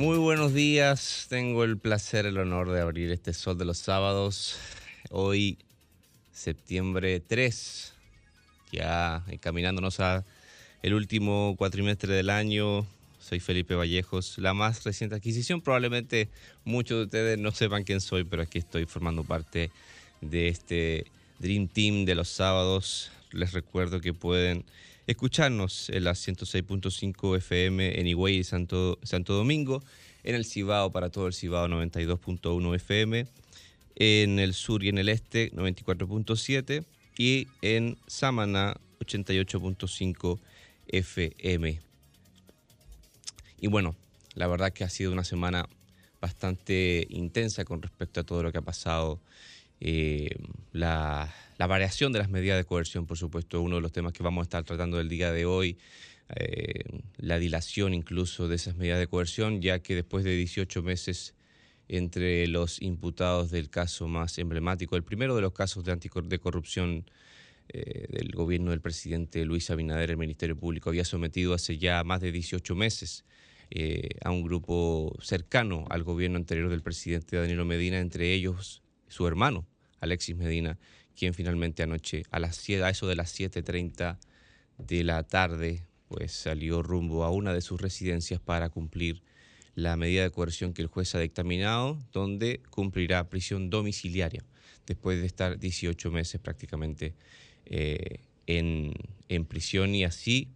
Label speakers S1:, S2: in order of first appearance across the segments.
S1: Muy buenos días, tengo el placer, el honor de abrir este sol de los sábados. Hoy, septiembre 3, ya encaminándonos a el último cuatrimestre del año. Soy Felipe Vallejos, la más reciente adquisición. Probablemente muchos de ustedes no sepan quién soy, pero aquí estoy formando parte de este Dream Team de los sábados. Les recuerdo que pueden escucharnos en la 106.5 FM en Higüey y Santo, Domingo, en el Cibao para todo el Cibao 92.1 FM, en el sur y en el este 94.7 y en Samaná 88.5 FM. Y bueno, la verdad que ha sido una semana bastante intensa con respecto a todo lo que ha pasado. Eh, la, la, variación de las medidas de coerción, por supuesto, uno de los temas que vamos a estar tratando el día de hoy. Eh, la dilación incluso de esas medidas de coerción, ya que después de 18 meses entre los imputados del caso más emblemático, el primero de los casos de, de corrupción eh, del gobierno del presidente Luis Abinader, el Ministerio Público había sometido hace ya más de 18 meses eh, a un grupo cercano al gobierno anterior del presidente Danilo Medina, entre ellos su hermano, Alexis Medina, quien finalmente anoche a, las, a eso de las 7.30 de la tarde pues salió rumbo a una de sus residencias para cumplir la medida de coerción que el juez ha dictaminado, donde cumplirá prisión domiciliaria después de estar 18 meses prácticamente eh, en, en, prisión. Y así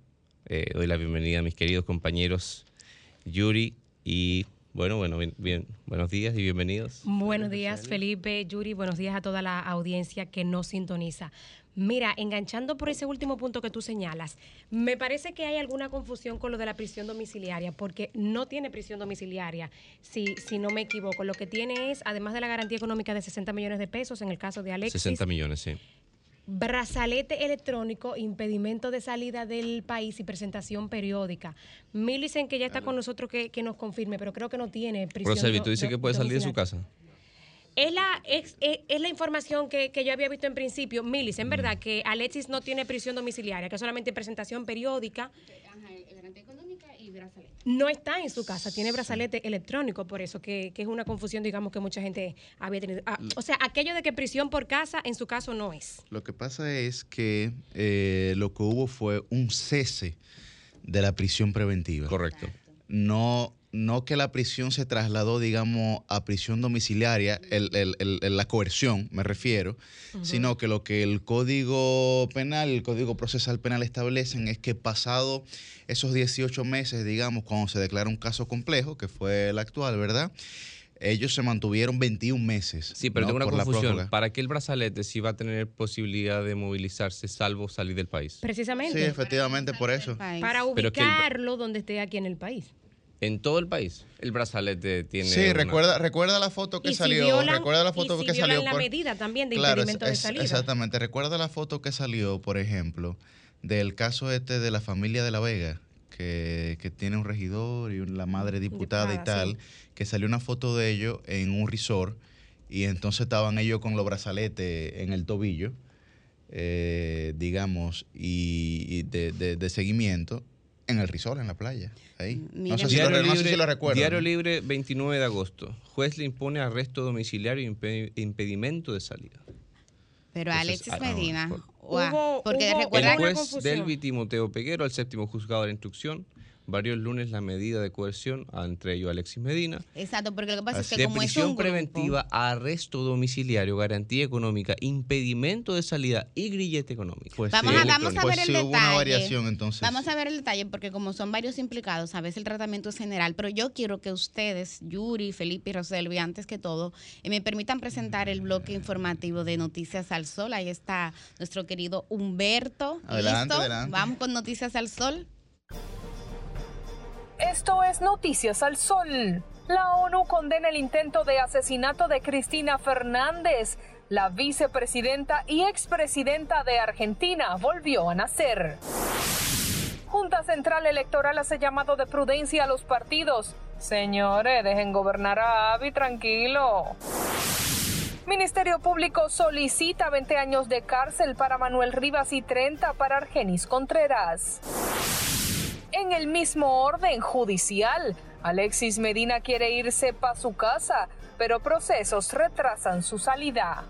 S1: eh, doy la bienvenida a mis queridos compañeros Yuri y bueno, bueno, bien, buenos días y bienvenidos.
S2: Buenos días, Felipe, Yuri, buenos días a toda la audiencia que nos sintoniza. Mira, enganchando por ese último punto que tú señalas, me parece que hay alguna confusión con lo de la prisión domiciliaria, porque no tiene prisión domiciliaria, si, si no me equivoco. Lo que tiene es, además de la garantía económica de 60 millones de pesos, en el caso de Alexis.
S1: 60 millones, sí
S2: brazalete electrónico, impedimento de salida del país y presentación periódica. Millicent, que ya está con nosotros, que, nos confirme, pero creo que no tiene
S1: prisión. Pero ¿tú dices que puede salir de su casa?
S2: Es la, es, la información que, yo había visto en principio, Milis, en verdad, que Alexis no tiene prisión domiciliaria, que solamente presentación periódica. No está en su casa, tiene brazalete electrónico, por eso que, es una confusión, digamos, que mucha gente había tenido. Ah, o sea, aquello de que prisión por casa, en su caso no es.
S3: Lo que pasa es que eh, lo que hubo fue un cese de la prisión preventiva.
S1: Correcto.
S3: No no que la prisión se trasladó, digamos, a prisión domiciliaria, la coerción, me refiero, sino que lo que el Código Penal, el Código Procesal Penal establecen es que pasado esos 18 meses, digamos, cuando se declara un caso complejo, que fue el actual, ¿verdad? Ellos se mantuvieron 21 meses.
S1: Sí, pero tengo una confusión. ¿Para qué el brazalete si va a tener posibilidad de movilizarse salvo salir del país?
S2: Precisamente.
S3: Sí, efectivamente, por eso.
S2: Para ubicarlo donde esté aquí en el país
S1: en todo el país el brazalete tiene.
S3: Sí, recuerda, recuerda la foto que salió. recuerda la foto que salió.
S2: la medida también de impedimento de salida.
S3: Exactamente. Recuerda la foto que salió, por ejemplo, del caso este de la familia de La Vega, que, tiene un regidor y la madre diputada y tal, que salió una foto de ellos en un resort y entonces estaban ellos con los brazaletes en el tobillo, eh, digamos, y, de, de seguimiento en el resort, en la playa. Ahí.
S1: No, sé si lo, recuerdo. Diario Libre, 29 de agosto. Juez le impone arresto domiciliario e impedimento de salida.
S4: Pero Alexis ah, Medina.
S1: porque recuerda el juez Delvi Timoteo Peguero, al séptimo juzgado de la instrucción, varios lunes la medida de coerción, entre ellos Alexis Medina.
S4: Exacto, porque lo que pasa es que
S1: de
S4: como
S1: prisión
S4: es un
S1: preventiva, arresto domiciliario, garantía económica, impedimento de salida y grillete económico.
S4: Pues vamos, a, vamos a pues ver el detalle. variación, entonces. Vamos a ver el detalle porque como son varios implicados, a veces el tratamiento es general, pero yo quiero que ustedes, Yuri, Felipe y Roselvi, antes que todo, eh, me permitan presentar el bloque informativo de Noticias al Sol. Ahí está nuestro querido Humberto.
S3: Adelante,
S4: Adelante. Vamos con Noticias al Sol.
S5: Esto es Noticias al Sol. La ONU condena el intento de asesinato de Cristina Fernández. La vicepresidenta y expresidenta de Argentina volvió a nacer. Junta Central Electoral hace llamado de prudencia a los partidos. Señores, dejen gobernar a Avi tranquilo. Ministerio Público solicita 20 años de cárcel para Manuel Rivas y 30 para Argenis Contreras. En el mismo orden judicial, Alexis Medina quiere irse para su casa, pero procesos retrasan su salida.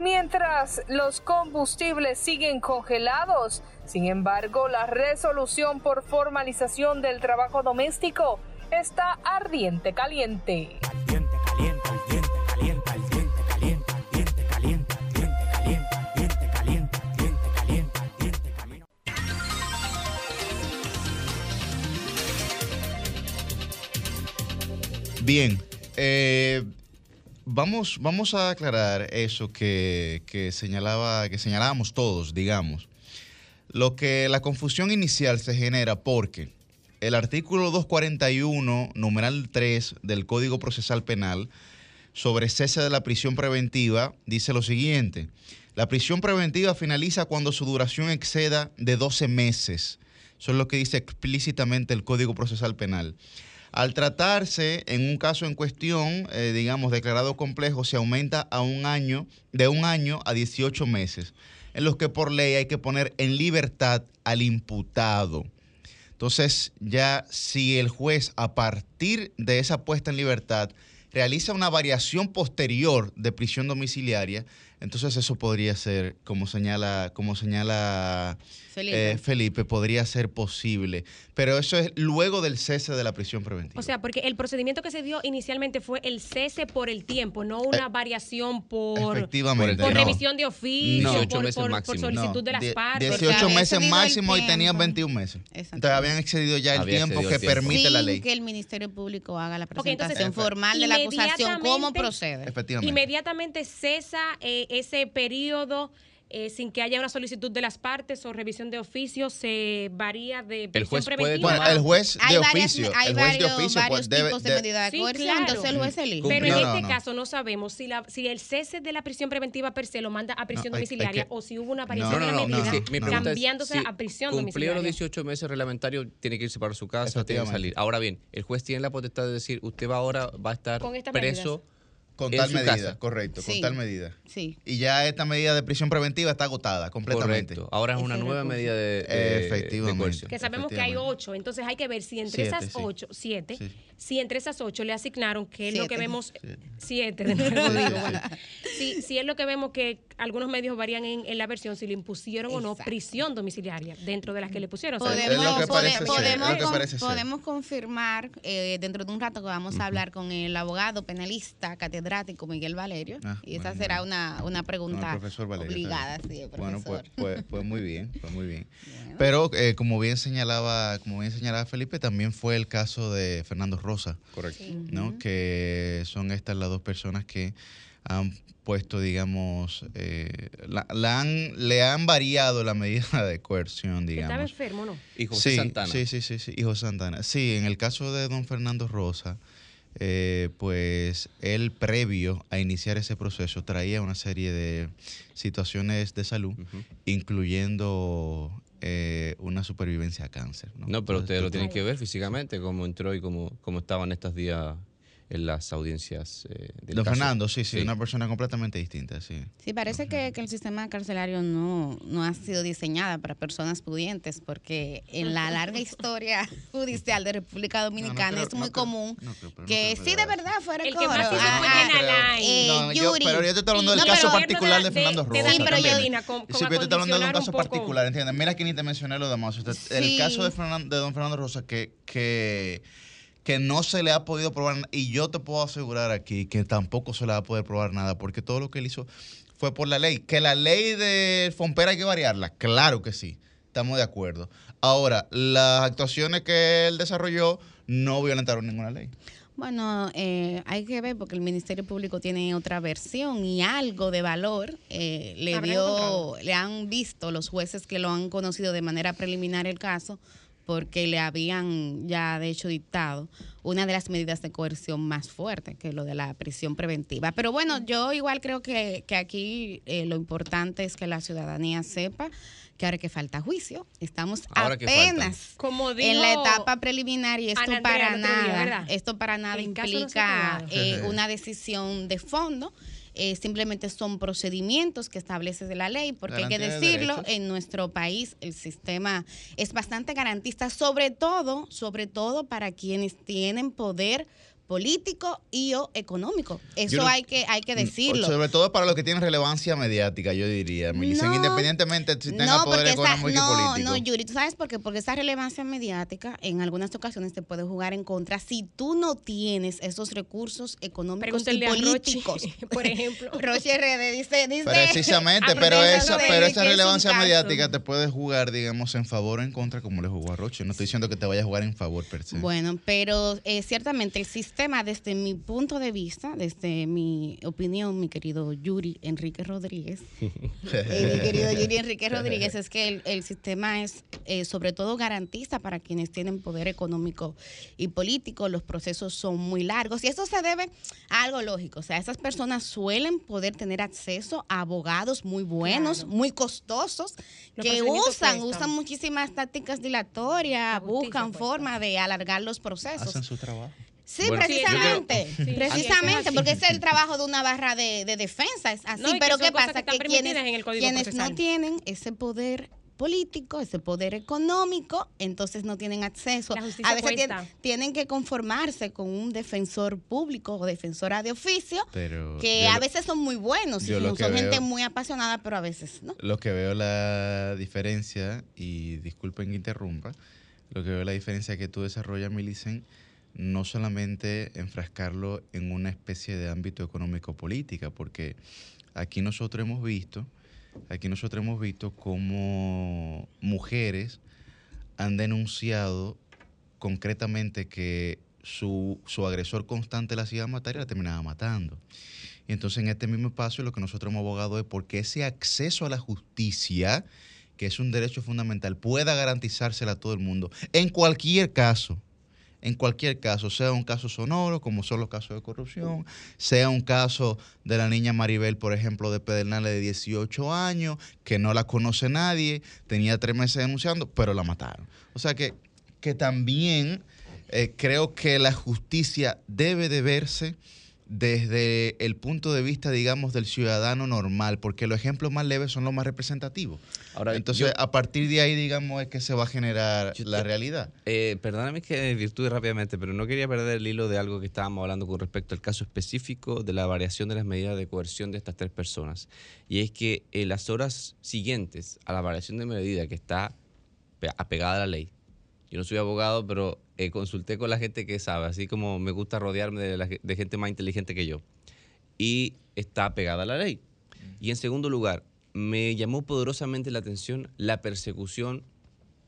S5: Mientras los combustibles siguen congelados, sin embargo, la resolución por formalización del trabajo doméstico está ardiente caliente.
S3: Bien, eh, vamos, vamos a aclarar eso que, señalaba, que señalábamos todos, digamos. Lo que la confusión inicial se genera porque el artículo 241, numeral 3 del Código Procesal Penal sobre cese de la prisión preventiva dice lo siguiente. La prisión preventiva finaliza cuando su duración exceda de 12 meses. Eso es lo que dice explícitamente el Código Procesal Penal. Al tratarse en un caso en cuestión, eh, digamos, declarado complejo, se aumenta a un año, de un año a 18 meses, en los que por ley hay que poner en libertad al imputado. Entonces, ya si el juez, a partir de esa puesta en libertad, realiza una variación posterior de prisión domiciliaria, entonces eso podría ser, como señala, como señala eh, Felipe. podría ser posible. Pero eso es luego del cese de la prisión preventiva.
S2: O sea, porque el procedimiento que se dio inicialmente fue el cese por el tiempo, no una eh, variación por, por, revisión de oficio, por, solicitud de las partes.
S3: 18 meses máximo y tenían 21 meses. Entonces habían excedido ya el tiempo que permite la ley.
S4: que el Ministerio Público haga la presentación formal de la acusación, ¿cómo procede?
S2: Efectivamente. Inmediatamente cesa eh, ese periodo eh, sin que haya una solicitud de las partes o revisión de oficio, se varía de
S3: el juez preventiva. el juez de oficio.
S4: hay
S3: el
S4: juez de oficio varios debe, tipos de medida de coerción, entonces el juez elige.
S2: Pero en este caso no sabemos si, la, si el cese de la prisión preventiva per se lo manda a prisión domiciliaria o si hubo una aparición de la medida cambiándose a prisión domiciliaria.
S1: Cumplió los 18 meses reglamentarios, tiene que irse para su casa, tiene que salir. Ahora bien, el juez tiene la potestad de decir, usted va ahora va a estar preso.
S3: Con tal medida, correcto, con tal medida. Sí. Y ya esta medida de prisión preventiva está agotada completamente. Correcto.
S1: Ahora es una nueva medida de, de
S3: Efectivamente.
S2: que sabemos que hay ocho, entonces hay que ver si entre esas ocho, siete, si entre esas ocho le asignaron, que es lo que vemos, siete, de nuevo digo, si, si, es lo que vemos que algunos medios varían en, la versión, si le impusieron o no prisión domiciliaria dentro de las que le pusieron.
S4: Podemos, confirmar eh, dentro de un rato que vamos a hablar con el abogado penalista catedrático catedrático Miguel Valerio. Ah, y esa será una, una pregunta obligada. Sí,
S3: bueno, pues, pues, pues, muy bien, pues muy bien. Pero eh, como bien señalaba, como bien señalaba Felipe, también fue el caso de Fernando Rosa.
S1: Correcto.
S3: ¿no? Que son estas las dos personas que han puesto, digamos, eh, la, han, le han variado la medida de coerción, digamos.
S2: Estaba enfermo, ¿no?
S1: Y José Santana.
S3: Sí, sí, sí, sí, y José Santana. Sí, en el caso de don Fernando Rosa, eh, pues él previo a iniciar ese proceso traía una serie de situaciones de salud, incluyendo eh, una supervivencia a cáncer.
S1: No, pero ustedes lo tienen que ver físicamente, cómo entró y cómo, cómo estaban estos días en las audiencias
S3: eh, Don Fernando, sí, sí, una persona completamente distinta, sí.
S4: Sí, parece que, el sistema carcelario no, no ha sido diseñado para personas pudientes, porque en la larga historia judicial de República Dominicana es muy común que sí de verdad fuera
S2: el que más ah,
S3: eh, yo, pero yo te estoy hablando del caso particular de, Fernando Rosa. Sí, pero yo, sí, pero yo te estoy hablando de un caso particular, ¿entiendes? Mira que ni te mencioné lo demás. El caso de, de don Fernando Rosa que... que que no se le ha podido probar y yo te puedo asegurar aquí que tampoco se le va a poder probar nada porque todo lo que él hizo fue por la ley. Que la ley de Fompera hay que variarla, claro que sí, estamos de acuerdo. Ahora, las actuaciones que él desarrolló no violentaron ninguna ley.
S4: Bueno, eh, hay que ver porque el Ministerio Público tiene otra versión y algo de valor eh, le dio, le han visto los jueces que lo han conocido de manera preliminar el caso porque le habían ya de hecho dictado una de las medidas de coerción más fuertes, que es lo de la prisión preventiva. Pero bueno, yo igual creo que, aquí eh, lo importante es que la ciudadanía sepa que ahora que falta juicio, estamos apenas Como en la etapa preliminar y esto para nada, esto para nada implica eh, una decisión de fondo eh, simplemente son procedimientos que establece la ley, porque hay que decirlo, en nuestro país el sistema es bastante garantista, sobre todo, sobre todo para quienes tienen poder político y o económico. Eso hay que hay que mm, decirlo.
S3: Sobre todo para los que tienen relevancia mediática, yo diría. Me dicen independientemente si tenga poder económico y político.
S4: No, Yuri, ¿tú sabes por qué? Porque esa relevancia mediática en algunas ocasiones te puede jugar en contra si tú no tienes esos recursos económicos y políticos.
S2: por ejemplo.
S4: Roche RD dice, dice
S3: Precisamente, pero esa, pero esa relevancia mediática te puede jugar, digamos, en favor o en contra como le jugó a Roche. No estoy diciendo que te vaya a jugar en favor per se.
S4: Bueno, pero eh, ciertamente el sistema tema, desde mi punto de vista, desde mi opinión, mi querido Yuri Enrique Rodríguez, eh, mi querido Yuri Enrique Rodríguez, es que el, sistema es eh, sobre todo garantista para quienes tienen poder económico y político. Los procesos son muy largos y eso se debe a algo lógico. O sea, esas personas suelen poder tener acceso a abogados muy buenos, muy costosos, que usan, usan muchísimas tácticas dilatorias, buscan forma de alargar los procesos.
S3: Hacen su trabajo.
S4: Sí, precisamente, precisamente, porque ese es el trabajo de una barra de, defensa, es así. pero ¿qué pasa? Que, quienes, quienes no tienen ese poder político, ese poder económico, entonces no tienen acceso. A veces tienen, que conformarse con un defensor público o defensora de oficio, que a veces son muy buenos, son, gente muy apasionada, pero a veces no.
S3: Lo que veo la diferencia, y disculpen que interrumpa, lo que veo la diferencia que tú desarrollas, Milicen, no solamente enfrascarlo en una especie de ámbito económico-política, porque aquí nosotros hemos visto, aquí nosotros hemos visto cómo mujeres han denunciado concretamente que su, su agresor constante la hacía matar y la terminaba matando. Y entonces en este mismo espacio lo que nosotros hemos abogado es porque ese acceso a la justicia, que es un derecho fundamental, pueda garantizársela a todo el mundo, en cualquier caso en cualquier caso, sea un caso sonoro, como son los casos de corrupción, sea un caso de la niña Maribel, por ejemplo, de Pedernales de 18 años, que no la conoce nadie, tenía tres meses denunciando, pero la mataron. O sea que, que también eh, creo que la justicia debe de verse desde el punto de vista, digamos, del ciudadano normal, porque los ejemplos más leves son los más representativos. Ahora, Entonces, a partir de ahí, digamos, es que se va a generar la realidad.
S1: Eh, perdóname que virtude rápidamente, pero no quería perder el hilo de algo que estábamos hablando con respecto al caso específico de la variación de las medidas de coerción de estas tres personas. Y es que en las horas siguientes a la variación de medida que está apegada a la ley, yo no soy abogado, pero eh, consulté con la gente que sabe, así como me gusta rodearme de, gente más inteligente que yo. Y está pegada a la ley. Y en segundo lugar, me llamó poderosamente la atención la persecución,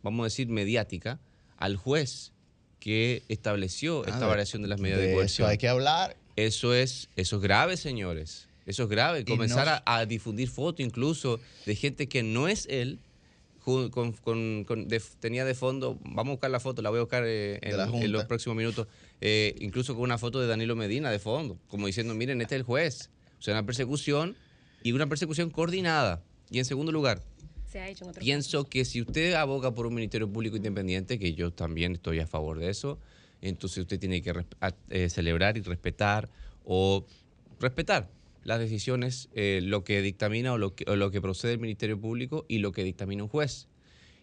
S1: vamos a decir, mediática al juez que estableció esta variación de las medidas de, coerción.
S3: Eso hay que hablar.
S1: Eso es, eso es grave, señores. Eso es grave. Comenzar a, a, difundir fotos incluso de gente que no es él con, tenía de fondo, vamos a buscar la foto, la voy a buscar eh, en, los próximos minutos, eh, incluso con una foto de Danilo Medina de fondo, como diciendo, miren, este es el juez. O sea, una persecución y una persecución coordinada. Y en segundo lugar, pienso que si usted aboga por un Ministerio Público Independiente, que yo también estoy a favor de eso, entonces usted tiene que eh, celebrar y respetar o respetar las decisiones, eh, lo que dictamina o lo que, lo que procede el Ministerio Público y lo que dictamina un juez.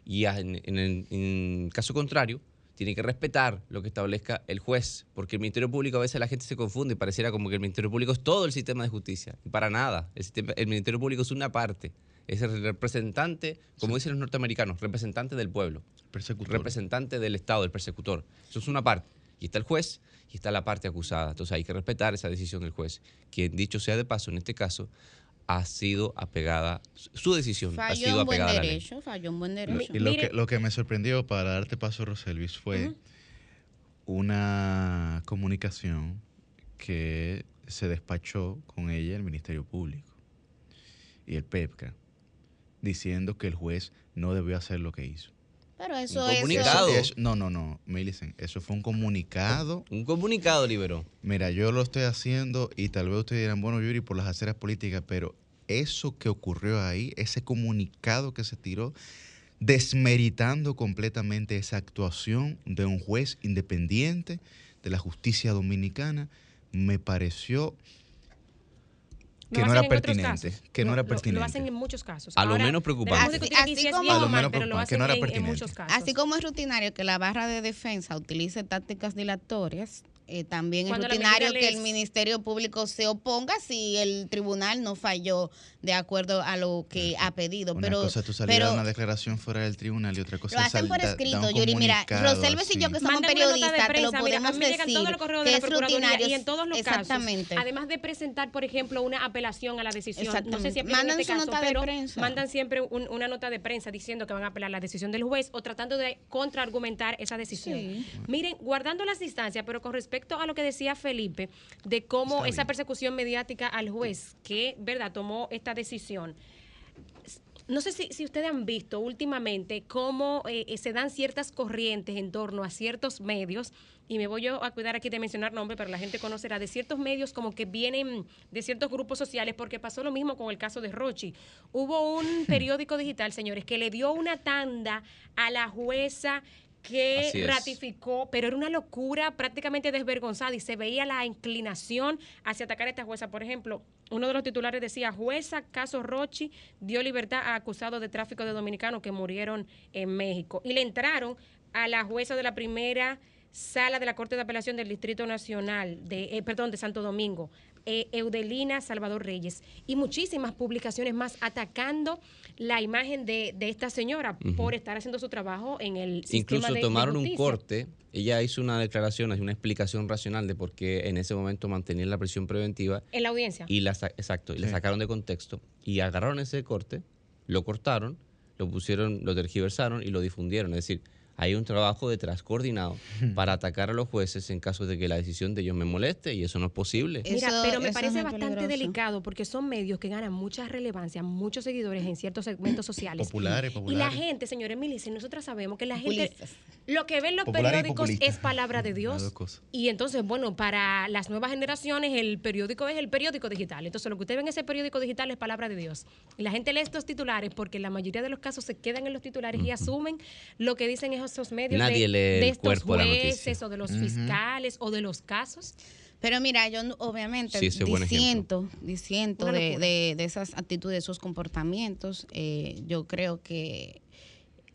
S1: Y en, el caso contrario, tiene que respetar lo que establezca el juez, porque el Ministerio Público a veces la gente se confunde y pareciera como que el Ministerio Público es todo el sistema de justicia. Y para nada, el, Ministerio Público es una parte, es el representante, como dicen los norteamericanos, representante del pueblo, representante del Estado, el persecutor. Eso es una parte. Y está el juez y está la parte acusada. Entonces hay que respetar esa decisión del juez, quien dicho sea de paso, en este caso, ha sido apegada, su decisión ha sido apegada a la ley.
S4: Falló un buen derecho.
S3: Y lo que, lo que me sorprendió, para darte paso, Roselvis, fue una comunicación que se despachó con ella el Ministerio Público y el PEPCA, diciendo que el juez no debió hacer lo que hizo.
S4: Pero eso
S3: es. no, no, no. Millicent, eso fue un comunicado.
S1: Un comunicado liberó.
S3: Mira, yo lo estoy haciendo y tal vez ustedes dirán, bueno, Yuri, por las aceras políticas, pero eso que ocurrió ahí, ese comunicado que se tiró, desmeritando completamente esa actuación de un juez independiente de la justicia dominicana, me pareció que no era pertinente. Que no era pertinente.
S2: Lo, hacen en muchos casos.
S1: A lo menos preocupante.
S2: Así, como, a lo menos pero lo hacen en, muchos casos.
S4: Así como es rutinario que la barra de defensa utilice tácticas dilatorias, eh, también es rutinario que el Ministerio Público se oponga si el tribunal no falló de acuerdo a lo que ha pedido.
S3: Una
S4: pero,
S3: cosa es salir a una declaración fuera del tribunal y otra cosa
S4: lo
S3: es
S4: hacen por escrito, Yuri. Mira, Roselves y yo que somos periodistas, te lo podemos decir que es rutinario.
S2: Y en todos los Exactamente. casos, además de presentar, por ejemplo, una apelación a la decisión, no sé si mandan este caso, nota pero de prensa. mandan siempre una nota de prensa diciendo que van a apelar la decisión del juez o tratando de contraargumentar esa decisión. Miren, guardando las distancias, pero con respecto a lo que decía Felipe, de cómo esa persecución mediática al juez que, ¿verdad?, tomó esta decisión. No sé si, ustedes han visto últimamente cómo eh, eh, se dan ciertas corrientes en torno a ciertos medios, y me voy yo a cuidar aquí de mencionar nombres, pero la gente conocerá, de ciertos medios como que vienen de ciertos grupos sociales, porque pasó lo mismo con el caso de Rochi. Hubo un periódico digital, señores, que le dio una tanda a la jueza que ratificó, pero era una locura prácticamente desvergonzada y se veía la inclinación hacia atacar a esta jueza. Por ejemplo, uno de los titulares decía, jueza caso Rochi dio libertad a acusados de tráfico de dominicanos que murieron en México. Y le entraron a la jueza de la primera sala de la Corte de Apelación del Distrito Nacional, de, eh, perdón, de Santo Domingo, eh, Eudelina Salvador Reyes, y muchísimas publicaciones más atacando la imagen de, esta señora por estar haciendo su trabajo en el
S1: sistema Incluso tomaron un corte, ella hizo una declaración, una explicación racional de por qué en ese momento mantenían la prisión preventiva.
S2: En la audiencia.
S1: Y la, exacto, y la sacaron de contexto y agarraron ese corte, lo cortaron, lo pusieron, lo tergiversaron y lo difundieron. Es decir, hay un trabajo detrás coordinado para atacar a los jueces en caso de que la decisión de ellos me moleste y eso no es posible.
S2: Mira, pero me parece bastante delicado porque son medios que ganan mucha relevancia, muchos seguidores en ciertos segmentos sociales.
S3: Populares, populares.
S2: Y la gente, señores Milicia, nosotros sabemos que la gente lo que ven los periódicos es palabra de Dios. Y entonces, bueno, para las nuevas generaciones el periódico es el periódico digital. Entonces, lo que usted ve en ese periódico digital es palabra de Dios. Y la gente lee estos titulares porque la mayoría de los casos se quedan en los titulares y asumen lo que dicen esos esos medios de, estos jueces o de los fiscales o de los casos.
S4: Pero mira, yo obviamente diciendo, diciendo de, de, esas actitudes, esos comportamientos, eh, yo creo que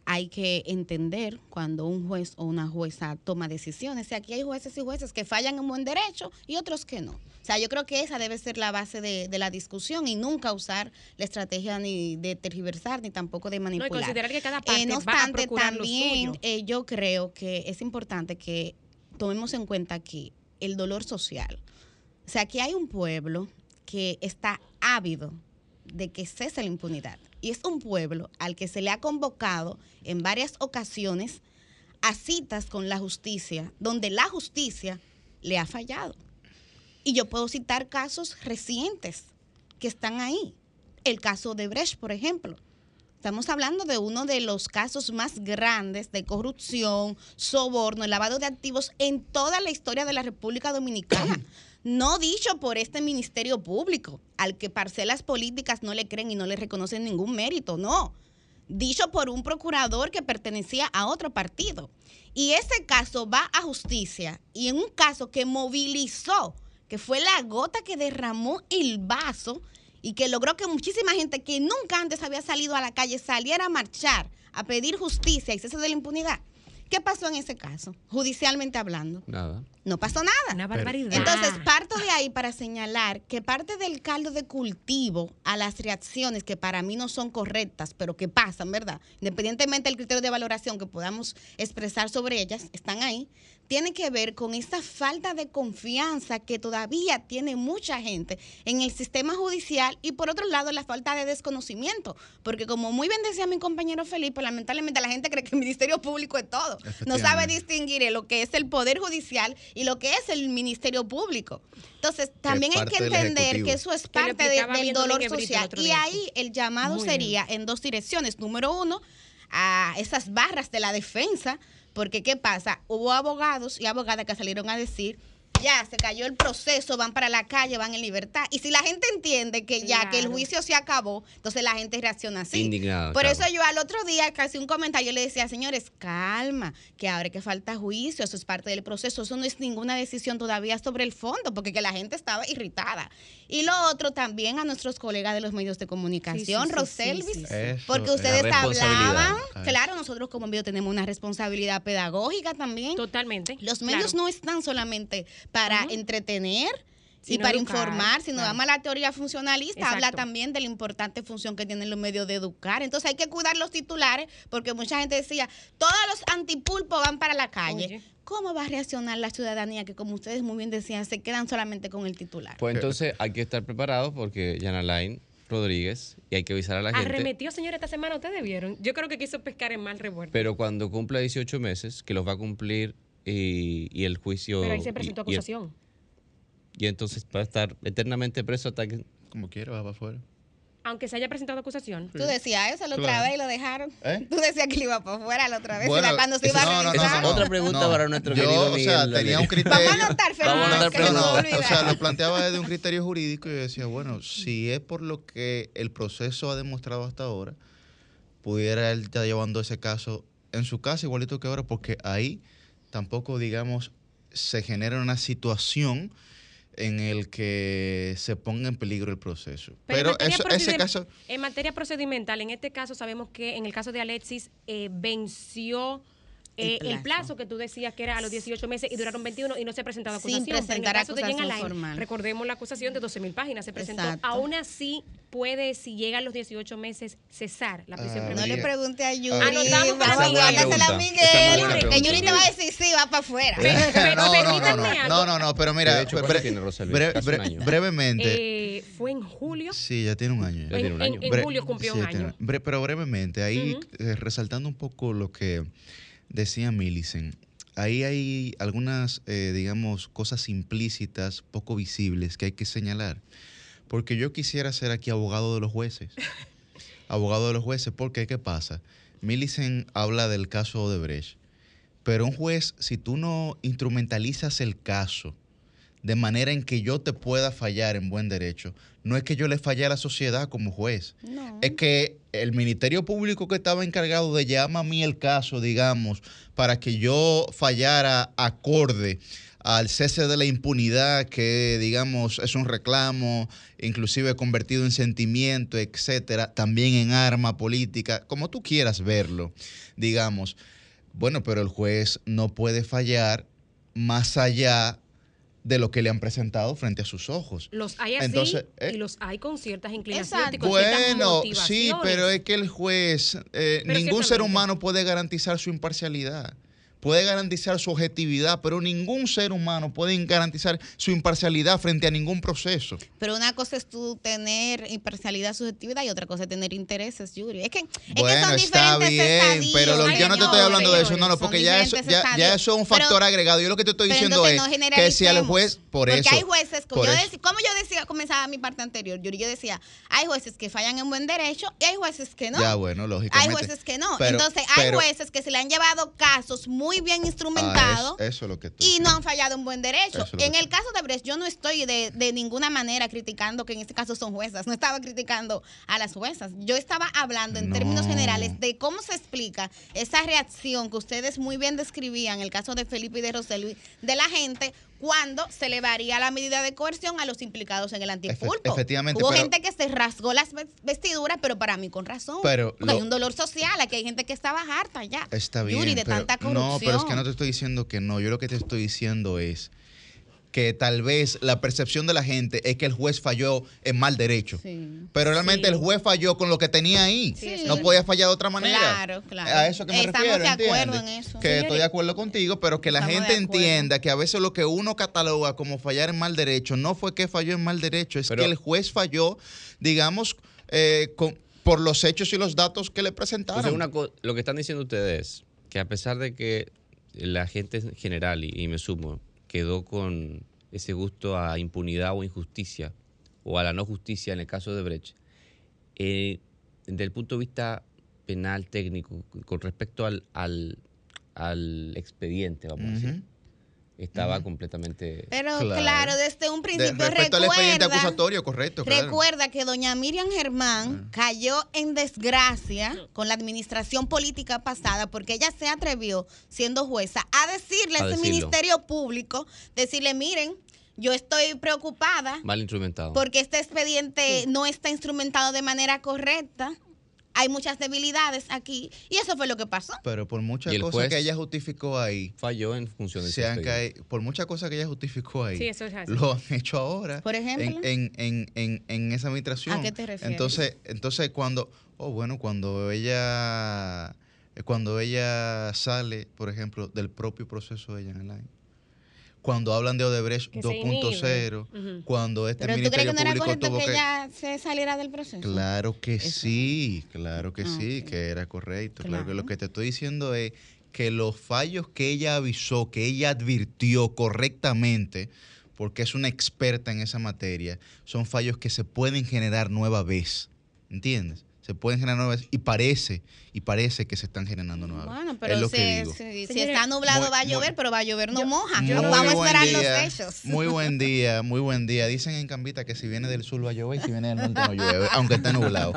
S4: hay que entender cuando un juez o una jueza toma decisiones. Y aquí hay jueces y jueces que fallan en buen derecho y otros que no. O sea, yo creo que esa debe ser la base de, la discusión y nunca usar la estrategia ni de tergiversar ni tampoco de manipular.
S2: No, y considerar que cada parte eh, no obstante,
S4: también eh, yo creo que es importante que tomemos en cuenta aquí el dolor social. O sea, aquí hay un pueblo que está ávido de que cese la impunidad y es un pueblo al que se le ha convocado en varias ocasiones a citas con la justicia, donde la justicia le ha fallado. Y yo puedo citar casos recientes que están ahí. El caso de Brecht, por ejemplo. Estamos hablando de uno de los casos más grandes de corrupción, soborno, lavado de activos en toda la historia de la República Dominicana. No dicho por este Ministerio Público, al que parcelas políticas no le creen y no le reconocen ningún mérito, no. Dicho por un procurador que pertenecía a otro partido. Y ese caso va a justicia y en un caso que movilizó, que fue la gota que derramó el vaso y que logró que muchísima gente que nunca antes había salido a la calle saliera a marchar, a pedir justicia y cese de la impunidad. ¿Qué pasó en ese caso, judicialmente hablando?
S1: Nada.
S4: No pasó nada.
S2: Una barbaridad.
S4: Entonces, parto de ahí para señalar que parte del caldo de cultivo a las reacciones que para mí no son correctas, pero que pasan, ¿verdad? Independientemente del criterio de valoración que podamos expresar sobre ellas, están ahí, tiene que ver con esa falta de confianza que todavía tiene mucha gente en el sistema judicial y por otro lado la falta de desconocimiento, porque como muy bien decía mi compañero Felipe, lamentablemente la gente cree que el Ministerio Público es todo, no sabe distinguir lo que es el Poder Judicial y lo que es el Ministerio Público. Entonces, también hay que entender que eso es parte del dolor social. y ahí el llamado sería en dos direcciones. Número uno, a esas barras de la defensa, porque ¿qué pasa? Hubo abogados y abogadas que salieron a decir ya se cayó el proceso, van para la calle, van en libertad. Y si la gente entiende que ya que el juicio se acabó, entonces la gente reacciona así.
S1: Indignado.
S4: Por eso yo al otro día, casi un comentario, le decía, señores, calma, que ahora que falta juicio, eso es parte del proceso, eso no es ninguna decisión todavía sobre el fondo, porque que la gente estaba irritada. Y lo otro también a nuestros colegas de los medios de comunicación, Roselvis, porque ustedes hablaban, claro, nosotros como medio tenemos una responsabilidad pedagógica también.
S2: Totalmente.
S4: Los medios no están solamente para entretener, y para informar, sino vamos a la teoría funcionalista, habla también de la importante función que tienen los medios de educar. Entonces hay que cuidar los titulares, porque mucha gente decía, todos los antipulpos van para la calle. ¿Cómo va a reaccionar la ciudadanía que, como ustedes muy bien decían, se quedan solamente con el titular?
S1: Pues entonces hay que estar preparados porque Yana Line Rodríguez y hay que avisar a la gente.
S2: Arremetió, señor, esta semana, ustedes vieron. Yo creo que quiso pescar en mal revuelto.
S1: Pero cuando cumpla 18 meses, que los va a cumplir y, el juicio.
S2: Pero ahí se presentó acusación.
S1: Y, entonces va a estar eternamente preso hasta que.
S3: Como quiera, va para afuera.
S2: Aunque se haya presentado acusación.
S4: Tú decías eso la otra vez y lo dejaron. ¿Eh? Tú decías que le iba para afuera la otra vez. Bueno, cuando se iba a revisar.
S1: Otra pregunta para nuestro yo, querido Miguel.
S3: O sea, tenía un criterio.
S4: Vamos a anotar, Fernando, Vamos a
S3: anotar, O sea, lo planteaba desde un criterio jurídico y yo decía, bueno, si es por lo que el proceso ha demostrado hasta ahora, pudiera él estar llevando ese caso en su casa igualito que ahora, porque ahí tampoco, digamos, se genera una situación en el que se ponga en peligro el proceso. Pero, ese caso...
S2: En materia procedimental, en este caso sabemos que en el caso de Alexis eh, venció el, eh, plazo. que tú decías que era a los 18 meses y duraron 21 y no se ha presentado acusación.
S4: Sin presentar
S2: en el caso
S4: de
S2: recordemos la acusación de 12 mil páginas, se presentó. Aún así, puede, si llegan los 18 meses, cesar la prisión
S4: ah, No le pregunte a Yuri.
S2: Anotamos
S4: para Miguel. Que Yuri te va a decir sí, va para afuera.
S3: no, no, no, pero mira, brevemente.
S2: Eh, fue en julio.
S3: Sí, ya tiene un año.
S2: En, julio cumplió un año.
S3: Pero brevemente, ahí eh, resaltando un poco lo que decía Millicent, ahí hay algunas, eh, digamos, cosas implícitas, poco visibles que hay que señalar. Porque yo quisiera ser aquí abogado de los jueces. abogado de los jueces, porque ¿qué pasa? Millicent habla del caso de Brecht. Pero un juez, si tú no instrumentalizas el caso de manera en que yo te pueda fallar en buen derecho, no es que yo le falle a la sociedad como juez. Es que el Ministerio Público que estaba encargado de llamar a mí el caso, digamos, para que yo fallara acorde al cese de la impunidad, que digamos es un reclamo, inclusive convertido en sentimiento, etcétera, también en arma política, como tú quieras verlo, digamos. Bueno, pero el juez no puede fallar más allá de lo que le han presentado frente a sus ojos.
S2: Los hay así y eh, los hay con ciertas inclinaciones. con
S3: bueno, sí, pero es que el juez, eh, ningún ser humano puede garantizar su imparcialidad puede garantizar su objetividad, pero ningún ser humano puede garantizar su imparcialidad frente a ningún proceso.
S4: Pero una cosa es tú tener imparcialidad, subjetividad y otra cosa es tener intereses, Yuri. Es que,
S3: bueno, está bien, pero yo no te estoy hablando de eso, no, no, porque ya eso, ya, ya, eso es un factor agregado. Yo lo que te estoy diciendo es que si al juez, por
S4: porque
S3: eso.
S4: hay jueces, como yo, decía, como yo decía, comenzaba mi parte anterior, Yuri, yo decía, hay jueces que fallan en buen derecho y hay jueces que no.
S3: Ya, bueno, lógicamente.
S4: Hay jueces que no. Entonces, hay jueces que se le han llevado casos muy muy bien instrumentado
S3: ah, eso, lo que
S4: y no han fallado en buen derecho. En el caso de Brecht, yo no estoy de, de, ninguna manera criticando que en este caso son juezas, no estaba criticando a las juezas. Yo estaba hablando en términos generales de cómo se explica esa reacción que ustedes muy bien describían, en el caso de Felipe y de Rosel, de la gente cuando se elevaría la medida de coerción a los implicados en el antipulpo.
S3: efectivamente.
S4: Hubo gente que se rasgó las vestiduras, pero para mí con razón.
S3: Pero
S4: hay un dolor social, aquí hay gente que estaba harta ya.
S3: Está bien.
S4: de tanta corrupción.
S3: No, pero es que no te estoy diciendo que no. Yo lo que te estoy diciendo es que tal vez la percepción de la gente es que el juez falló en mal derecho. Pero realmente el juez falló con lo que tenía ahí. no podía fallar de otra manera.
S4: Claro, claro.
S3: A eso que me
S4: Estamos
S3: refiero.
S4: de acuerdo en eso.
S3: Que estoy de acuerdo contigo, pero que la gente entienda que a veces lo que uno cataloga como fallar en mal derecho no fue que falló en mal derecho, es que el juez falló, digamos, eh, por los hechos y los datos que le presentaron.
S1: lo que están diciendo ustedes que a pesar de que la gente en general, y me sumo, quedó con ese gusto a impunidad o injusticia, o a la no justicia en el caso de Brecht, eh, desde el punto de vista penal técnico, con respecto al, al, expediente, vamos a decir, estaba completamente.
S4: Pero claro. desde un principio.
S3: respecto al expediente acusatorio, correcto.
S4: Recuerda que doña Miriam Germán cayó en desgracia con la administración política pasada porque ella se atrevió, siendo jueza, a decirle a, ese ministerio público, decirle, miren, yo estoy preocupada.
S1: Mal instrumentado.
S4: Porque este expediente no está instrumentado de manera correcta hay muchas debilidades aquí y eso fue lo que pasó.
S3: Pero por muchas cosas que ella justificó ahí,
S1: falló en función de
S3: se Por muchas cosas que ella justificó ahí, lo han hecho ahora.
S4: Por ejemplo,
S3: en, en, en, en, esa administración.
S4: ¿A qué te refieres?
S3: Entonces, entonces cuando, oh bueno, cuando ella, cuando ella sale, por ejemplo, del propio proceso de ella en el año cuando hablan de Odebrecht 2.0, cuando este
S4: ¿Pero
S3: Ministerio
S4: tú crees que no era tuvo que, ella se saliera del proceso?
S3: Claro que sí, claro que ah, sí, que era correcto. Claro. que lo que te estoy diciendo es que los fallos que ella avisó, que ella advirtió correctamente, porque es una experta en esa materia, son fallos que se pueden generar nueva vez. ¿Entiendes? Se pueden generar nuevas y parece y parece que se están generando nuevas.
S4: Bueno, pero si, está nublado va a llover, pero va a llover no moja. vamos a esperar los hechos.
S3: Muy buen día, muy buen día. Dicen en Cambita que si viene del sur va a llover y si viene del norte no llueve, aunque esté nublado.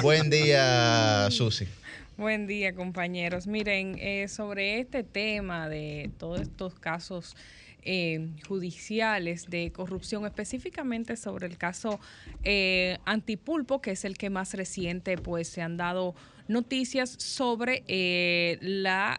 S3: buen día, Susi.
S6: Buen día, compañeros. Miren, eh, sobre este tema de todos estos casos eh, judiciales de corrupción, específicamente sobre el caso eh, Antipulpo, que es el que más reciente pues se han dado noticias sobre eh, la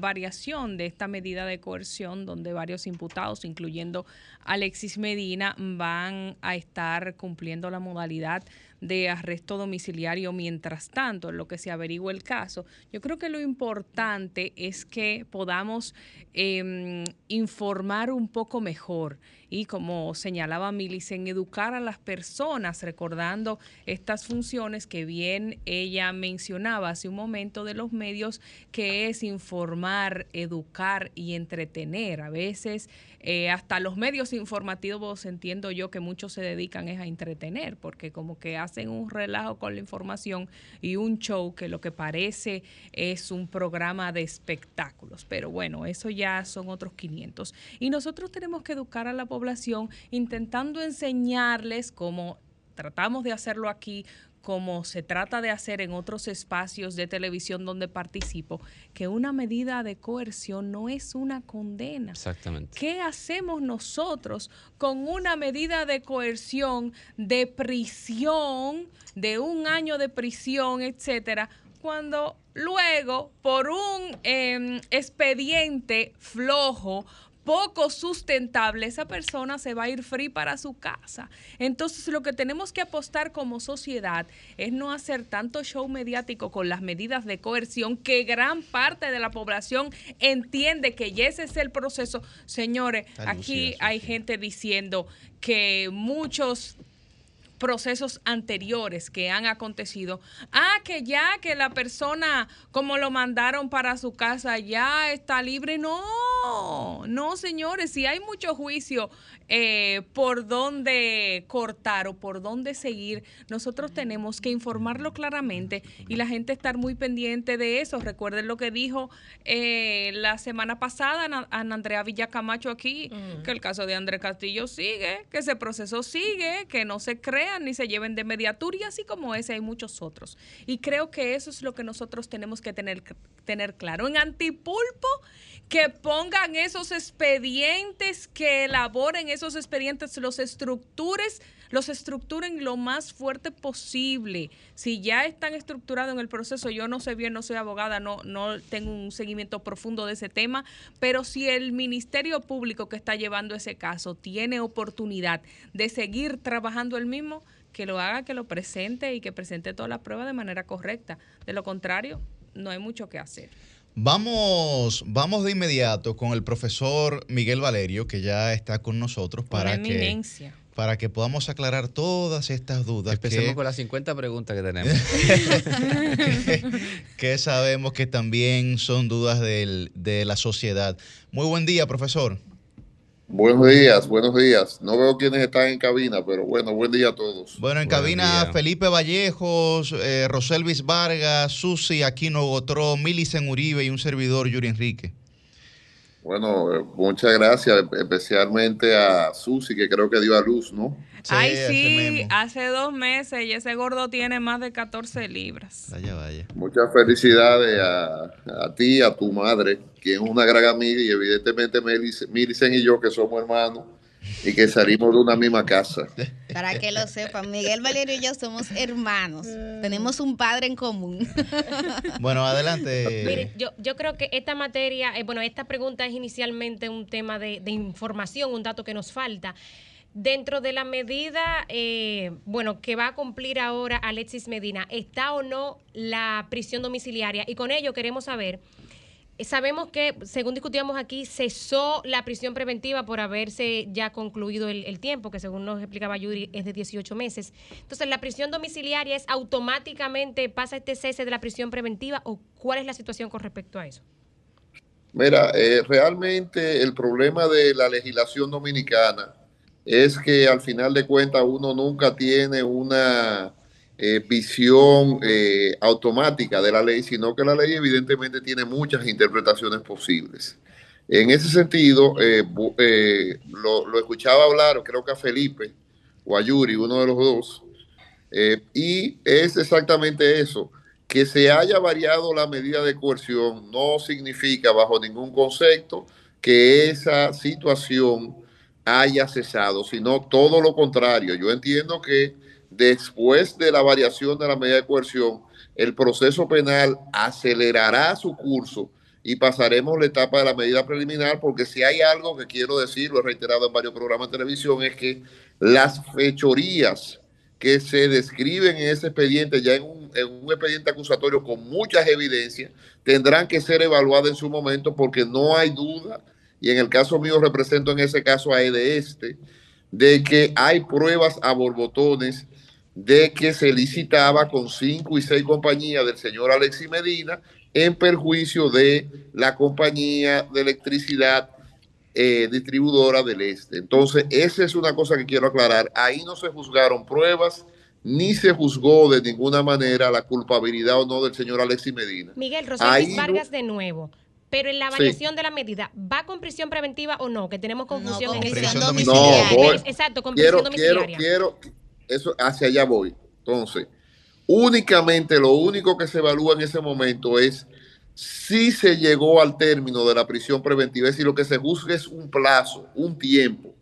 S6: variación de esta medida de coerción donde varios imputados, incluyendo Alexis Medina, van a estar cumpliendo la modalidad de arresto domiciliario mientras tanto, en lo que se averigua el caso. Yo creo que lo importante es que podamos em, informar un poco mejor y como señalaba Milicen, educar a las personas recordando estas funciones que bien ella mencionaba hace un momento de los medios, que es informar, educar y entretener. A veces eh, hasta los medios informativos entiendo yo que muchos se dedican es a entretener, porque como que hacen un relajo con la información y un show que lo que parece es un programa de espectáculos. Pero bueno, eso ya son otros 500. Y nosotros tenemos que educar a la población intentando enseñarles como tratamos de hacerlo aquí, como se trata de hacer en otros espacios de televisión donde participo, que una medida de coerción no es una condena.
S1: Exactamente.
S6: ¿Qué hacemos nosotros con una medida de coerción, de prisión, de un año de prisión, etcétera? cuando luego por un em, expediente flojo, poco sustentable, esa persona se va a ir free para su casa. Entonces, lo que tenemos que apostar como sociedad es no hacer tanto show mediático con las medidas de coerción que gran parte de la población entiende que ya ese es el proceso. Señores, aquí hay gente diciendo que muchos procesos anteriores que han acontecido. Ah, que ya que la persona, como lo mandaron para su casa, ya está libre. No, no, señores, si hay mucho juicio eh, por dónde cortar o por dónde seguir, nosotros tenemos que informarlo claramente y la gente estar muy pendiente de eso. Recuerden lo que dijo eh, la semana pasada Ana Andrea Villacamacho aquí, que el caso de Andrés Castillo sigue, que ese proceso sigue, que no se ni se lleven de mediatura y así como ese hay muchos otros. Y creo que eso es lo que nosotros tenemos que tener, tener claro. En Antipulpo, que pongan esos expedientes, que elaboren esos expedientes, los estructures, los estructuren lo más fuerte posible. Si ya están estructurados en el proceso, yo no sé bien, no soy abogada, no, no tengo un seguimiento profundo de ese tema, pero si el Ministerio Público que está llevando ese caso tiene oportunidad de seguir trabajando el mismo, que lo haga, que lo presente y que presente toda la prueba de manera correcta. De lo contrario, no hay mucho que hacer.
S3: Vamos, vamos de inmediato con el profesor Miguel Valerio, que ya está con nosotros para que, para que podamos aclarar todas estas dudas.
S1: Empecemos con las 50 preguntas que tenemos.
S3: que, sabemos que también son dudas de la sociedad. Muy buen día, profesor.
S7: Buenos días, buenos días. No veo quiénes están en cabina, pero bueno, buen día a todos.
S3: Bueno, en cabina Felipe Vallejos, eh, Roselvis Vargas, Susi Aquino Gotró, Milicen Uribe y un servidor Yuri Enrique.
S7: Bueno, eh, muchas gracias, especialmente a Susi, que creo que dio a luz, ¿no?
S6: Ay, sí, hace dos meses y ese gordo tiene más de 14 libras.
S3: Vaya, vaya.
S7: Muchas felicidades a, a ti, a tu madre, quien es una gran amiga, y evidentemente Millicen y yo, que somos hermanos y que salimos de una misma casa.
S4: Para que lo sepan, Miguel Valerio y yo somos hermanos. Tenemos un padre en común.
S3: Bueno, adelante.
S2: Mire, yo, yo creo que esta materia, eh, bueno, esta pregunta es inicialmente un tema de, información, un dato que nos falta. Dentro de la medida, eh, bueno, que va a cumplir ahora Alexis Medina, ¿está o no la prisión domiciliaria? Y con ello queremos saber Sabemos que, según discutíamos aquí, cesó la prisión preventiva por haberse ya concluido el, tiempo, que según nos explicaba Yuri es de 18 meses. Entonces, ¿la prisión domiciliaria es automáticamente pasa este cese de la prisión preventiva o cuál es la situación con respecto a eso?
S7: Mira, eh, realmente el problema de la legislación dominicana es que al final de cuentas uno nunca tiene una eh, visión eh, automática de la ley, sino que la ley evidentemente tiene muchas interpretaciones posibles. En ese sentido, eh, lo, escuchaba hablar, creo que a Felipe o a Yuri, uno de los dos, y es exactamente eso, que se haya variado la medida de coerción no significa bajo ningún concepto que esa situación haya cesado, sino todo lo contrario. Yo entiendo que después de la variación de la medida de coerción, el proceso penal acelerará su curso y pasaremos la etapa de la medida preliminar, porque si hay algo que quiero decir, lo he reiterado en varios programas de televisión, es que las fechorías que se describen en ese expediente, ya en un, en un expediente acusatorio con muchas evidencias, tendrán que ser evaluadas en su momento porque no hay duda, y en el caso mío represento en ese caso a este, de que hay pruebas a borbotones de que se licitaba con cinco y seis compañías del señor Alexis Medina en perjuicio de la compañía de electricidad eh, distribuidora del Este. Entonces, esa es una cosa que quiero aclarar. Ahí no se juzgaron pruebas ni se juzgó de ninguna manera la culpabilidad o no del señor Alexis Medina.
S2: Miguel Rosales Vargas de nuevo. Pero en la variación de la medida, ¿va con prisión preventiva o no? Que tenemos confusión
S4: en
S2: prisión
S4: domiciliaria.
S2: Exacto, con prisión domiciliaria.
S7: quiero, eso hacia allá voy. Entonces, únicamente lo único que se evalúa en ese momento es si se llegó al término de la prisión preventiva, es decir, lo que se busca es un plazo, un tiempo,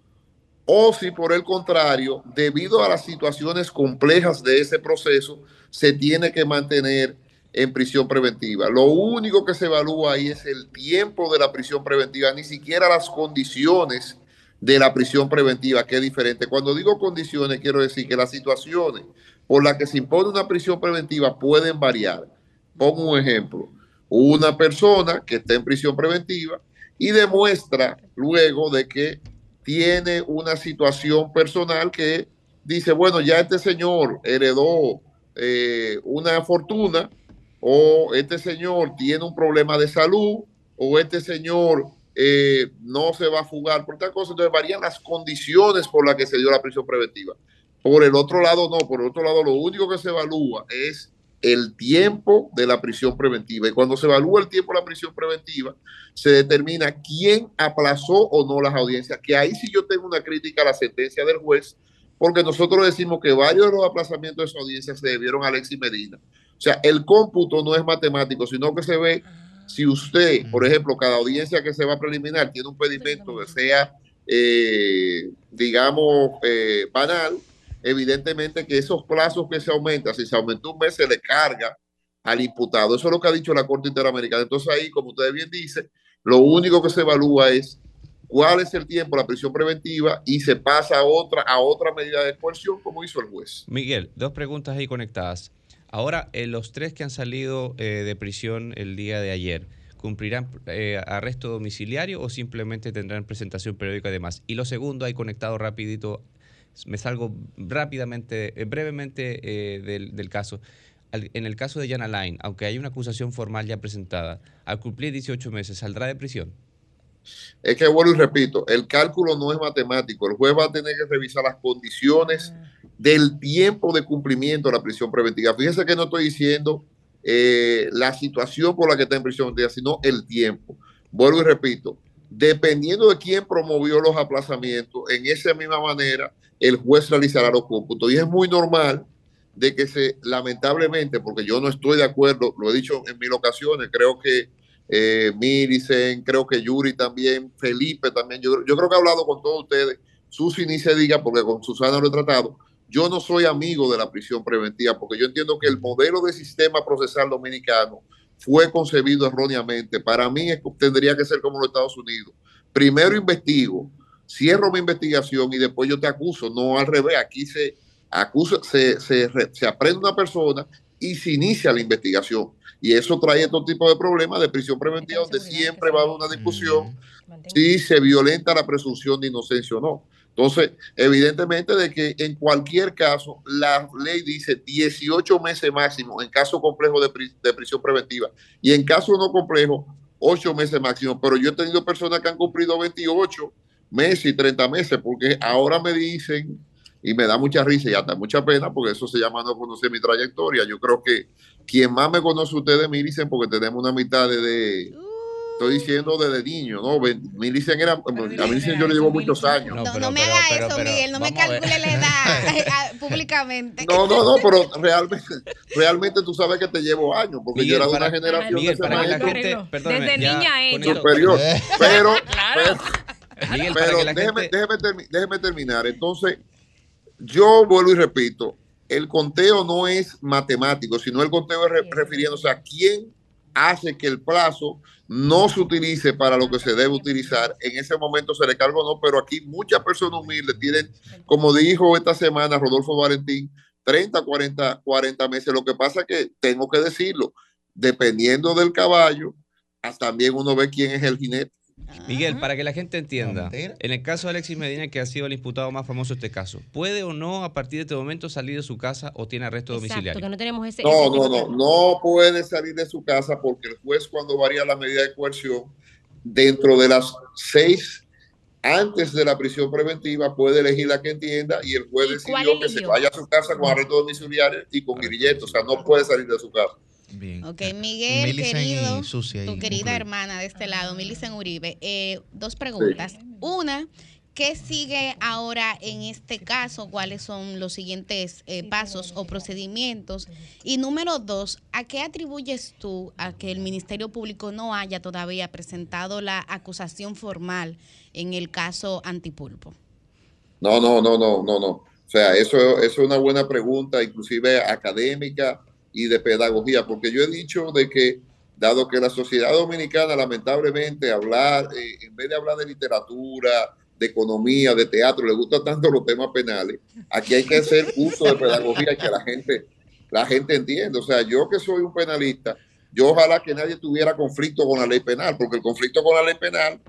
S7: o si por el contrario, debido a las situaciones complejas de ese proceso, se tiene que mantener en prisión preventiva. Lo único que se evalúa ahí es el tiempo de la prisión preventiva, ni siquiera las condiciones de la prisión preventiva, que es diferente. Cuando digo condiciones, quiero decir que las situaciones por las que se impone una prisión preventiva pueden variar. Pongo un ejemplo. Una persona que está en prisión preventiva y demuestra luego de que tiene una situación personal que dice, bueno, ya este señor heredó eh, una fortuna o este señor tiene un problema de salud o este señor eh, no se va a fugar por tal cosa. Entonces varían las condiciones por las que se dio la prisión preventiva. Por el otro lado, no. Por el otro lado, lo único que se evalúa es el tiempo de la prisión preventiva. Y cuando se evalúa el tiempo de la prisión preventiva, se determina quién aplazó o no las audiencias. Que ahí sí yo tengo una crítica a la sentencia del juez, porque nosotros decimos que varios de los aplazamientos de esas audiencias se debieron a Alexis Medina. O sea, el cómputo no es matemático, sino que se ve si usted, por ejemplo, cada audiencia que se va a preliminar tiene un pedimento que sea, eh, digamos, eh, banal, evidentemente que esos plazos que se aumentan, si se aumentó un mes, se le carga al imputado. Eso es lo que ha dicho la Corte Interamericana. Entonces ahí, como usted bien dice, lo único que se evalúa es cuál es el tiempo de la prisión preventiva y se pasa a otra, a otra medida de coerción como hizo el juez.
S1: Miguel, dos preguntas ahí conectadas. Ahora, eh, los tres que han salido eh, de prisión el día de ayer, ¿cumplirán eh, arresto domiciliario o simplemente tendrán presentación periódica y demás? Y lo segundo, hay conectado rapidito, me salgo rápidamente, brevemente del, caso. en el caso de Jan Alain, aunque hay una acusación formal ya presentada, al cumplir 18 meses, ¿saldrá de prisión?
S7: Es que vuelvo y repito, el cálculo no es matemático. El juez va a tener que revisar las condiciones del tiempo de cumplimiento de la prisión preventiva. Fíjense que no estoy diciendo eh, la situación por la que está en prisión preventiva, sino el tiempo. Vuelvo y repito, dependiendo de quién promovió los aplazamientos, en esa misma manera el juez realizará los cómputos. Y es muy normal de que se, lamentablemente, porque yo no estoy de acuerdo, lo he dicho en mil ocasiones, creo que eh, Milicen, creo que Yuri también, Felipe también, yo, yo creo que he hablado con todos ustedes, Susi ni se diga, porque con Susana lo he tratado, yo no soy amigo de la prisión preventiva, porque yo entiendo que el modelo de sistema procesal dominicano fue concebido erróneamente. Para mí tendría que ser como los Estados Unidos. Primero investigo, cierro mi investigación y después yo te acuso. No al revés, aquí se acusa, se, se aprende una persona y se inicia la investigación. Y eso trae todo tipo de problemas de prisión preventiva, donde siempre va a haber una discusión si se violenta la presunción de inocencia o no. Entonces, evidentemente de que en cualquier caso, la ley dice 18 meses máximo en caso complejo de, de prisión preventiva y en caso no complejo, 8 meses máximo. Pero yo he tenido personas que han cumplido 28 meses y 30 meses porque ahora me dicen, y me da mucha risa y hasta mucha pena, porque eso se llama no conocer mi trayectoria. Yo creo que quien más me conoce ustedes me dicen porque tenemos una mitad de estoy diciendo desde niño, ¿no? Milicen era, a Milicen yo le llevo muchos años.
S4: No, no, me haga eso, Miguel, no me calcule la edad públicamente.
S7: No, no, no, pero realmente, realmente tú sabes que te llevo años, porque yo era de una generación
S1: Miguel,
S7: de
S1: para que la gente,
S6: desde niña a ella.
S7: Superior. Pero, claro. pero, pero déjeme, déjeme, déjeme terminar. Entonces, yo vuelvo y repito, el conteo no es matemático, sino el conteo es refiriéndose a quién hace que el plazo no se utilice para lo que se debe utilizar. En ese momento se le carga o no, pero aquí muchas personas humildes tienen, como dijo esta semana Rodolfo Valentín, 30, 40, 40 meses. Lo que pasa es que tengo que decirlo, dependiendo del caballo, también uno ve quién es el jinete.
S1: Miguel, para que la gente entienda, en el caso de Alexis Medina, que ha sido el imputado más famoso de este caso, ¿puede o no a partir de este momento salir de su casa o tiene arresto domiciliario?
S2: no, tenemos ese,
S7: no, no, no, no puede salir de su casa porque el juez cuando varía la medida de coerción, dentro de las seis antes de la prisión preventiva puede elegir la que entienda y el juez decidió que se vaya a su casa con arresto domiciliario y con grilletes, o sea, no puede salir de su casa.
S4: Bien. Ok, Miguel, querido, tu querida hermana de este lado, Milicen Uribe, eh, dos preguntas. Una, ¿qué sigue ahora en este caso? ¿Cuáles son los siguientes eh, pasos o procedimientos? Y número dos, ¿a qué atribuyes tú a que el Ministerio Público no haya todavía presentado la acusación formal en el caso Antipulpo?
S7: No, no, no, no, no, no. O sea, eso, eso es una buena pregunta, inclusive académica y de pedagogía, porque yo he dicho de que, dado que la sociedad dominicana lamentablemente hablar, eh, en vez de hablar de literatura, de economía, de teatro, le gustan tanto los temas penales, aquí hay que hacer uso de pedagogía que la gente, la gente entienda. O sea, yo que soy un penalista, yo ojalá que nadie tuviera conflicto con la ley penal, porque el conflicto con la ley penal,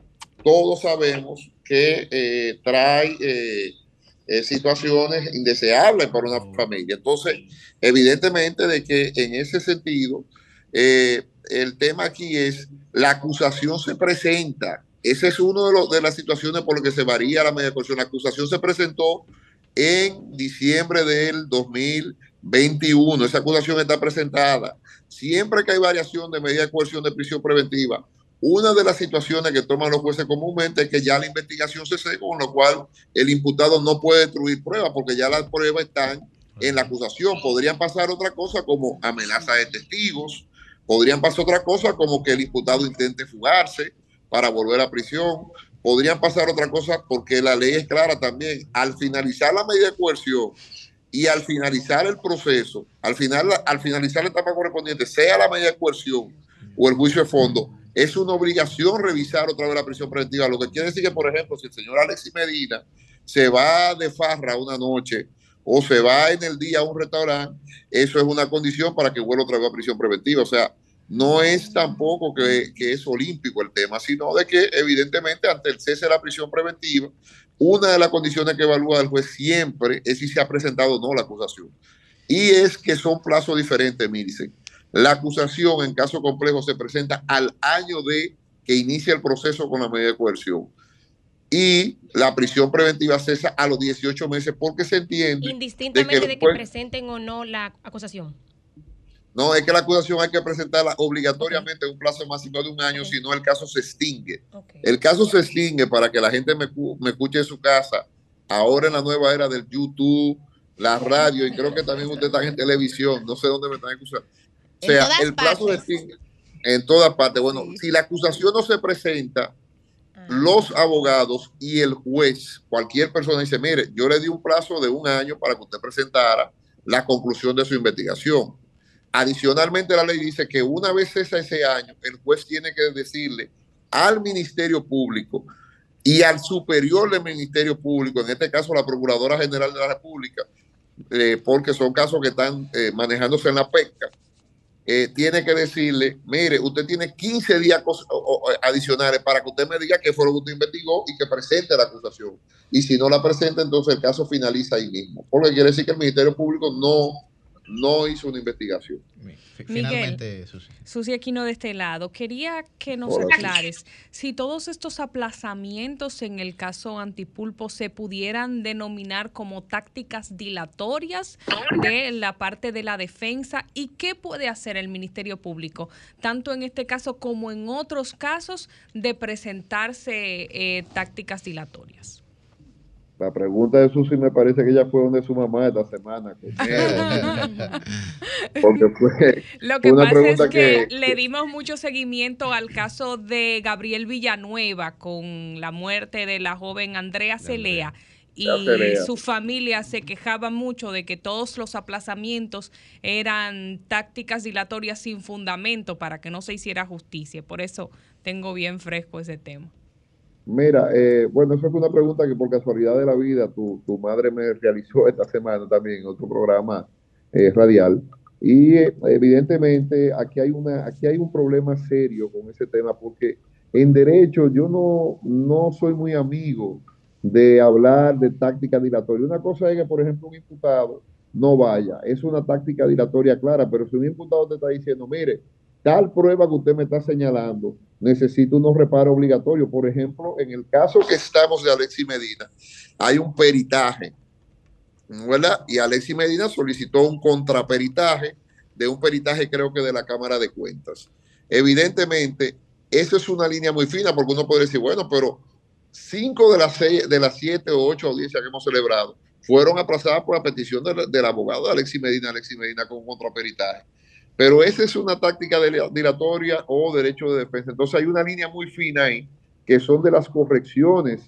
S7: todos sabemos que eh, trae... Eh, eh, situaciones indeseables para una familia. Entonces, evidentemente de que en ese sentido, eh, el tema aquí es, la acusación se presenta. Ese es uno de, los, de las situaciones por las que se varía la media coerción. La acusación se presentó en diciembre del 2021. Esa acusación está presentada. Siempre que hay variación de medida de coerción de prisión preventiva, una de las situaciones que toman los jueces comúnmente es que ya la investigación se seca, con lo cual el imputado no puede destruir pruebas porque ya las pruebas están en la acusación. Podrían pasar otra cosa como amenaza de testigos, podrían pasar otra cosa como que el imputado intente fugarse para volver a prisión, podrían pasar otra cosa porque la ley es clara también. Al finalizar la medida de coerción y al finalizar el proceso, al, final, al finalizar la etapa correspondiente, sea la medida de coerción o el juicio de fondo, es una obligación revisar otra vez la prisión preventiva. Lo que quiere decir que, por ejemplo, si el señor Alexis Medina se va de farra una noche o se va en el día a un restaurante, eso es una condición para que vuelva otra vez a prisión preventiva. O sea, no es tampoco que, que, es olímpico el tema, sino de que evidentemente ante el cese de la prisión preventiva, una de las condiciones que evalúa el juez siempre es si se ha presentado o no la acusación. Y es que son plazos diferentes, dicen. La acusación en caso complejo se presenta al año de que inicia el proceso con la medida de coerción. Y la prisión preventiva cesa a los 18 meses porque se entiende.
S2: Indistintamente de que, presenten o no la acusación.
S7: No, es que la acusación hay que presentarla obligatoriamente en un plazo máximo de un año, si no el caso se extingue. El caso se extingue para que la gente me, me escuche en su casa, ahora en la nueva era del YouTube, la radio, y creo que también usted está en televisión, no sé dónde me están escuchando. O sea, el plazo se extingue en todas partes. Bueno, si la acusación no se presenta, ah. los abogados y el juez, cualquier persona dice, mire, yo le di un plazo de un año para que usted presentara la conclusión de su investigación Adicionalmente, la ley dice que una vez cesa ese año, el juez tiene que decirle al Ministerio Público y al superior del Ministerio Público, en este caso la Procuradora General de la República, eh, porque son casos que están eh, manejándose en la pesca, eh, tiene que decirle, mire, usted tiene 15 días adicionales para que usted me diga qué fue lo que usted investigó y que presente la acusación. Y si no la presenta, entonces el caso finaliza ahí mismo. Porque quiere decir que el Ministerio Público no no hizo una investigación.
S6: Finalmente, Susi. Susi Aquino de este lado, quería que nos aclares si todos estos aplazamientos en el caso Antipulpo se pudieran denominar como tácticas dilatorias de la parte de la defensa y qué puede hacer el Ministerio Público, tanto en este caso como en otros casos, de presentarse eh, tácticas dilatorias.
S7: La pregunta de Susi me parece que ella fue donde su mamá esta semana.
S6: Porque fue Lo que pasa es que, le dimos mucho seguimiento al caso de Gabriel Villanueva con la muerte de la joven Andrea Celea. Y su familia se quejaba mucho de que todos los aplazamientos eran tácticas dilatorias sin fundamento para que no se hiciera justicia. Por eso tengo bien fresco ese tema.
S7: Mira, eh, bueno, eso fue una pregunta que por casualidad de la vida tu, madre me realizó esta semana también en otro programa eh, radial. Y evidentemente aquí hay, una, aquí hay un problema serio con ese tema porque en derecho yo no, no soy muy amigo de hablar de táctica dilatoria. Una cosa es que, por ejemplo, un imputado no vaya. Es una táctica dilatoria clara, pero si un imputado te está diciendo, mire, tal prueba que usted me está señalando necesita unos reparos obligatorios. Por ejemplo, en el caso que estamos de Alexi Medina, hay un peritaje, ¿verdad? Y Alexi Medina solicitó un contraperitaje de un peritaje creo que de la Cámara de Cuentas. Evidentemente, eso es una línea muy fina porque uno puede decir, bueno, pero cinco de las seis, de las siete o ocho audiencias que hemos celebrado fueron aplazadas por la petición del, abogado de Alexi Medina, Alexi Medina con un contraperitaje. Pero esa es una táctica dilatoria o derecho de defensa. Entonces hay una línea muy fina ahí que son de las correcciones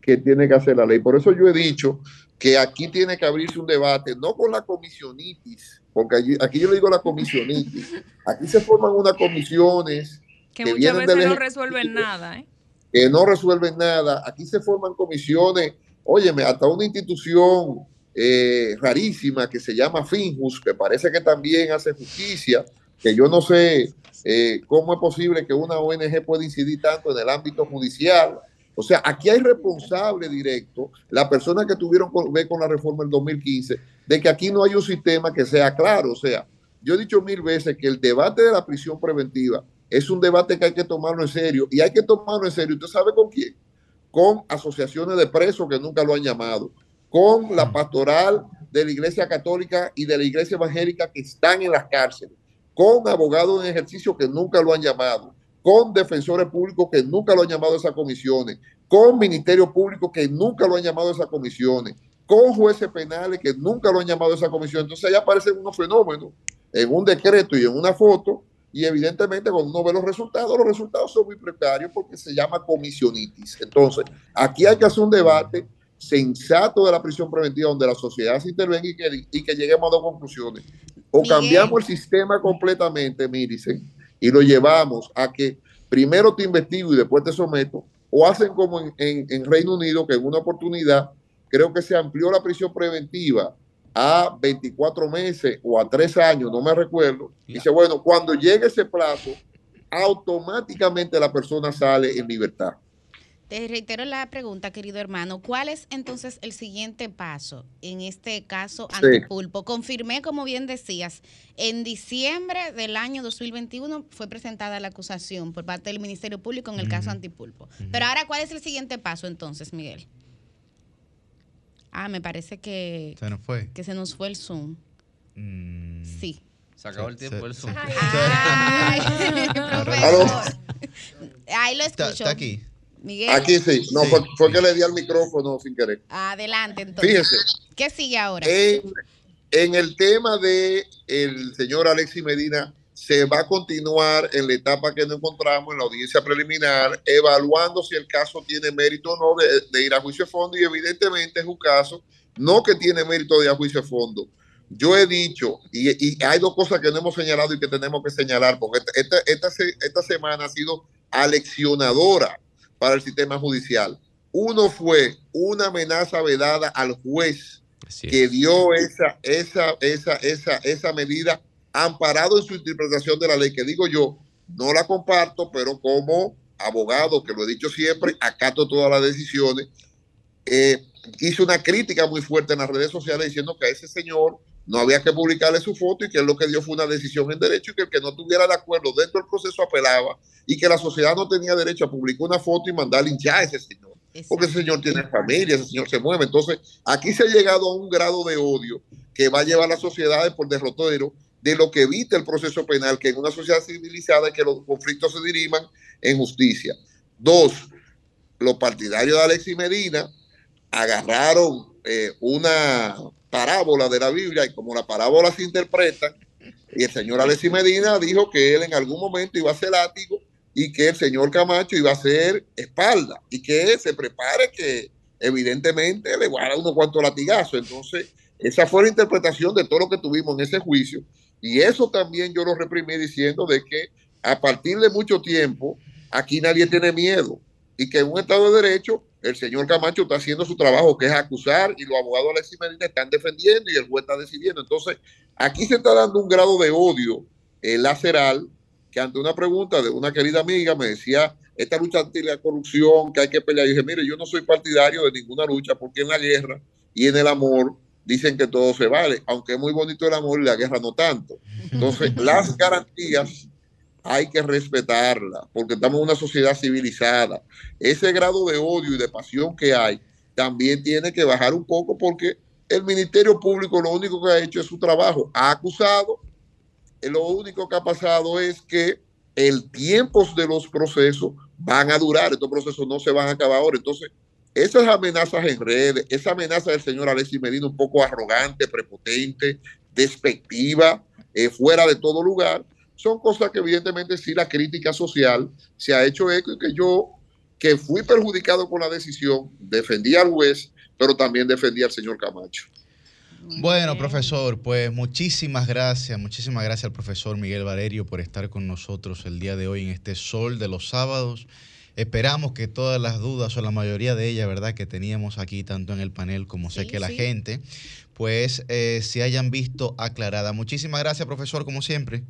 S7: que tiene que hacer la ley. Por eso yo he dicho que aquí tiene que abrirse un debate, no con la comisionitis, porque aquí yo le digo la comisionitis, aquí se forman unas comisiones
S6: que, muchas veces no resuelven nada, ¿eh?
S7: que no resuelven nada. Aquí se forman comisiones, óyeme, hasta una institución eh, rarísima que se llama Finjus, que parece que también hace justicia, que yo no sé eh, cómo es posible que una ONG pueda incidir tanto en el ámbito judicial. O sea, aquí hay responsable directo, la persona que tuvieron que con la reforma del 2015, de que aquí no hay un sistema que sea claro. O sea, yo he dicho mil veces que el debate de la prisión preventiva es un debate que hay que tomarlo en serio y hay que tomarlo en serio. ¿Usted sabe con quién? Con asociaciones de presos que nunca lo han llamado, con la pastoral de la Iglesia Católica y de la Iglesia Evangélica que están en las cárceles, con abogados en ejercicio que nunca lo han llamado, con defensores públicos que nunca lo han llamado a esas comisiones, con ministerios públicos que nunca lo han llamado a esas comisiones, con jueces penales que nunca lo han llamado a esa comisión. Entonces ahí aparecen unos fenómenos en un decreto y en una foto y evidentemente cuando uno ve los resultados, los resultados son muy precarios porque se llama comisionitis. Entonces, aquí hay que hacer un debate sensato de la prisión preventiva donde la sociedad se intervenga y que, y que lleguemos a dos conclusiones. O cambiamos el sistema completamente, Miricen, y lo llevamos a que primero te investigo y después te someto, o hacen como en, en, Reino Unido, que en una oportunidad creo que se amplió la prisión preventiva a 24 meses o a 3 años, no me recuerdo. Dice, bueno, cuando llegue ese plazo, automáticamente la persona sale en libertad.
S4: Te reitero la pregunta, querido hermano. ¿Cuál es entonces el siguiente paso en este caso Antipulpo? Confirmé, como bien decías, en diciembre del año 2021 fue presentada la acusación por parte del Ministerio Público en el caso Antipulpo. Pero ahora, ¿cuál es el siguiente paso entonces, Miguel? Ah, me parece que
S3: se nos fue.
S4: Que se nos fue el Zoom. Mm. Sí.
S1: Se acabó el tiempo del Zoom.
S4: Ahí lo escucho.
S3: Está, aquí.
S7: Miguel. Aquí sí. No, Fue, que le di al micrófono sin querer.
S4: Adelante, entonces.
S7: Fíjese.
S4: ¿Qué sigue ahora?
S7: En, el tema de el señor Alexis Medina, se va a continuar en la etapa que nos encontramos en la audiencia preliminar, evaluando si el caso tiene mérito o no de, de ir a juicio de fondo y evidentemente es un caso no que tiene mérito de ir a juicio de fondo, yo he dicho, y, hay dos cosas que no hemos señalado y que tenemos que señalar, porque esta, esta, esta semana ha sido aleccionadora para el sistema judicial. Uno fue una amenaza vedada al juez que dio esa, esa, esa, esa, esa medida amparado en su interpretación de la ley, que digo yo, no la comparto, pero como abogado, que lo he dicho siempre, acato todas las decisiones, eh, hizo una crítica muy fuerte en las redes sociales diciendo que a ese señor no había que publicarle su foto y que lo que dio fue una decisión en derecho y que el que no tuviera de acuerdo dentro del proceso apelaba y que la sociedad no tenía derecho a publicar una foto y mandar hinchar a ese señor. Porque ese señor tiene familia, ese señor se mueve. Entonces, aquí se ha llegado a un grado de odio que va a llevar a las sociedades por derrotero de lo que evita el proceso penal, que en una sociedad civilizada que los conflictos se diriman en justicia. Dos, los partidarios de Alexis Medina agarraron eh, una parábola de la Biblia y como la parábola se interpreta, y el señor Alexis Medina dijo que él en algún momento iba a ser látigo y que el señor Camacho iba a ser espalda y que se prepare que evidentemente le va a dar unos cuantos latigazos. Entonces, esa fue la interpretación de todo lo que tuvimos en ese juicio. Y eso también yo lo reprimí diciendo de que a partir de mucho tiempo, aquí nadie tiene miedo y que en un Estado de Derecho el señor Camacho está haciendo su trabajo, que es acusar, y los abogados Alexis Medina están defendiendo y el juez está decidiendo. Entonces, aquí se está dando un grado de odio eh, laceral, que ante una pregunta de una querida amiga me decía, esta lucha anti la corrupción, que hay que pelear. Y dije, mire, yo no soy partidario de ninguna lucha, porque en la guerra y en el amor dicen que todo se vale, aunque es muy bonito el amor y la guerra no tanto. Entonces, las garantías hay que respetarla, porque estamos en una sociedad civilizada. Ese grado de odio y de pasión que hay también tiene que bajar un poco porque el Ministerio Público lo único que ha hecho es su trabajo. Ha acusado, lo único que ha pasado es que el tiempo de los procesos van a durar, estos procesos no se van a acabar ahora. Entonces, esas amenazas en redes, esa amenaza del señor Alexis Medina un poco arrogante, prepotente, despectiva, eh, fuera de todo lugar, son cosas que evidentemente sí la crítica social se ha hecho eco y que yo, que fui perjudicado con la decisión, defendí al juez, pero también defendí al señor Camacho.
S3: Bueno, profesor, pues muchísimas gracias, muchísimas gracias al profesor Miguel Valerio por estar con nosotros el día de hoy en este sol de los sábados. Esperamos que todas las dudas o la mayoría de ellas, ¿verdad?, que teníamos aquí, tanto en el panel como sé que la gente, pues eh, se hayan visto aclaradas. Muchísimas gracias, profesor, como siempre.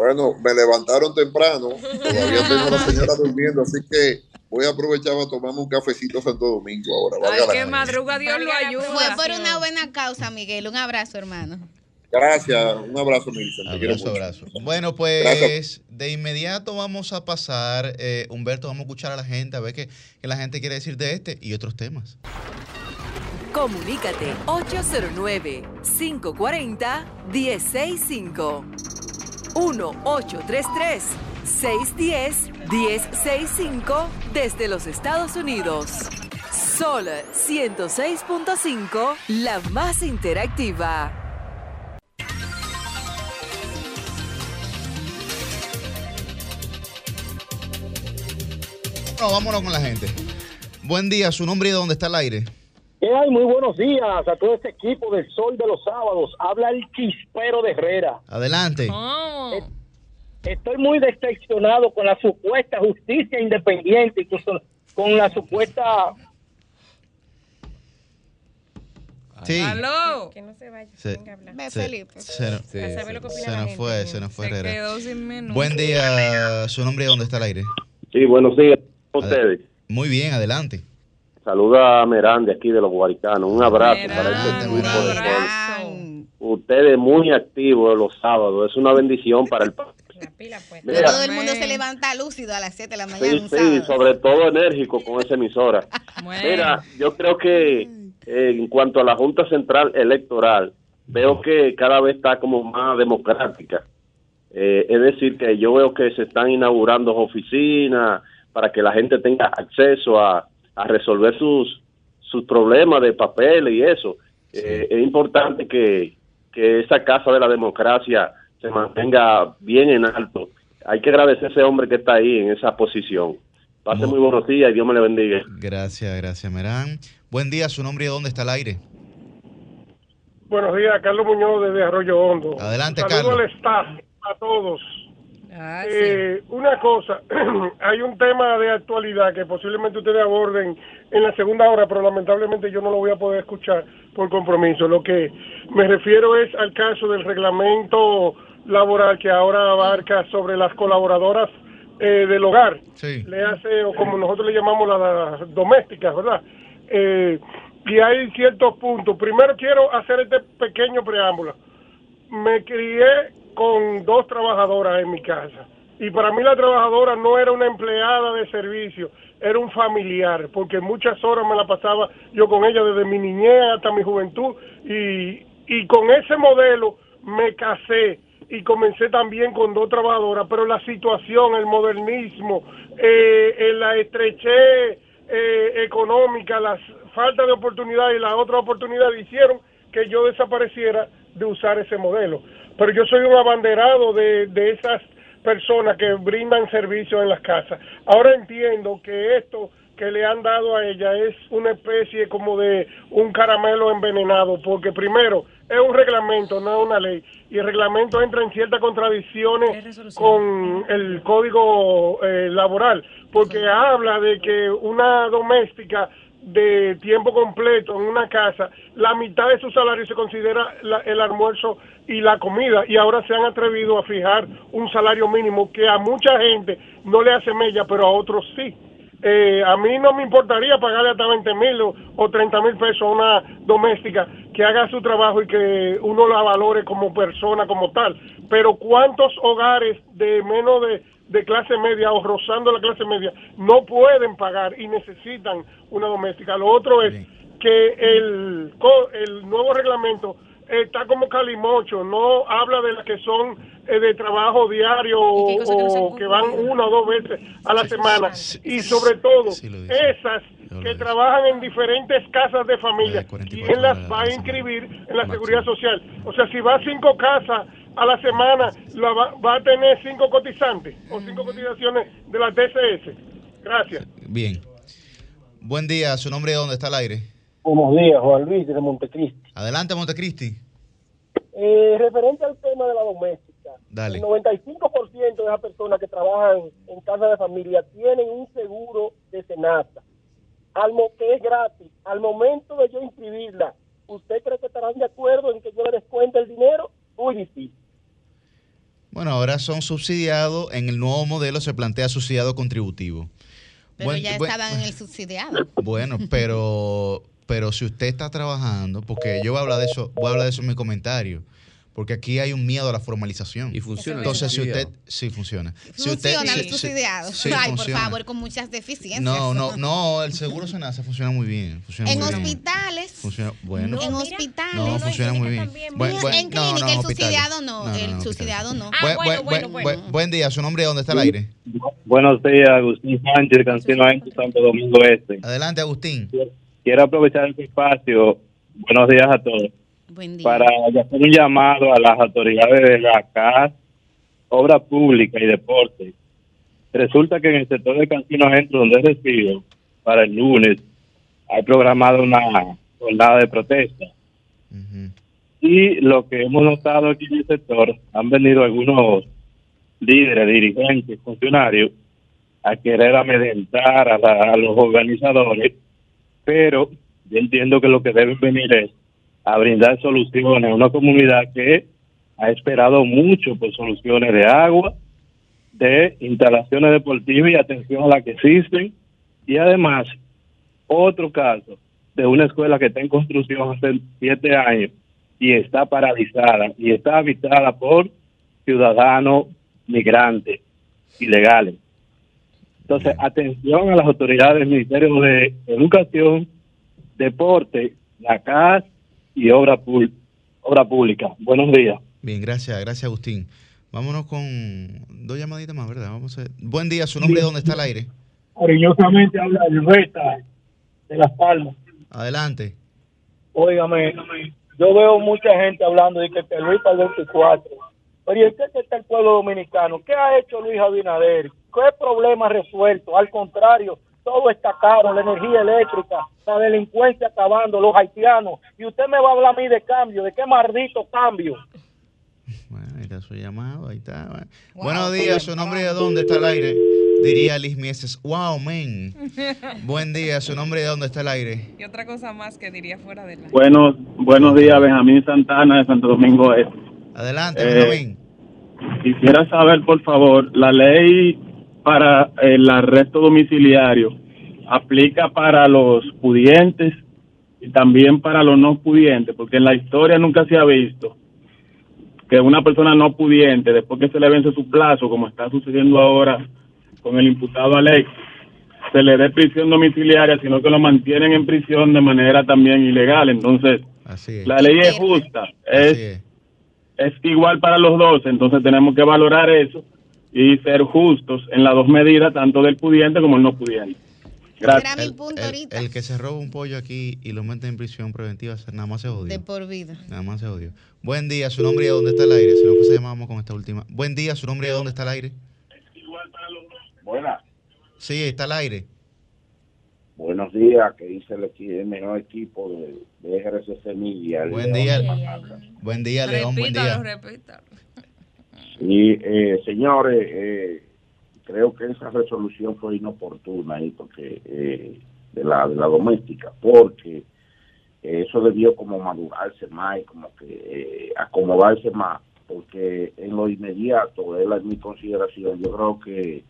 S7: Bueno, me levantaron temprano, todavía tengo a la señora durmiendo, así que voy a aprovechar para tomarme un cafecito Santo Domingo ahora.
S6: Ay, qué madruga, Dios lo ayuda.
S4: Fue por una buena causa, Miguel. Un abrazo, hermano.
S7: Gracias, un abrazo, Milton.
S3: Abrazo, abrazo. Bueno, pues de inmediato vamos a pasar, eh, Humberto, vamos a escuchar a la gente, a ver qué, qué la gente quiere decir de este y otros temas.
S8: Comunícate 809 540 1065 1-833-610-1065 desde los Estados Unidos. Sol 106.5, la más interactiva.
S3: No, vámonos con la gente. Buen día, su nombre y dónde está el aire.
S9: ¿Qué hay? Muy buenos días a todo este equipo del Sol de los Sábados. Habla el chispero de Herrera.
S3: Adelante.
S9: Oh. Estoy muy decepcionado con la supuesta justicia independiente, incluso con la supuesta...
S3: Sí.
S6: ¡Aló!
S2: Que no se vaya.
S3: Se,
S2: Venga,
S3: se-
S4: Felipe.
S3: se nos-
S2: Para saber lo que
S3: se nos
S2: gente.
S3: fue, se nos fue
S6: Se
S3: Herrera.
S6: quedó sin.
S3: Buen día, su nombre y dónde está el aire.
S10: Sí, buenos días a ustedes.
S3: Muy bien, adelante.
S10: Saluda a Merán de aquí de los Guaricanos. Un abrazo
S6: Merán,
S10: para este
S3: Merán.
S10: de. Ustedes muy activos los sábados. Es una bendición para el país.
S2: La pila, pues.
S4: No
S10: Mira.
S4: todo el mundo se levanta lúcido a las 7 de la mañana
S10: Sí,
S4: un
S10: sí,
S4: sábado.
S10: sobre todo enérgico con esa emisora.
S6: Bueno.
S10: Mira, yo creo que eh, en cuanto a la Junta Central Electoral, veo que cada vez está como más democrática. Eh, es decir, que yo veo que se están inaugurando oficinas para que la gente tenga acceso a, resolver sus, sus problemas de papel y eso. Eh, es importante que, que esa casa de la democracia se mantenga bien en alto. Hay que agradecer a ese hombre que está ahí en esa posición. Pase muy, buenos días y Dios me le bendiga.
S3: Gracias, gracias, Merán. Buen día, su nombre y dónde está el aire.
S11: Buenos días, Carlos Muñoz desde Arroyo Hondo.
S3: Adelante,
S11: Carlos. al staff, a todos. Eh, una cosa, hay un tema de actualidad que posiblemente ustedes aborden en la segunda hora, pero lamentablemente yo no lo voy a poder escuchar por compromiso. Lo que me refiero es al caso del reglamento laboral que ahora abarca sobre las colaboradoras eh, del hogar. Le hace, o como nosotros le llamamos las domésticas, ¿verdad? Eh, y hay ciertos puntos. Primero quiero hacer este pequeño preámbulo. Me crié con dos trabajadoras en mi casa. Y para mí la trabajadora no era una empleada de servicio, era un familiar, porque muchas horas me la pasaba yo con ella desde mi niñez hasta mi juventud. Y, y con ese modelo me casé y comencé también con dos trabajadoras, pero la situación, el modernismo, eh, la estrechez eh, económica, las falta de oportunidad y la otra oportunidad hicieron que yo desapareciera de usar ese modelo pero yo soy un abanderado de, de esas personas que brindan servicio en las casas. Ahora entiendo que esto que le han dado a ella es una especie como de un caramelo envenenado, porque primero es un reglamento, no es una ley, y el reglamento entra en ciertas contradicciones con el código eh, laboral, porque habla de que una doméstica de tiempo completo en una casa, la mitad de su salario se considera el almuerzo y la comida y ahora se han atrevido a fijar un salario mínimo que a mucha gente no le hace mella, pero a otros sí. Eh, a mí no me importaría pagarle hasta 20 mil o, 30 mil pesos a una doméstica que haga su trabajo y que uno la valore como persona, como tal. Pero ¿cuántos hogares de menos de de clase media o rozando la clase media no pueden pagar y necesitan una doméstica. Lo otro es que el, el nuevo reglamento está como calimocho, no habla de las que son eh, de trabajo diario o, que, van una o dos veces a la semana. Y sobre todo esas que trabajan en diferentes casas de familia, ¿quién las va a inscribir en la seguridad social? O sea, si va a cinco casas a la semana la va, a tener cinco cotizantes o cinco cotizaciones de la TCS. Gracias.
S3: Bien. Buen día, su nombre y dónde está el aire.
S12: Buenos días, Juan Luis de Montecristi.
S3: Adelante, Montecristi.
S12: Eh, referente al tema de la doméstica,
S3: Dale.
S12: el 95% de las personas que trabajan en casa de familia tienen un seguro de senata, al que es gratis. Al momento de yo inscribirla, ¿usted cree que estarán de acuerdo en que yo le descuente el dinero? Muy difícil.
S3: Bueno, ahora son subsidiados, en el nuevo modelo se plantea subsidiado contributivo.
S4: Pero ya estaban en el subsidiado.
S3: Bueno, pero, pero si usted está trabajando, porque yo voy a hablar de eso, voy a hablar de eso en mi comentario porque aquí hay un miedo a la formalización.
S1: Y funciona.
S3: Entonces, si usted, sí funciona.
S4: Si funciona usted, el subsidiado. Ay, por favor, con muchas deficiencias.
S3: No, no, no, el seguro SENASA funciona muy bien. Funciona
S4: en
S3: muy
S4: hospitales.
S3: Funciona, bueno.
S4: en hospitales.
S3: No, funciona muy bien.
S4: en clínica, el subsidiado no. el subsidiado no.
S3: Ah, bueno, bueno, bueno, Buen día, su nombre, ¿dónde está el aire?
S13: Buenos días, Agustín Sánchez, Cancino Santo Domingo Este.
S3: Adelante, Agustín.
S13: Quiero aprovechar este espacio. Buenos días a todos para hacer un llamado a las autoridades de la CAS, Obra Pública y Deporte. Resulta que en el sector de Cancino Centro, donde resido, para el lunes, hay programado una jornada de protesta. Y lo que hemos notado aquí en el sector, han venido algunos líderes, dirigentes, funcionarios, a querer amedrentar a, a los organizadores, pero yo entiendo que lo que deben venir es a brindar soluciones a una comunidad que ha esperado mucho por soluciones de agua, de instalaciones deportivas y atención a las que existen. Y además, otro caso de una escuela que está en construcción hace siete años y está paralizada y está habitada por ciudadanos migrantes ilegales. Entonces, atención a las autoridades del Ministerio de Educación, Deporte, la CAS y obra, Obra Pública. Buenos días.
S3: Bien, gracias, gracias Agustín. Vámonos con dos llamaditas más, ¿verdad? Vamos a Buen día, su nombre dónde está el aire.
S14: Cariñosamente habla Reta de Las Palmas.
S3: Adelante.
S14: Óigame, yo veo mucha gente hablando de que Luis para el 24. Pero ¿y en qué está el pueblo dominicano? ¿Qué ha hecho Luis Abinader? ¿Qué problema resuelto? Al contrario, todo está caro, la energía eléctrica, la delincuencia acabando, los haitianos. Y usted me va a hablar a mí de cambio, ¿de qué maldito cambio?
S3: Bueno, ahí está su llamado, ahí está. Buenos días, su nombre y de dónde está el aire. Diría Liz Mieses, wow, men. Buen día, su nombre y de dónde está el aire.
S6: Y otra cosa más que diría fuera de la...
S13: Buenos, buenos días, Benjamín Santana de Santo Domingo Este.
S3: Adelante, Benjamín.
S13: Eh, quisiera saber, por favor, la ley para el arresto domiciliario aplica para los pudientes y también para los no pudientes, porque en la historia nunca se ha visto que una persona no pudiente, después que se le vence su plazo, como está sucediendo ahora con el imputado Alex, se le dé prisión domiciliaria, sino que lo mantienen en prisión de manera también ilegal. Entonces, la ley es justa, es, es igual para los dos, entonces tenemos que valorar eso y ser justos en las dos medidas, tanto del pudiente como el no pudiente.
S3: Gracias. El, que se roba un pollo aquí y lo mete en prisión preventiva, nada más se odia.
S4: De por vida.
S3: Nada más se odia. Buen día, su nombre y dónde está el aire. Si no, pues llamamos con esta última. Buen día, su nombre y dónde está el aire.
S15: Buenas.
S3: Sí, está el aire.
S15: Buenos días, que dice el, mejor equipo de, de RCC Media.
S3: Buen día, buen día, León, buen día.
S15: Y eh, señores, eh, creo que esa resolución fue inoportuna ahí porque eh, de la de la doméstica, porque eso debió como madurarse más y como que acomodarse más, porque en lo inmediato, es mi consideración, yo creo que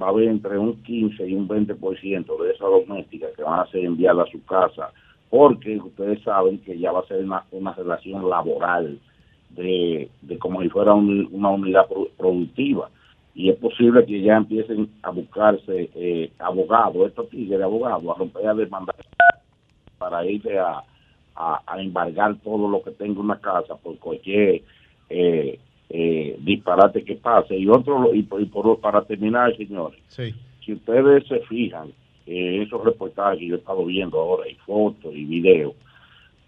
S15: va a haber entre un 15 y un 20% de esa doméstica que van a ser enviadas a su casa, porque ustedes saben que ya va a ser una, una relación laboral de, como si fuera una unidad productiva. Y es posible que ya empiecen a buscarse eh, abogados, estos tigres de abogados, a romper a demandar para irse a, a, embargar todo lo que tenga una casa por cualquier eh, eh, disparate que pase. Y otro, y, por, para terminar, señores, si ustedes se fijan en esos reportajes que yo he estado viendo ahora, y fotos y videos,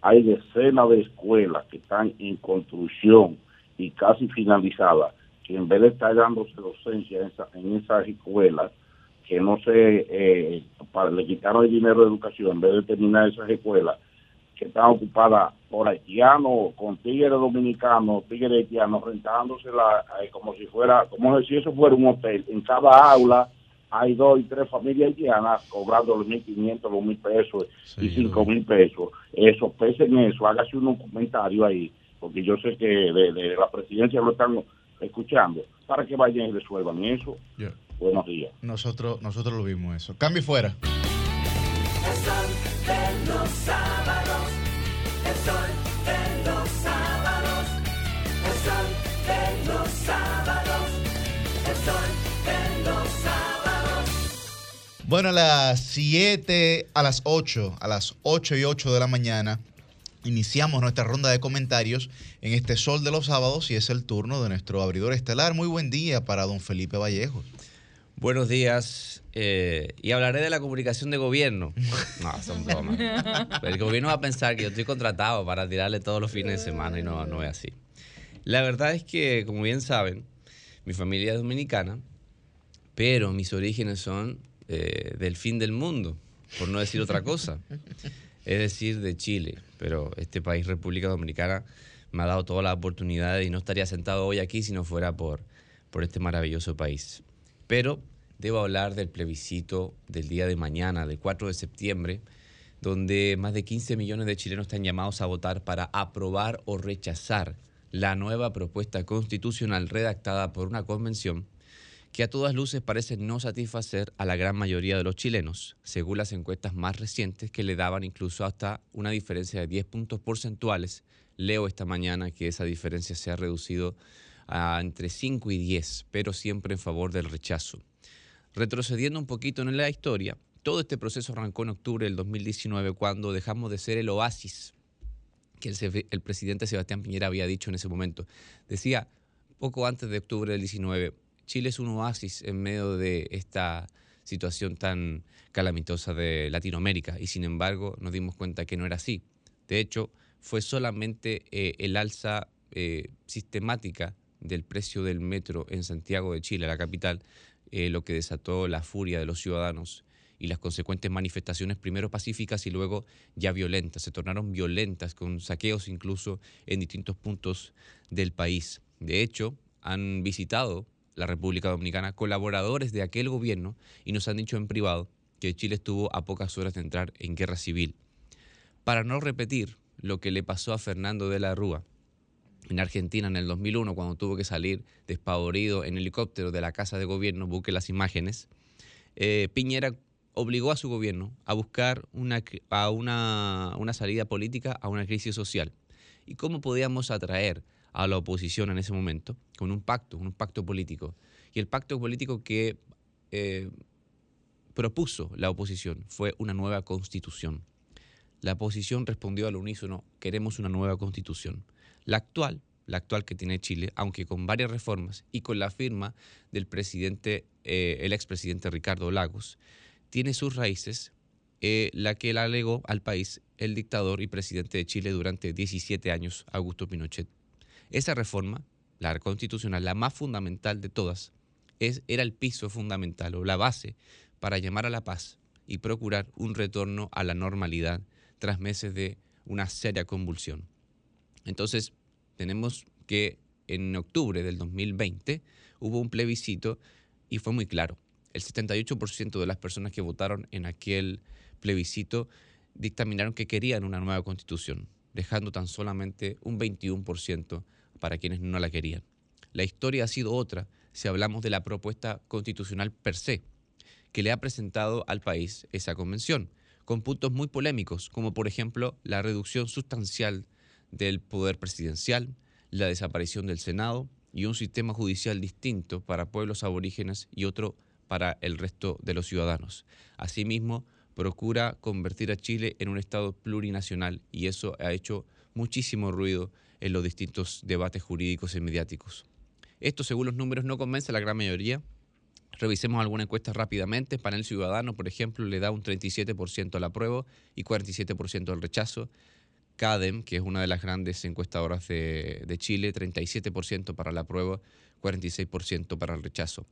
S15: hay decenas de escuelas que están en construcción y casi finalizadas, que en vez de estar dándose docencia en, esa, en esas escuelas, que no se eh, le quitaron el dinero de educación, en vez de terminar esas escuelas, que están ocupadas por haitianos, con tigres dominicanos, tigres haitianos, rentándosela eh, como si fuera, como si eso fuera un hotel. En cada aula hay dos y tres familias haitianas cobrando los 1.500, los 1.000 pesos y 5.000 pesos. Eso, pesen eso, hágase un comentario ahí, porque yo sé que de, la presidencia lo están escuchando, para que vayan y resuelvan eso. Buenos días.
S3: Nosotros, nosotros lo vimos eso. Cambio fuera. Bueno, a las 7, a las 8, a las 8 y 8 de la mañana, iniciamos nuestra ronda de comentarios en este Sol de los Sábados y es el turno de nuestro abridor estelar. Muy buen día para don Felipe Vallejo.
S1: Buenos días. Eh, y hablaré de la comunicación de gobierno. No, son bromas. El gobierno va a pensar que yo estoy contratado para tirarle todos los fines de semana y no, no es así. La verdad es que, como bien saben, mi familia es dominicana, pero mis orígenes son eh, del fin del mundo, por no decir otra cosa. Es decir, de Chile. Pero este país, República Dominicana, me ha dado todas las oportunidades y no estaría sentado hoy aquí si no fuera por, por este maravilloso país. Pero debo hablar del plebiscito del día de mañana, del 4 de septiembre, donde más de 15 millones de chilenos están llamados a votar para aprobar o rechazar la nueva propuesta constitucional redactada por una convención que a todas luces parece no satisfacer a la gran mayoría de los chilenos, según las encuestas más recientes que le daban incluso hasta una diferencia de 10 puntos porcentuales. Leo esta mañana que esa diferencia se ha reducido a entre 5 y 10, pero siempre en favor del rechazo. Retrocediendo un poquito en la historia, todo este proceso arrancó en octubre del 2019 cuando dejamos de ser el oasis que el, el presidente Sebastián Piñera había dicho en ese momento. Decía, poco antes de octubre del 19, Chile es un oasis en medio de esta situación tan calamitosa de Latinoamérica y sin embargo nos dimos cuenta que no era así. De hecho, fue solamente eh, el alza eh, sistemática del precio del metro en Santiago de Chile, la capital, eh, lo que desató la furia de los ciudadanos y las consecuentes manifestaciones, primero pacíficas y luego ya violentas. Se tornaron violentas, con saqueos incluso en distintos puntos del país. De hecho, han visitado la República Dominicana colaboradores de aquel gobierno y nos han dicho en privado que Chile estuvo a pocas horas de entrar en guerra civil. Para no repetir lo que le pasó a Fernando de la Rúa en Argentina en el 2001 cuando tuvo que salir despavorido en helicóptero de la casa de gobierno, busque las imágenes, eh, Piñera obligó a su gobierno a buscar una, a una, una salida política a una crisis social. ¿Y cómo podíamos atraer a la oposición en ese momento con un pacto, un pacto político? Y el pacto político que eh, propuso la oposición fue una nueva constitución. La oposición respondió al unísono, queremos una nueva constitución. La actual, la actual que tiene Chile, aunque con varias reformas y con la firma del presidente, eh, el expresidente Ricardo Lagos, tiene sus raíces eh, la que la alegó al país el dictador y presidente de Chile durante 17 años, Augusto Pinochet. Esa reforma, la constitucional, la más fundamental de todas, es, era el piso fundamental o la base para llamar a la paz y procurar un retorno a la normalidad tras meses de una seria convulsión. Entonces, tenemos que en octubre del 2020 hubo un plebiscito y fue muy claro. El 78% de las personas que votaron en aquel plebiscito dictaminaron que querían una nueva constitución, dejando tan solamente un 21% para quienes no la querían. La historia ha sido otra si hablamos de la propuesta constitucional per se, que le ha presentado al país esa convención, con puntos muy polémicos, como por ejemplo la reducción sustancial del poder presidencial, la desaparición del Senado y un sistema judicial distinto para pueblos aborígenes y otro para el resto de los ciudadanos. Asimismo, procura convertir a Chile en un Estado plurinacional y eso ha hecho muchísimo ruido en los distintos debates jurídicos y mediáticos. Esto, según los números, no convence a la gran mayoría. Revisemos alguna encuesta rápidamente. Panel Ciudadano, por ejemplo, le da un 37% al apruebo y 47% al rechazo. CADEM, que es una de las grandes encuestadoras de, de Chile, 37% para la prueba, 46% para el rechazo.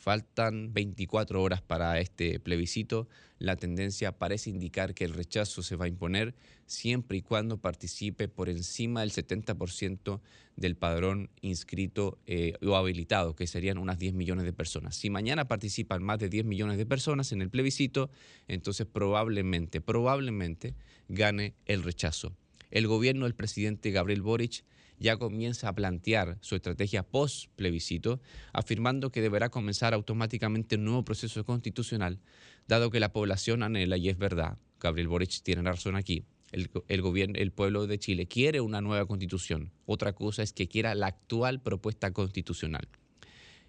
S1: Faltan 24 horas para este plebiscito. La tendencia parece indicar que el rechazo se va a imponer siempre y cuando participe por encima del 70% del padrón inscrito eh, o habilitado, que serían unas 10 millones de personas. Si mañana participan más de 10 millones de personas en el plebiscito, entonces probablemente, probablemente gane el rechazo. El gobierno del presidente Gabriel Boric ya comienza a plantear su estrategia post-plebiscito, afirmando que deberá comenzar automáticamente un nuevo proceso constitucional, dado que la población anhela, y es verdad, Gabriel Boric tiene razón aquí, el, gobierno, el pueblo de Chile quiere una nueva constitución. Otra cosa es que quiera la actual propuesta constitucional.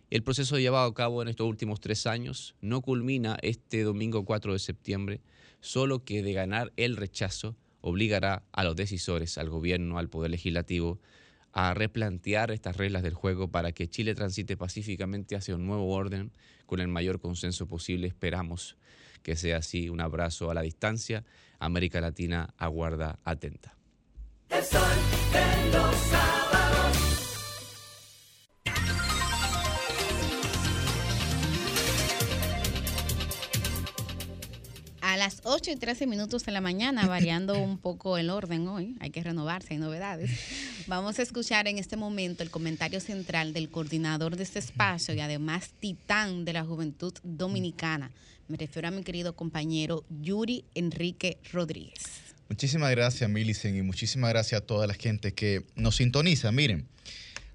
S1: El proceso llevado a cabo en estos últimos tres años no culmina este domingo 4 de septiembre, solo que de ganar el rechazo obligará a los decisores, al gobierno, al poder legislativo, a replantear estas reglas del juego para que Chile transite pacíficamente hacia un nuevo orden con el mayor consenso posible. Esperamos que sea así. Un abrazo a la distancia. América Latina aguarda atenta.
S4: Las 8 y 13 minutos de la mañana, variando un poco el orden hoy, hay que renovarse, hay novedades. Vamos a escuchar en este momento el comentario central del coordinador de este espacio y además titán de la juventud dominicana. Me refiero a mi querido compañero Yuri Enrique Rodríguez.
S3: Muchísimas gracias, Milicen, y muchísimas gracias a toda la gente que nos sintoniza. Miren,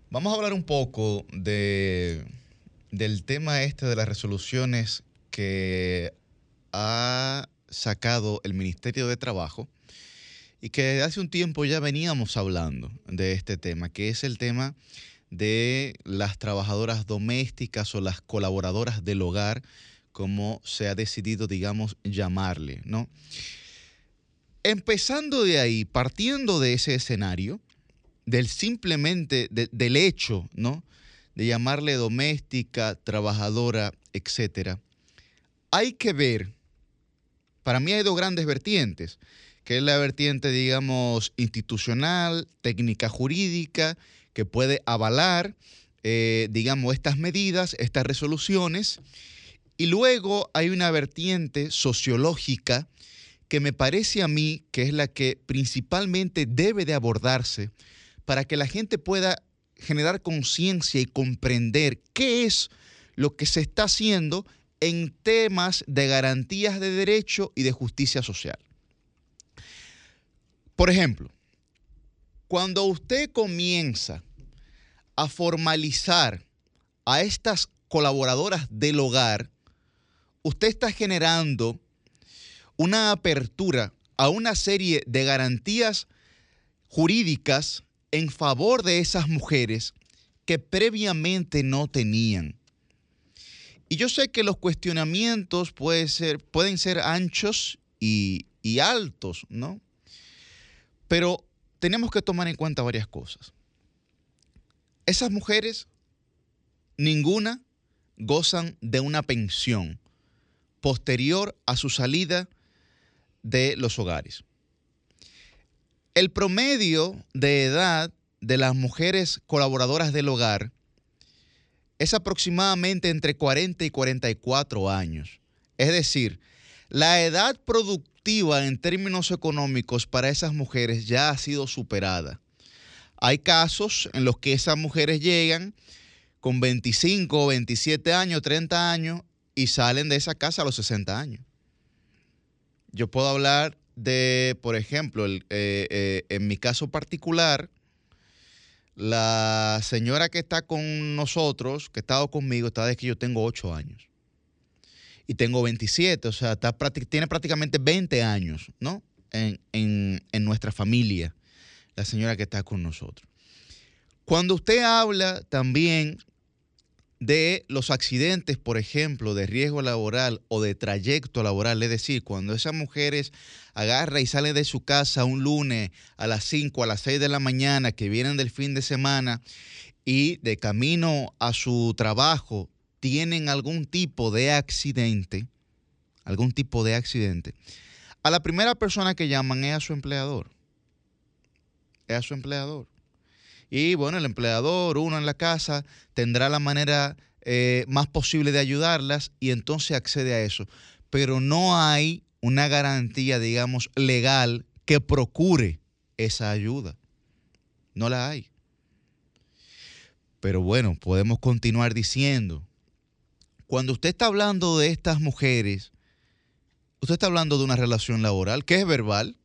S3: vamos a hablar un poco de, del tema este de las resoluciones que ha sacado el Ministerio de Trabajo y que hace un tiempo ya veníamos hablando de este tema, que es el tema de las trabajadoras domésticas o las colaboradoras del hogar, como se ha decidido, digamos, llamarle, ¿no? empezando de ahí, partiendo de ese escenario, del simplemente, del hecho, ¿no? De llamarle doméstica, trabajadora, etcétera, hay que ver, para mí hay dos grandes vertientes, que es la vertiente, digamos, institucional, técnica jurídica, que puede avalar, eh, digamos, estas medidas, estas resoluciones, y luego hay una vertiente sociológica que me parece a mí que es la que principalmente debe de abordarse para que la gente pueda generar conciencia y comprender qué es lo que se está haciendo en temas de garantías de derecho y de justicia social. Por ejemplo, cuando usted comienza a formalizar a estas colaboradoras del hogar, usted está generando una apertura a una serie de garantías jurídicas en favor de esas mujeres que previamente no tenían. Y yo sé que los cuestionamientos pueden ser anchos y altos, ¿no? Pero tenemos que tomar en cuenta varias cosas. Esas mujeres, ninguna gozan de una pensión posterior a su salida de los hogares. El promedio de edad de las mujeres colaboradoras del hogar es aproximadamente entre 40 y 44 años. Es decir, la edad productiva en términos económicos para esas mujeres ya ha sido superada. Hay casos en los que esas mujeres llegan con 25, 27 años, 30 años y salen de esa casa a los 60 años. Yo puedo hablar de, por ejemplo, eh, eh, en mi caso particular, la señora que está con nosotros, que ha estado conmigo, está desde que yo tengo 8 años. Y tengo 27, o sea, está, tiene prácticamente 20 años, ¿no? En, en nuestra familia, la señora que está con nosotros. Cuando usted habla también de los accidentes, por ejemplo, de riesgo laboral o de trayecto laboral. Es decir, cuando esas mujeres agarra y salen de su casa un lunes a las 5, a las 6 de la mañana, que vienen del fin de semana y de camino a su trabajo tienen algún tipo de accidente, algún tipo de accidente, a la primera persona que llaman es a su empleador. Es a su empleador. Y bueno, el empleador, uno en la casa, tendrá la manera eh, más posible de ayudarlas y entonces accede a eso. Pero no hay una garantía, digamos, legal que procure esa ayuda. No la hay. Pero bueno, podemos continuar diciendo, cuando usted está hablando de estas mujeres, usted está hablando de una relación laboral que es verbal,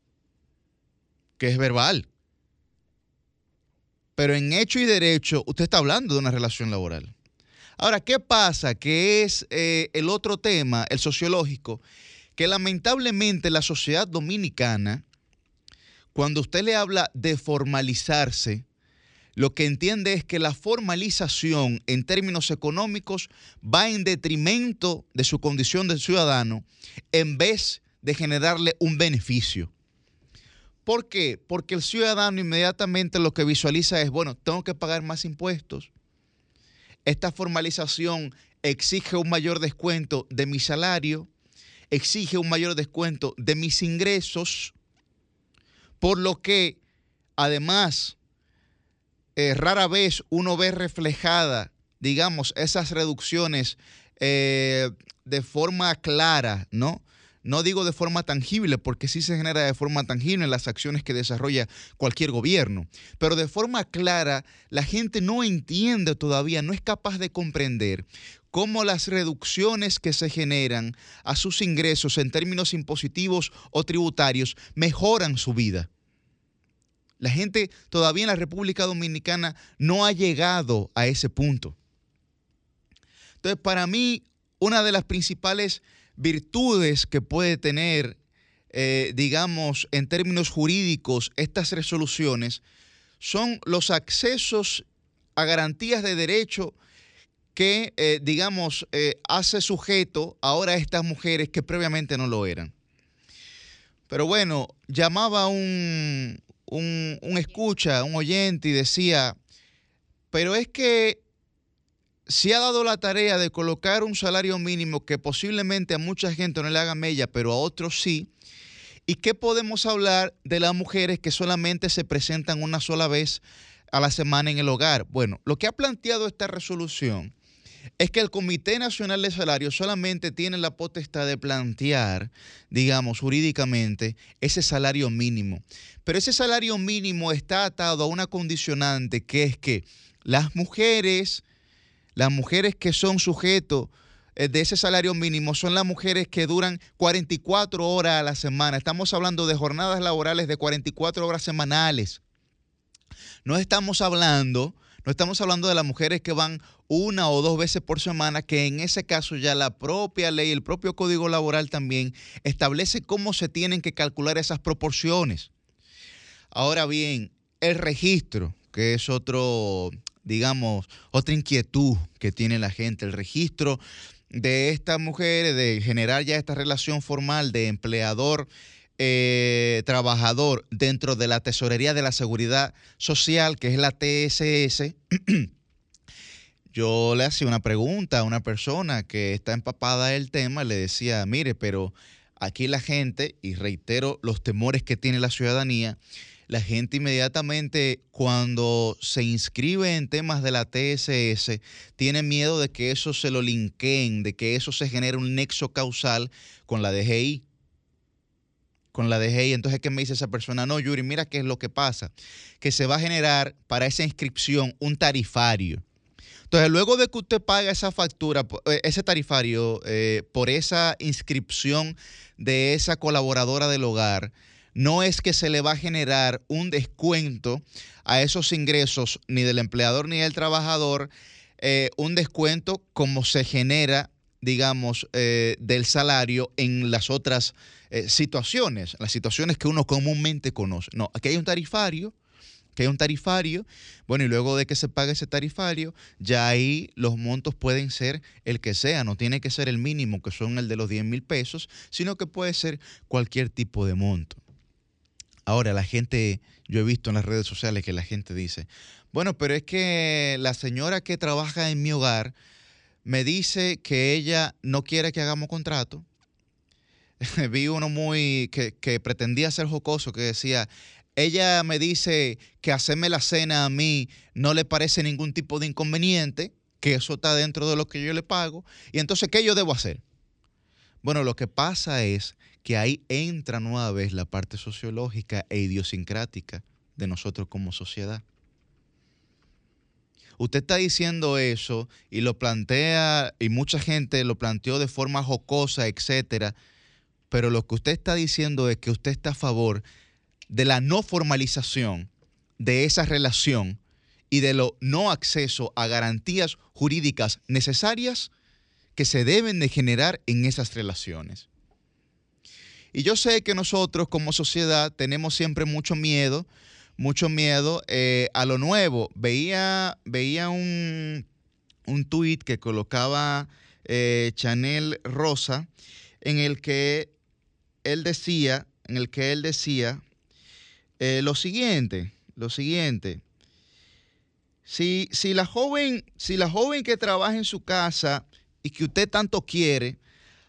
S3: que es verbal. Pero en hecho y derecho, usted está hablando de una relación laboral. Ahora, ¿qué pasa? Que es eh, el otro tema, el sociológico, que lamentablemente la sociedad dominicana, cuando usted le habla de formalizarse, lo que entiende es que la formalización en términos económicos va en detrimento de su condición de ciudadano en vez de generarle un beneficio. ¿Por qué? Porque el ciudadano inmediatamente lo que visualiza es, bueno, tengo que pagar más impuestos. Esta formalización exige un mayor descuento de mi salario, exige un mayor descuento de mis ingresos, por lo que además eh, rara vez uno ve reflejada, digamos, esas reducciones eh, de forma clara, ¿no? No digo de forma tangible, porque sí se genera de forma tangible en las acciones que desarrolla cualquier gobierno, pero de forma clara la gente no entiende todavía, no es capaz de comprender cómo las reducciones que se generan a sus ingresos en términos impositivos o tributarios mejoran su vida. La gente todavía en la República Dominicana no ha llegado a ese punto. Entonces, para mí, una de las principales virtudes que puede tener, eh, digamos, en términos jurídicos, estas resoluciones son los accesos a garantías de derecho que, eh, digamos, eh, hace sujeto ahora a estas mujeres que previamente no lo eran. Pero bueno, llamaba un, un, un escucha, un oyente y decía, pero es que se ha dado la tarea de colocar un salario mínimo que posiblemente a mucha gente no le haga mella, pero a otros sí. ¿Y qué podemos hablar de las mujeres que solamente se presentan una sola vez a la semana en el hogar? Bueno, lo que ha planteado esta resolución es que el Comité Nacional de Salarios solamente tiene la potestad de plantear, digamos, jurídicamente, ese salario mínimo. Pero ese salario mínimo está atado a una condicionante que es que las mujeres las mujeres que son sujetos eh, de ese salario mínimo son las mujeres que duran 44 horas a la semana. Estamos hablando de jornadas laborales de 44 horas semanales. No estamos hablando, no estamos hablando de las mujeres que van una o dos veces por semana, que en ese caso ya la propia ley, el propio código laboral también establece cómo se tienen que calcular esas proporciones. Ahora bien, el registro, que es otro, digamos, otra inquietud que tiene la gente, el registro de estas mujeres, de generar ya esta relación formal de empleador. Eh, trabajador dentro de la tesorería de la seguridad social, que es la TSS, yo le hacía una pregunta a una persona que está empapada del tema, le decía, mire, pero aquí la gente, y reitero los temores que tiene la ciudadanía, la gente inmediatamente cuando se inscribe en temas de la TSS tiene miedo de que eso se lo linkeen, de que eso se genere un nexo causal con la DGI. Con la DGI. Entonces, ¿qué me dice esa persona? No, Yuri, mira qué es lo que pasa. Que se va a generar para esa inscripción un tarifario. Entonces, luego de que usted paga esa factura, eh, ese tarifario, eh, por esa inscripción de esa colaboradora del hogar, no es que se le va a generar un descuento a esos ingresos ni del empleador ni del trabajador, eh, un descuento como se genera, digamos, eh, del salario en las otras eh, situaciones, las situaciones que uno comúnmente conoce. No, aquí hay un tarifario, que hay un tarifario, bueno, y luego de que se pague ese tarifario, ya ahí los montos pueden ser el que sea, no tiene que ser el mínimo, que son el de los 10 mil pesos, sino que puede ser cualquier tipo de monto. Ahora, la gente, yo he visto en las redes sociales que la gente dice, bueno, pero es que la señora que trabaja en mi hogar me dice que ella no quiere que hagamos contrato. Vi uno muy que, pretendía ser jocoso, que decía, ella me dice que hacerme la cena a mí no le parece ningún tipo de inconveniente, que eso está dentro de lo que yo le pago, y entonces, ¿qué yo debo hacer? Bueno, lo que pasa es que ahí entra nueva vez la parte sociológica e idiosincrática de nosotros como sociedad. Usted está diciendo eso y lo plantea, y mucha gente lo planteó de forma jocosa, etcétera, pero lo que usted está diciendo es que usted está a favor de la no formalización de esa relación y de lo no acceso a garantías jurídicas necesarias que se deben de generar en esas relaciones. Y yo sé que nosotros como sociedad tenemos siempre mucho miedo, mucho miedo eh, a lo nuevo. Veía, veía un, un tuit que colocaba eh, Chanel Rosa en el que él decía, en el que él decía eh, lo siguiente, lo siguiente. Si, si, la joven, si la joven que trabaja en su casa y que usted tanto quiere,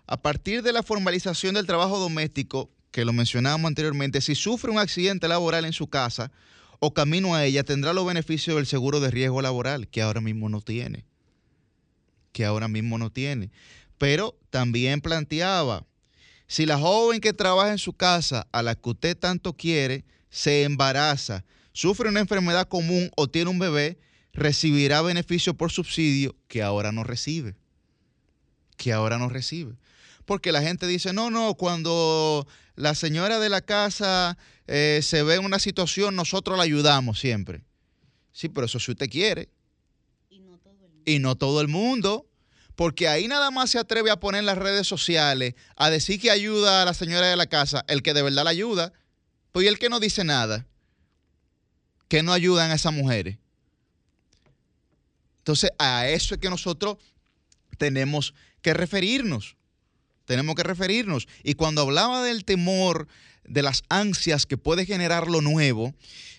S3: a partir de la formalización del trabajo doméstico, que lo mencionábamos anteriormente, si sufre un accidente laboral en su casa o camino a ella, tendrá los beneficios del seguro de riesgo laboral, que ahora mismo no tiene. Que ahora mismo no tiene. Pero también planteaba, si la joven que trabaja en su casa, a la que usted tanto quiere, se embaraza, sufre una enfermedad común o tiene un bebé, recibirá beneficio por subsidio que ahora no recibe. Que ahora no recibe porque la gente dice, no, no, cuando la señora de la casa eh, se ve en una situación, nosotros la ayudamos siempre. Sí, pero eso si usted quiere. Y no todo el mundo. Y no todo el mundo. Porque ahí nada más se atreve a poner en las redes sociales a decir que ayuda a la señora de la casa, el que de verdad la ayuda, pues y el que no dice nada, que no ayudan a esas mujeres. Entonces, a eso es que nosotros tenemos que referirnos tenemos que referirnos. Y cuando hablaba del temor, de las ansias que puede generar lo nuevo,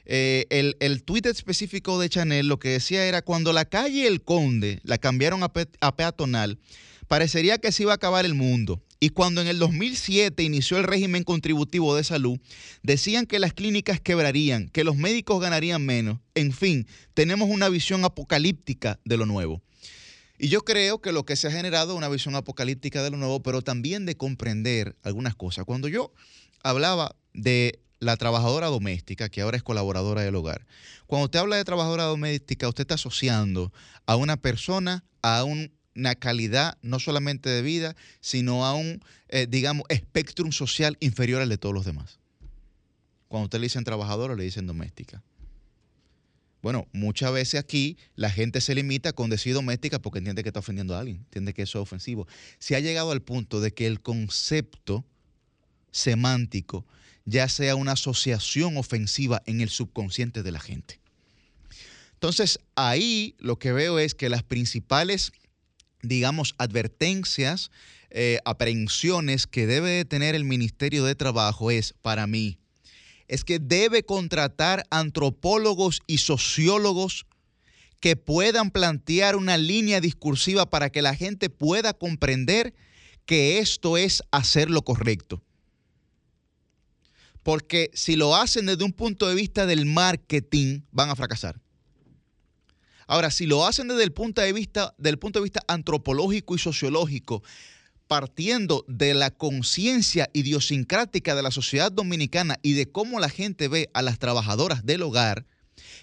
S3: eh, el, el específico de Chanel lo que decía era cuando la calle El Conde la cambiaron a, a peatonal, parecería que se iba a acabar el mundo. Y cuando en el 2007 inició el régimen contributivo de salud, decían que las clínicas quebrarían, que los médicos ganarían menos. En fin, tenemos una visión apocalíptica de lo nuevo. Y yo creo que lo que se ha generado es una visión apocalíptica de lo nuevo, pero también de comprender algunas cosas. Cuando yo hablaba de la trabajadora doméstica, que ahora es colaboradora del hogar, cuando usted habla de trabajadora doméstica, usted está asociando a una persona a un una calidad no solamente de vida, sino a un, eh, digamos, espectrum social inferior al de todos los demás. Cuando usted le dicen trabajadora, le dicen doméstica. Bueno, muchas veces aquí la gente se limita con decir doméstica porque entiende que está ofendiendo a alguien, entiende que eso es ofensivo. Se ha llegado al punto de que el concepto semántico ya sea una asociación ofensiva en el subconsciente de la gente. Entonces, ahí lo que veo es que las principales digamos, advertencias, eh, aprehensiones que debe de tener el Ministerio de Trabajo es, para mí, es que debe contratar antropólogos y sociólogos que puedan plantear una línea discursiva para que la gente pueda comprender que esto es hacer lo correcto. Porque si lo hacen desde un punto de vista del marketing, van a fracasar. Ahora, si lo hacen desde el punto de vista, del punto de vista antropológico y sociológico, partiendo de la conciencia idiosincrática de la sociedad dominicana y de cómo la gente ve a las trabajadoras del hogar,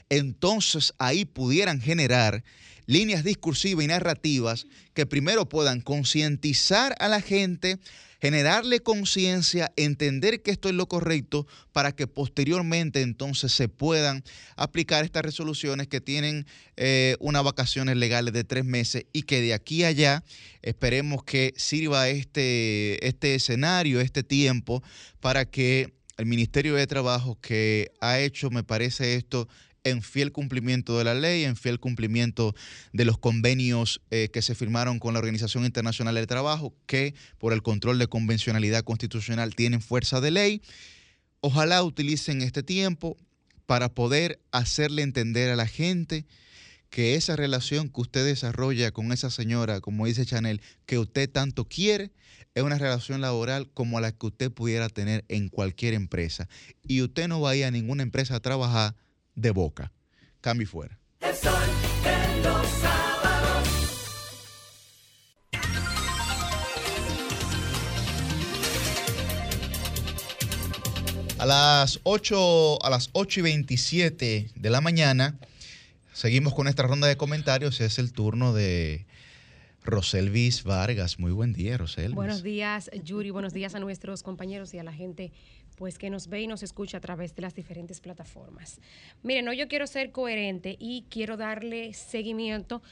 S3: entonces ahí pudieran generar líneas discursivas y narrativas que primero puedan concientizar a la gente, generarle conciencia, entender que esto es lo correcto para que posteriormente entonces se puedan aplicar estas resoluciones que tienen eh, unas vacaciones legales de tres meses y que de aquí a allá esperemos que sirva este, este escenario, este tiempo, para que el Ministerio de Trabajo que ha hecho, me parece esto, en fiel cumplimiento de la ley, en fiel cumplimiento de los convenios eh, que se firmaron con la Organización Internacional del Trabajo, que por el control de convencionalidad constitucional tienen fuerza de ley. Ojalá utilicen este tiempo para poder hacerle entender a la gente que esa relación que usted desarrolla con esa señora, como dice Chanel, que usted tanto quiere, es una relación laboral como la que usted pudiera tener en cualquier empresa. Y usted no vaya a ninguna empresa a trabajar de boca. Cambio fuera. A las 8, a las 8 y 27 de la mañana, seguimos con esta ronda de comentarios. Es el turno de Roselvis Vargas. Muy buen día, Roselvis.
S2: Buenos días, Yuri. Buenos días a nuestros compañeros y a la gente pues que nos ve y nos escucha a través de las diferentes plataformas. Miren, no, yo quiero ser coherente y quiero darle seguimiento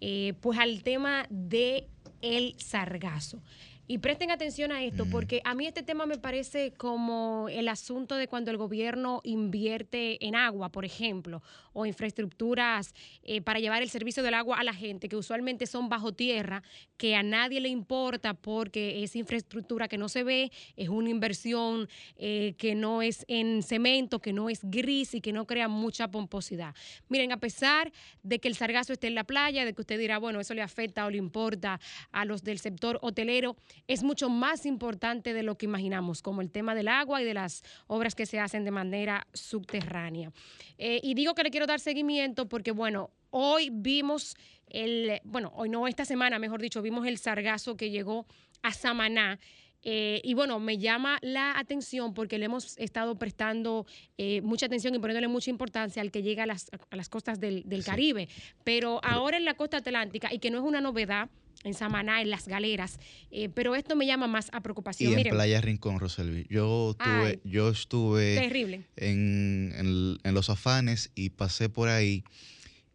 S2: eh, pues al tema de el sargazo. Y presten atención a esto, porque a mí este tema me parece como el asunto de cuando el gobierno invierte en agua, por ejemplo, o infraestructuras eh, para llevar el servicio del agua a la gente, que usualmente son bajo tierra, que a nadie le importa porque es infraestructura que no se ve, es una inversión eh, que no es en cemento, que no es gris y que no crea mucha pomposidad. Miren, a pesar de que el sargazo esté en la playa, de que usted dirá, bueno, eso le afecta o le importa a los del sector hotelero, es mucho más importante de lo que imaginamos, como el tema del agua y de las obras que se hacen de manera subterránea. Eh, y digo que le quiero dar seguimiento porque, bueno, hoy vimos el, bueno, hoy no, esta semana, mejor dicho, vimos el sargazo que llegó a Samaná. Eh, y bueno, me llama la atención porque le hemos estado prestando eh, mucha atención y poniéndole mucha importancia al que llega a las, costas del, Caribe. Pero ahora en la costa atlántica, y que no es una novedad, en Samaná, en las galeras. Eh, pero esto me llama más a preocupación.
S3: Y en Playa Rincón, Roselvi. Yo, tuve, yo estuve terrible. En, en, los afanes y pasé por ahí.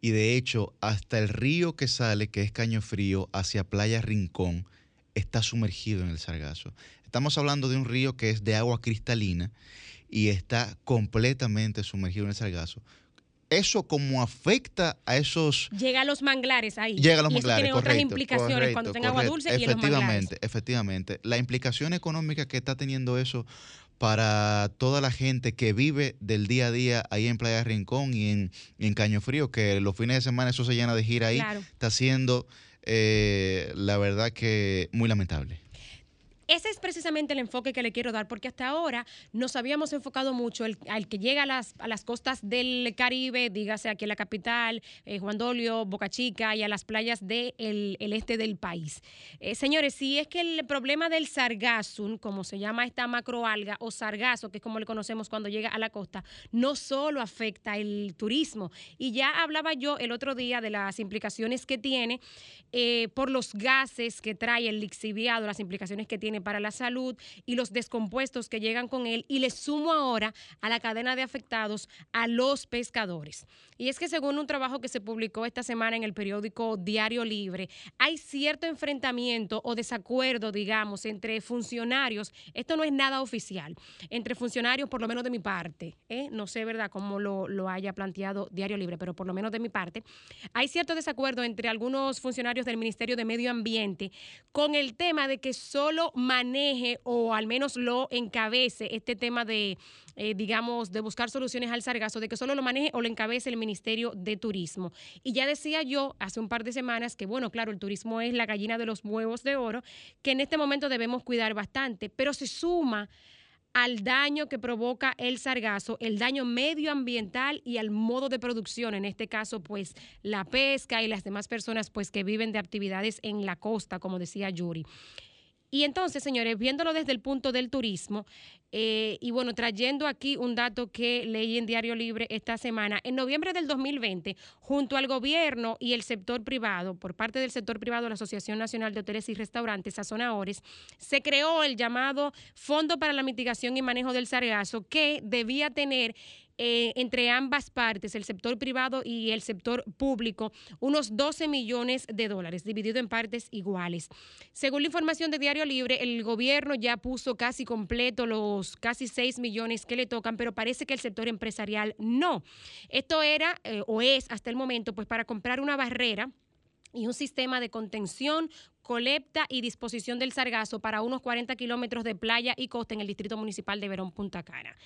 S3: Y de hecho, hasta el río que sale, que es Caño Frío, hacia Playa Rincón, está sumergido en el sargazo. Estamos hablando de un río que es de agua cristalina y está completamente sumergido en el sargazo. Eso como afecta a esos...
S2: Llega a los manglares ahí.
S3: Llega a los manglares,
S2: tiene otras implicaciones cuando tenga agua dulce y en los
S3: Efectivamente, efectivamente. La implicación económica que está teniendo eso para toda la gente que vive del día a día ahí en Playa Rincón y en, en Caño Frío, que los fines de semana eso se llena de gira ahí, está siendo, eh, la verdad que muy lamentable.
S2: Ese es precisamente el enfoque que le quiero dar, porque hasta ahora nos habíamos enfocado mucho al que llega a las, a las costas del Caribe, dígase aquí en la capital, eh, Juan Dolio, Boca Chica y a las playas del este del país. Eh, señores, si es que el problema del sargazo, como se llama esta macroalga, o sargazo, que es como le conocemos cuando llega a la costa, no solo afecta el turismo. Y ya hablaba yo el otro día de las implicaciones que tiene eh, por los gases que trae el lixiviado, las implicaciones que tiene para la salud y los descompuestos que llegan con él y le sumo ahora a la cadena de afectados a los pescadores. Y es que según un trabajo que se publicó esta semana en el periódico Diario Libre, hay cierto enfrentamiento o desacuerdo, digamos, entre funcionarios, esto no es nada oficial, entre funcionarios, por lo menos de mi parte, ¿eh? no sé, ¿verdad?, cómo lo, lo haya planteado Diario Libre, pero por lo menos de mi parte, hay cierto desacuerdo entre algunos funcionarios del Ministerio de Medio Ambiente con el tema de que solo maneje o al menos lo encabece este tema de, eh, digamos, de buscar soluciones al sargazo, de que solo lo maneje o lo encabece el Ministerio de Turismo. Y ya decía yo hace un par de semanas que, bueno, claro, el turismo es la gallina de los huevos de oro, que en este momento debemos cuidar bastante, pero se suma al daño que provoca el sargazo, el daño medioambiental y al modo de producción, en este caso pues la pesca y las demás personas pues que viven de actividades en la costa, como decía Yuri. Y entonces, señores, viéndolo desde el punto del turismo, eh, y bueno, trayendo aquí un dato que leí en Diario Libre esta semana, en noviembre del 2020, junto al gobierno y el sector privado, por parte del sector privado, la Asociación Nacional de Hoteles y Restaurantes, Sazonadores, se creó el llamado Fondo para la Mitigación y Manejo del Sargazo, que debía tener eh, entre ambas partes, el sector privado y el sector público, unos 12 millones de dólares, dividido en partes iguales. Según la información de Diario Libre, el gobierno ya puso casi completo los casi 6 millones que le tocan, pero parece que el sector empresarial no. Esto era eh, o es hasta el momento, pues para comprar una barrera y un sistema de contención colecta y disposición del sargazo para unos 40 kilómetros de playa y costa en el distrito municipal de Verón Punta Cana.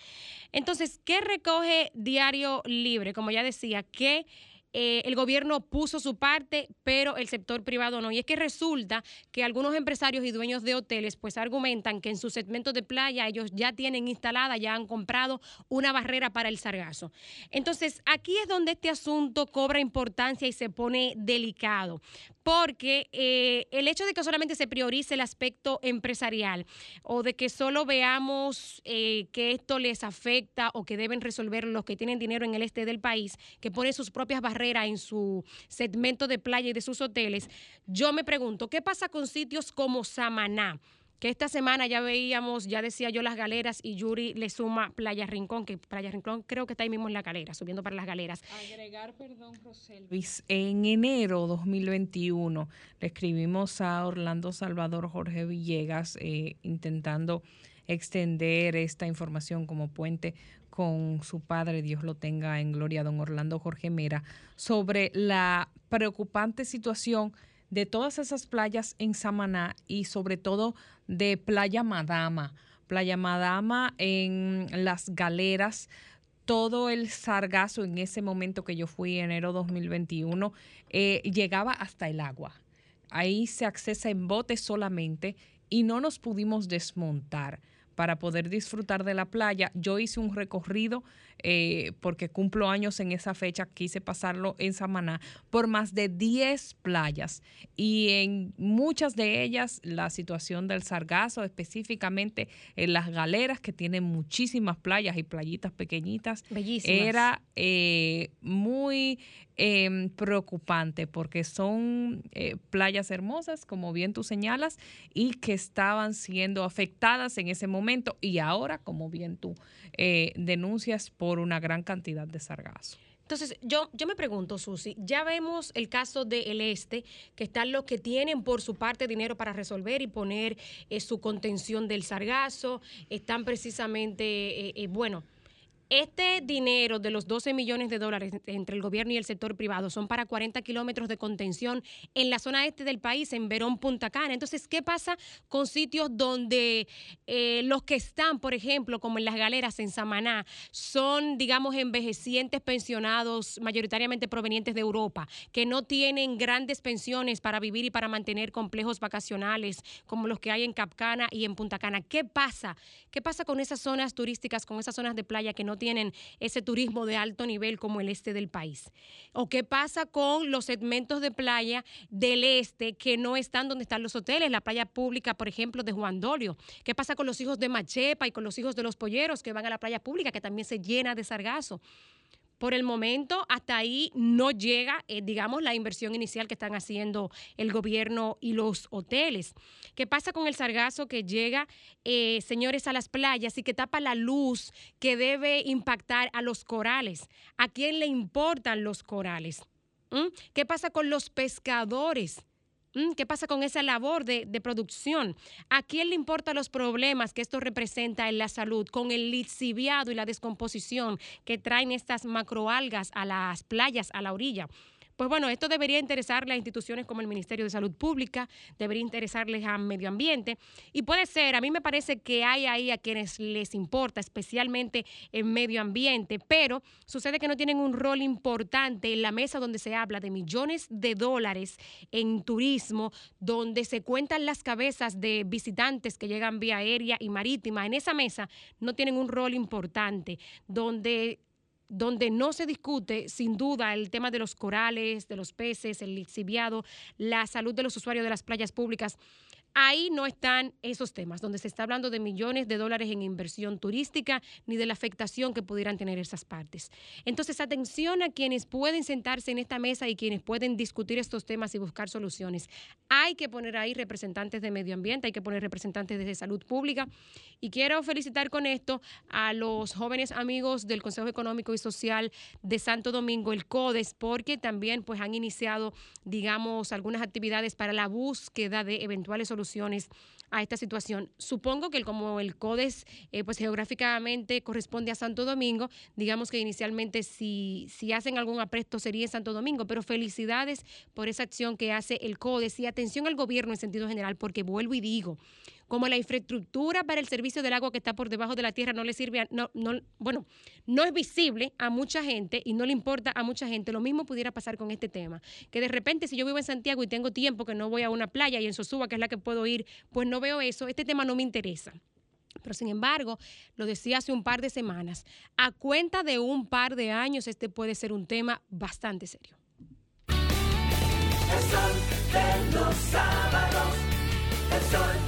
S2: Entonces, ¿qué recoge Diario Libre? Como ya decía, que eh, el gobierno puso su parte, pero el sector privado no. Y es que resulta que algunos empresarios y dueños de hoteles pues argumentan que en su segmento de playa ellos ya tienen instalada, ya han comprado una barrera para el sargazo. Entonces, aquí es donde este asunto cobra importancia y se pone delicado, porque eh, el hecho de que solamente se priorice el aspecto empresarial o de que solo veamos eh, que esto les afecta o que deben resolver los que tienen dinero en el este del país, que ponen sus propias barreras en su segmento de playa y de sus hoteles, yo me pregunto, ¿qué pasa con sitios como Samaná? que esta semana ya veíamos, ya decía yo las galeras y Yuri le suma Playa Rincón, que Playa Rincón creo que está ahí mismo en la galera, subiendo para las galeras.
S6: En enero 2021 le escribimos a Orlando Salvador Jorge Villegas eh, intentando extender esta información como puente con su padre, Dios lo tenga en gloria, don Orlando Jorge Mera, sobre la preocupante situación de todas esas playas en Samaná y sobre todo de Playa Madama. Playa Madama en las galeras, todo el sargazo en ese momento que yo fui, enero 2021, eh, llegaba hasta el agua. Ahí se accesa en bote solamente y no nos pudimos desmontar para poder disfrutar de la playa. Yo hice un recorrido eh, porque cumplo años en esa fecha, quise pasarlo en Samaná, por más de 10 playas y en muchas de ellas la situación del sargazo, específicamente en las galeras que tienen muchísimas playas y playitas pequeñitas, era eh, muy em, preocupante porque son eh, playas hermosas, como bien tú señalas, y que estaban siendo afectadas en ese momento y ahora, como bien tú eh, denuncias, por una gran cantidad de sargazo.
S2: Entonces, yo, yo me pregunto, Susi, ya vemos el caso del Este, que están los que tienen por su parte dinero para resolver y poner eh, su contención del sargazo, están precisamente, eh, bueno, Este dinero de los 12 millones de dólares entre el gobierno y el sector privado son para 40 kilómetros de contención en la zona este del país, en Verón, Punta Cana. Entonces, ¿qué pasa con sitios donde eh, los que están, por ejemplo, como en las galeras en Samaná, son, digamos, envejecientes pensionados, mayoritariamente provenientes de Europa, que no tienen grandes pensiones para vivir y para mantener complejos vacacionales como los que hay en Capcana y en Punta Cana? ¿Qué pasa? ¿Qué pasa con esas zonas turísticas, con esas zonas de playa que no tienen ese turismo de alto nivel como el este del país? ¿O qué pasa con los segmentos de playa del este que no están donde están los hoteles? La playa pública, por ejemplo, de Juan Dolio. ¿Qué pasa con los hijos de Machepa y con los hijos de los polleros que van a la playa pública que también se llena de sargazo? Por el momento, hasta ahí no llega, eh, digamos, la inversión inicial que están haciendo el gobierno y los hoteles. ¿Qué pasa con el sargazo que llega, eh, señores, a las playas y que tapa la luz que debe impactar a los corales? ¿A quién le importan los corales? ¿Mm? ¿Qué pasa con los pescadores? Mm, ¿Qué pasa con esa labor de, producción? ¿A quién le importan los problemas que esto representa en la salud con el lixiviado y la descomposición que traen estas macroalgas a las playas, a la orilla? Pues bueno, esto debería interesarle a instituciones como el Ministerio de Salud Pública, debería interesarles a Medio Ambiente y puede ser, a mí me parece que hay ahí a quienes les importa, especialmente en Medio Ambiente, pero sucede que no tienen un rol importante en la mesa donde se habla de millones de dólares en turismo, donde se cuentan las cabezas de visitantes que llegan vía aérea y marítima. En esa mesa no tienen un rol importante, donde donde no se discute sin duda el tema de los corales, de los peces, el lixiviado, la salud de los usuarios de las playas públicas. Ahí no están esos temas, donde se está hablando de millones de dólares en inversión turística ni de la afectación que pudieran tener esas partes. Entonces, atención a quienes pueden sentarse en esta mesa y quienes pueden discutir estos temas y buscar soluciones. Hay que poner ahí representantes de medio ambiente, hay que poner representantes de salud pública. Y quiero felicitar con esto a los jóvenes amigos del Consejo Económico y Social de Santo Domingo, el CODES, porque también pues, han iniciado, digamos, algunas actividades para la búsqueda de eventuales soluciones a esta situación. Supongo que como el CODES eh, pues geográficamente corresponde a Santo Domingo, digamos que inicialmente si, si hacen algún apresto sería en Santo Domingo, pero felicidades por esa acción que hace el CODES y atención al gobierno en sentido general, porque vuelvo y digo, como la infraestructura para el servicio del agua que está por debajo de la tierra no le sirve, a, no, no, bueno, no es visible a mucha gente y no le importa a mucha gente, lo mismo pudiera pasar con este tema, que de repente si yo vivo en Santiago y tengo tiempo que no voy a una playa y en Sosúa, que es la que puedo ir, pues no veo eso, este tema no me interesa. Pero sin embargo, lo decía hace un par de semanas, a cuenta de un par de años este puede ser un tema bastante serio. El sol de los sábados, el sol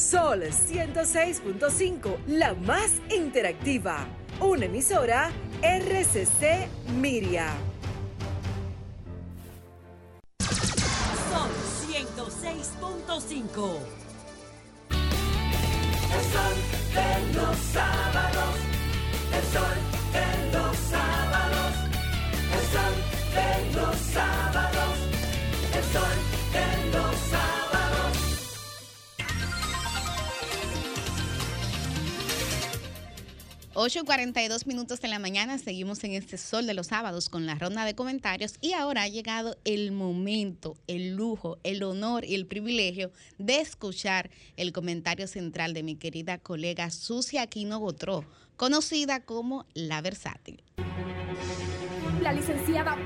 S2: Sol
S8: 106.5, la más interactiva. Una emisora RCC Miria. Sol 106.5.
S16: El sol de los sábados el sol de los sábados, el sol de los sábados, el sol
S4: 8 y 42 minutos de la mañana, seguimos en este sol de los sábados con la ronda de comentarios y ahora ha llegado el momento, el lujo, el honor y el privilegio de escuchar el comentario central de mi querida colega Sucia Aquino Botró conocida como La Versátil.
S6: La licenciada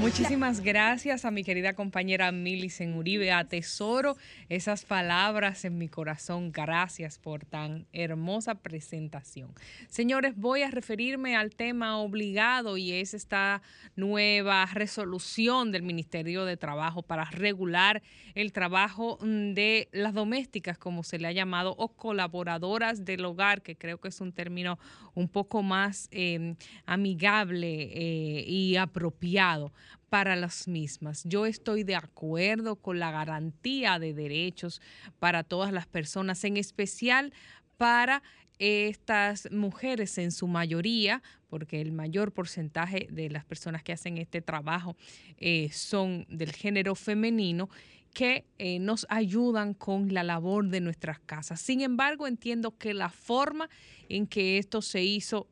S6: Muchísimas gracias a mi querida compañera Milicen Uribe. Atesoro esas palabras en mi corazón. Gracias por tan hermosa presentación. Señores, voy a referirme al tema obligado y es esta nueva resolución del Ministerio de Trabajo para regular el trabajo mm, de las domésticas, como se le ha llamado, o colaboradoras del hogar, que creo que es un término un poco más em, amigable eh, y apropiado para las mismas. Yo estoy de acuerdo con la garantía de derechos para todas las personas, en especial para estas mujeres en su mayoría, porque el mayor porcentaje de las personas que hacen este trabajo eh, son del género femenino, que eh, nos ayudan con la labor de nuestras casas. Sin embargo, entiendo que la forma en que esto se hizo,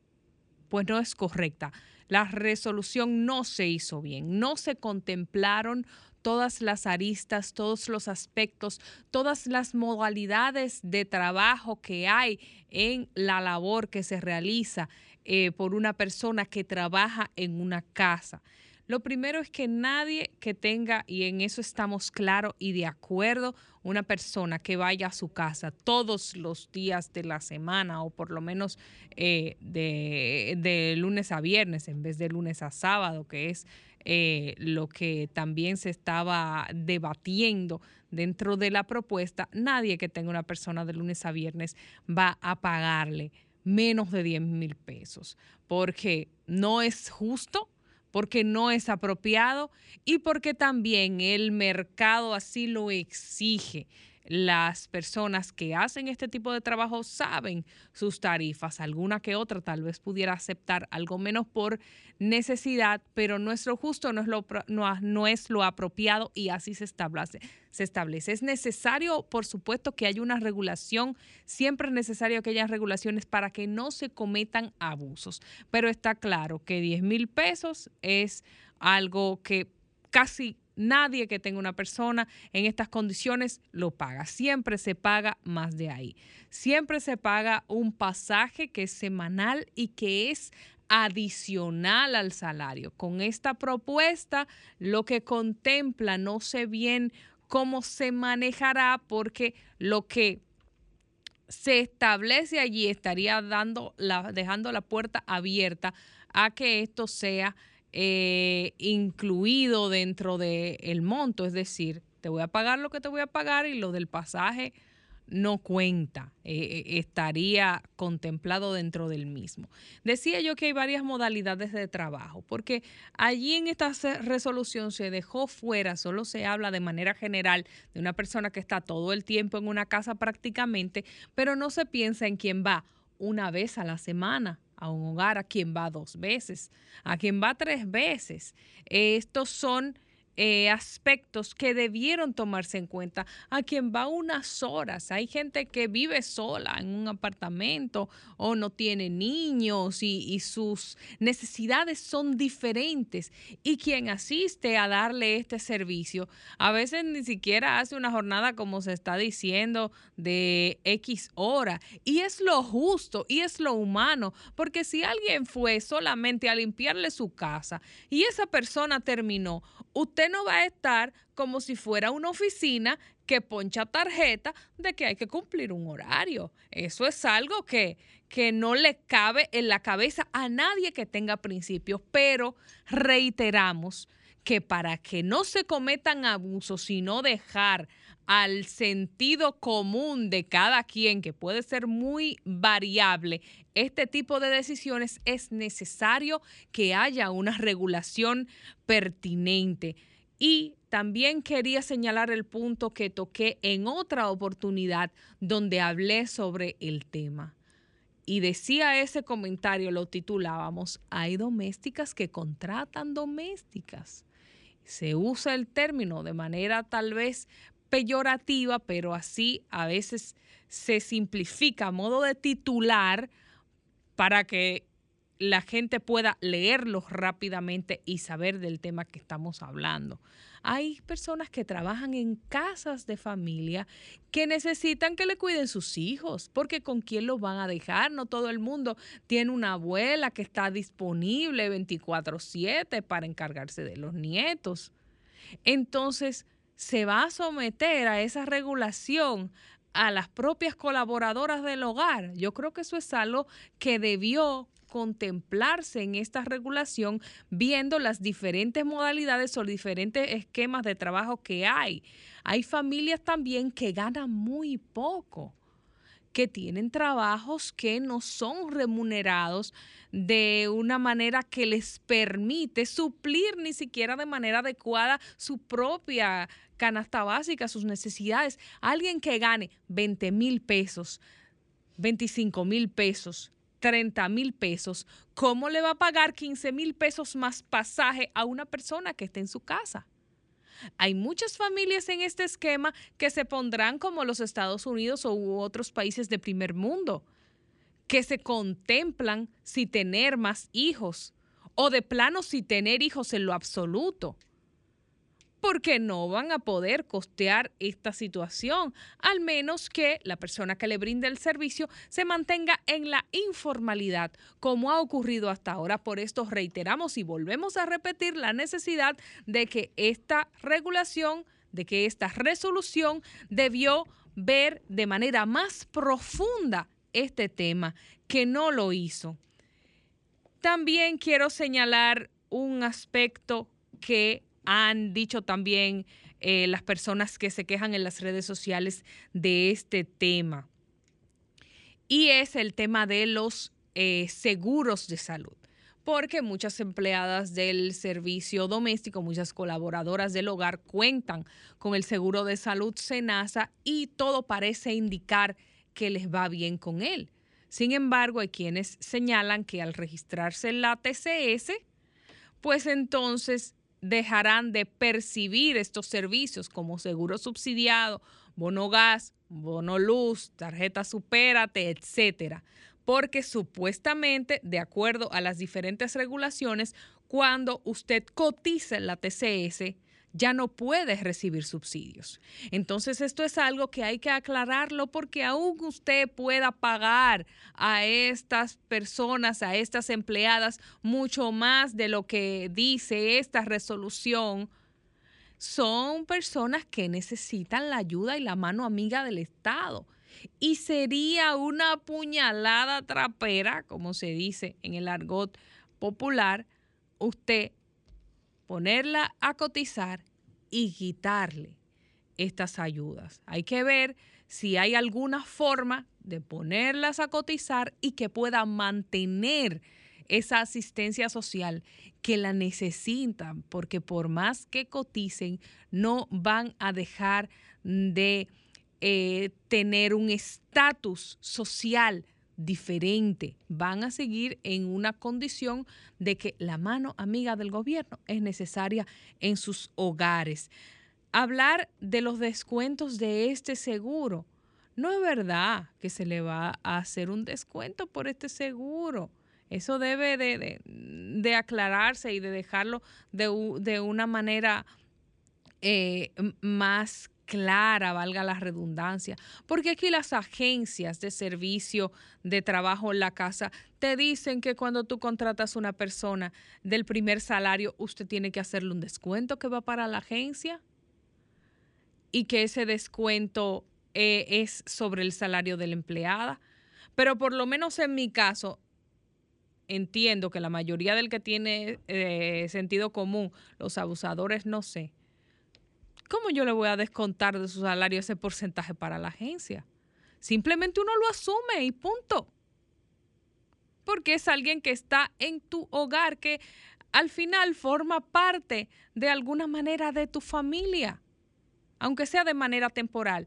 S6: pues no es correcta. La resolución no se hizo bien, no se contemplaron todas las aristas, todos los aspectos, todas las modalidades de trabajo que hay en la labor que se realiza eh, por una persona que trabaja en una casa. Lo primero es que nadie que tenga, y en eso estamos claros y de acuerdo, una persona que vaya a su casa todos los días de la semana o por lo menos eh, de, de, lunes a viernes en vez de lunes a sábado, que es eh, lo que también se estaba debatiendo dentro de la propuesta, nadie que tenga una persona de lunes a viernes va a pagarle menos de 10 mil pesos, porque no es justo, porque no es apropiado y porque también el mercado así lo exige las personas que hacen este tipo de trabajo saben sus tarifas, alguna que otra tal vez pudiera aceptar algo menos por necesidad, pero nuestro justo, no es lo, no, es lo apropiado y así se establece, se establece. Es necesario, por supuesto, que haya una regulación, siempre es necesario que haya regulaciones para que no se cometan abusos, pero está claro que 10 mil pesos es algo que casi Nadie que tenga una persona en estas condiciones lo paga. Siempre se paga más de ahí. Siempre se paga un pasaje que es semanal y que es adicional al salario. Con esta propuesta, lo que contempla, no sé bien cómo se manejará, porque lo que se establece allí estaría dando dejando la puerta abierta a que esto sea eh, incluido dentro del monto, es decir, te voy a pagar lo que te voy a pagar y lo del pasaje no cuenta, eh, eh, estaría contemplado dentro del mismo. Decía yo que hay varias modalidades de trabajo, porque allí en esta resolución se dejó fuera, solo se habla de manera general de una persona que está todo el tiempo en una casa prácticamente, pero no se piensa en quién va una vez a la semana, a un hogar, a quien va dos veces, a quien va tres veces. Estos son eh, aspectos que debieron tomarse en cuenta a quien va unas horas. Hay gente que vive sola en un apartamento o no tiene niños y, sus necesidades son diferentes. Y quien asiste a darle este servicio a veces ni siquiera hace una jornada como se está diciendo de X hora. Y es lo justo y es lo humano, porque si alguien fue solamente a limpiarle su casa y esa persona terminó, usted no va a estar como si fuera una oficina que poncha tarjeta de que hay que cumplir un horario. Eso es algo que, que no le cabe en la cabeza a nadie que tenga principios, pero reiteramos que para que no se cometan abusos, sino dejar al sentido común de cada quien, que puede ser muy variable, este tipo de decisiones es necesario que haya una regulación pertinente. Y también quería señalar el punto que toqué en otra oportunidad donde hablé sobre el tema. Y decía ese comentario, lo titulábamos, hay domésticas que contratan domésticas. Se usa el término de manera tal vez peyorativa, pero así a veces se simplifica a modo de titular para que la gente pueda leerlos rápidamente y saber del tema que estamos hablando. Hay personas que trabajan en casas de familia que necesitan que le cuiden sus hijos, porque con quién los van a dejar. No todo el mundo tiene una abuela que está disponible 24/7 para encargarse de los nietos. Entonces, se va a someter a esa regulación a las propias colaboradoras del hogar. Yo creo que eso es algo que debió contemplarse en esta regulación viendo las diferentes modalidades o diferentes esquemas de trabajo que hay. Hay familias también que ganan muy poco que tienen trabajos que no son remunerados de una manera que les permite suplir ni siquiera de manera adecuada su propia canasta básica, sus necesidades. Alguien que gane 20 mil pesos 25 mil pesos, 30 mil pesos, ¿cómo le va a pagar 15 mil pesos más pasaje a una persona que esté en su casa? Hay muchas familias en este esquema que se pondrán como los Estados Unidos u otros países de primer mundo, que se contemplan si tener más hijos o de plano si tener hijos en lo absoluto porque no van a poder costear esta situación, al menos que la persona que le brinde el servicio se mantenga en la informalidad, como ha ocurrido hasta ahora. Por esto reiteramos y volvemos a repetir la necesidad de que esta regulación, de que esta resolución debió ver de manera más profunda este tema, que no lo hizo. También quiero señalar un aspecto que han dicho también eh, las personas que se quejan en las redes sociales de este tema. Y es el tema de los eh, seguros de salud porque muchas empleadas del servicio doméstico, muchas colaboradoras del hogar cuentan con el seguro de salud SENASA y todo parece indicar que les va bien con él. Sin embargo, hay quienes señalan que al registrarse en la TCS, pues entonces dejarán de percibir estos servicios como seguro subsidiado, bono gas, bono luz, tarjeta supérate, etcétera, porque supuestamente, de acuerdo a las diferentes regulaciones, cuando usted cotiza en la TCS, ya no puede recibir subsidios. Entonces esto es algo que hay que aclararlo porque aún usted pueda pagar a estas personas, a estas empleadas, mucho más de lo que dice esta resolución, son personas que necesitan la ayuda y la mano amiga del Estado. Y sería una puñalada trapera, como se dice en el argot popular, usted ponerla a cotizar y quitarle estas ayudas. Hay que ver si hay alguna forma de ponerlas a cotizar y que pueda mantener esa asistencia social que la necesitan, porque por más que coticen, no van a dejar de eh, tener un estatus social diferente. Van a seguir en una condición de que la mano amiga del gobierno es necesaria en sus hogares. Hablar de los descuentos de este seguro. No es verdad que se le va a hacer un descuento por este seguro. Eso debe de, aclararse y de dejarlo de, de una manera eh, más clara, valga la redundancia, porque aquí las agencias de servicio de trabajo en la casa te dicen que cuando tú contratas una persona del primer salario, usted tiene que hacerle un descuento que va para la agencia y que ese descuento eh, es sobre el salario de la empleada. Pero por lo menos en mi caso, entiendo que la mayoría del que tiene eh, sentido común, los abusadores, no sé ¿cómo yo le voy a descontar de su salario ese porcentaje para la agencia? Simplemente uno lo asume y punto. Porque es alguien que está en tu hogar, que al final forma parte de alguna manera de tu familia, aunque sea de manera temporal.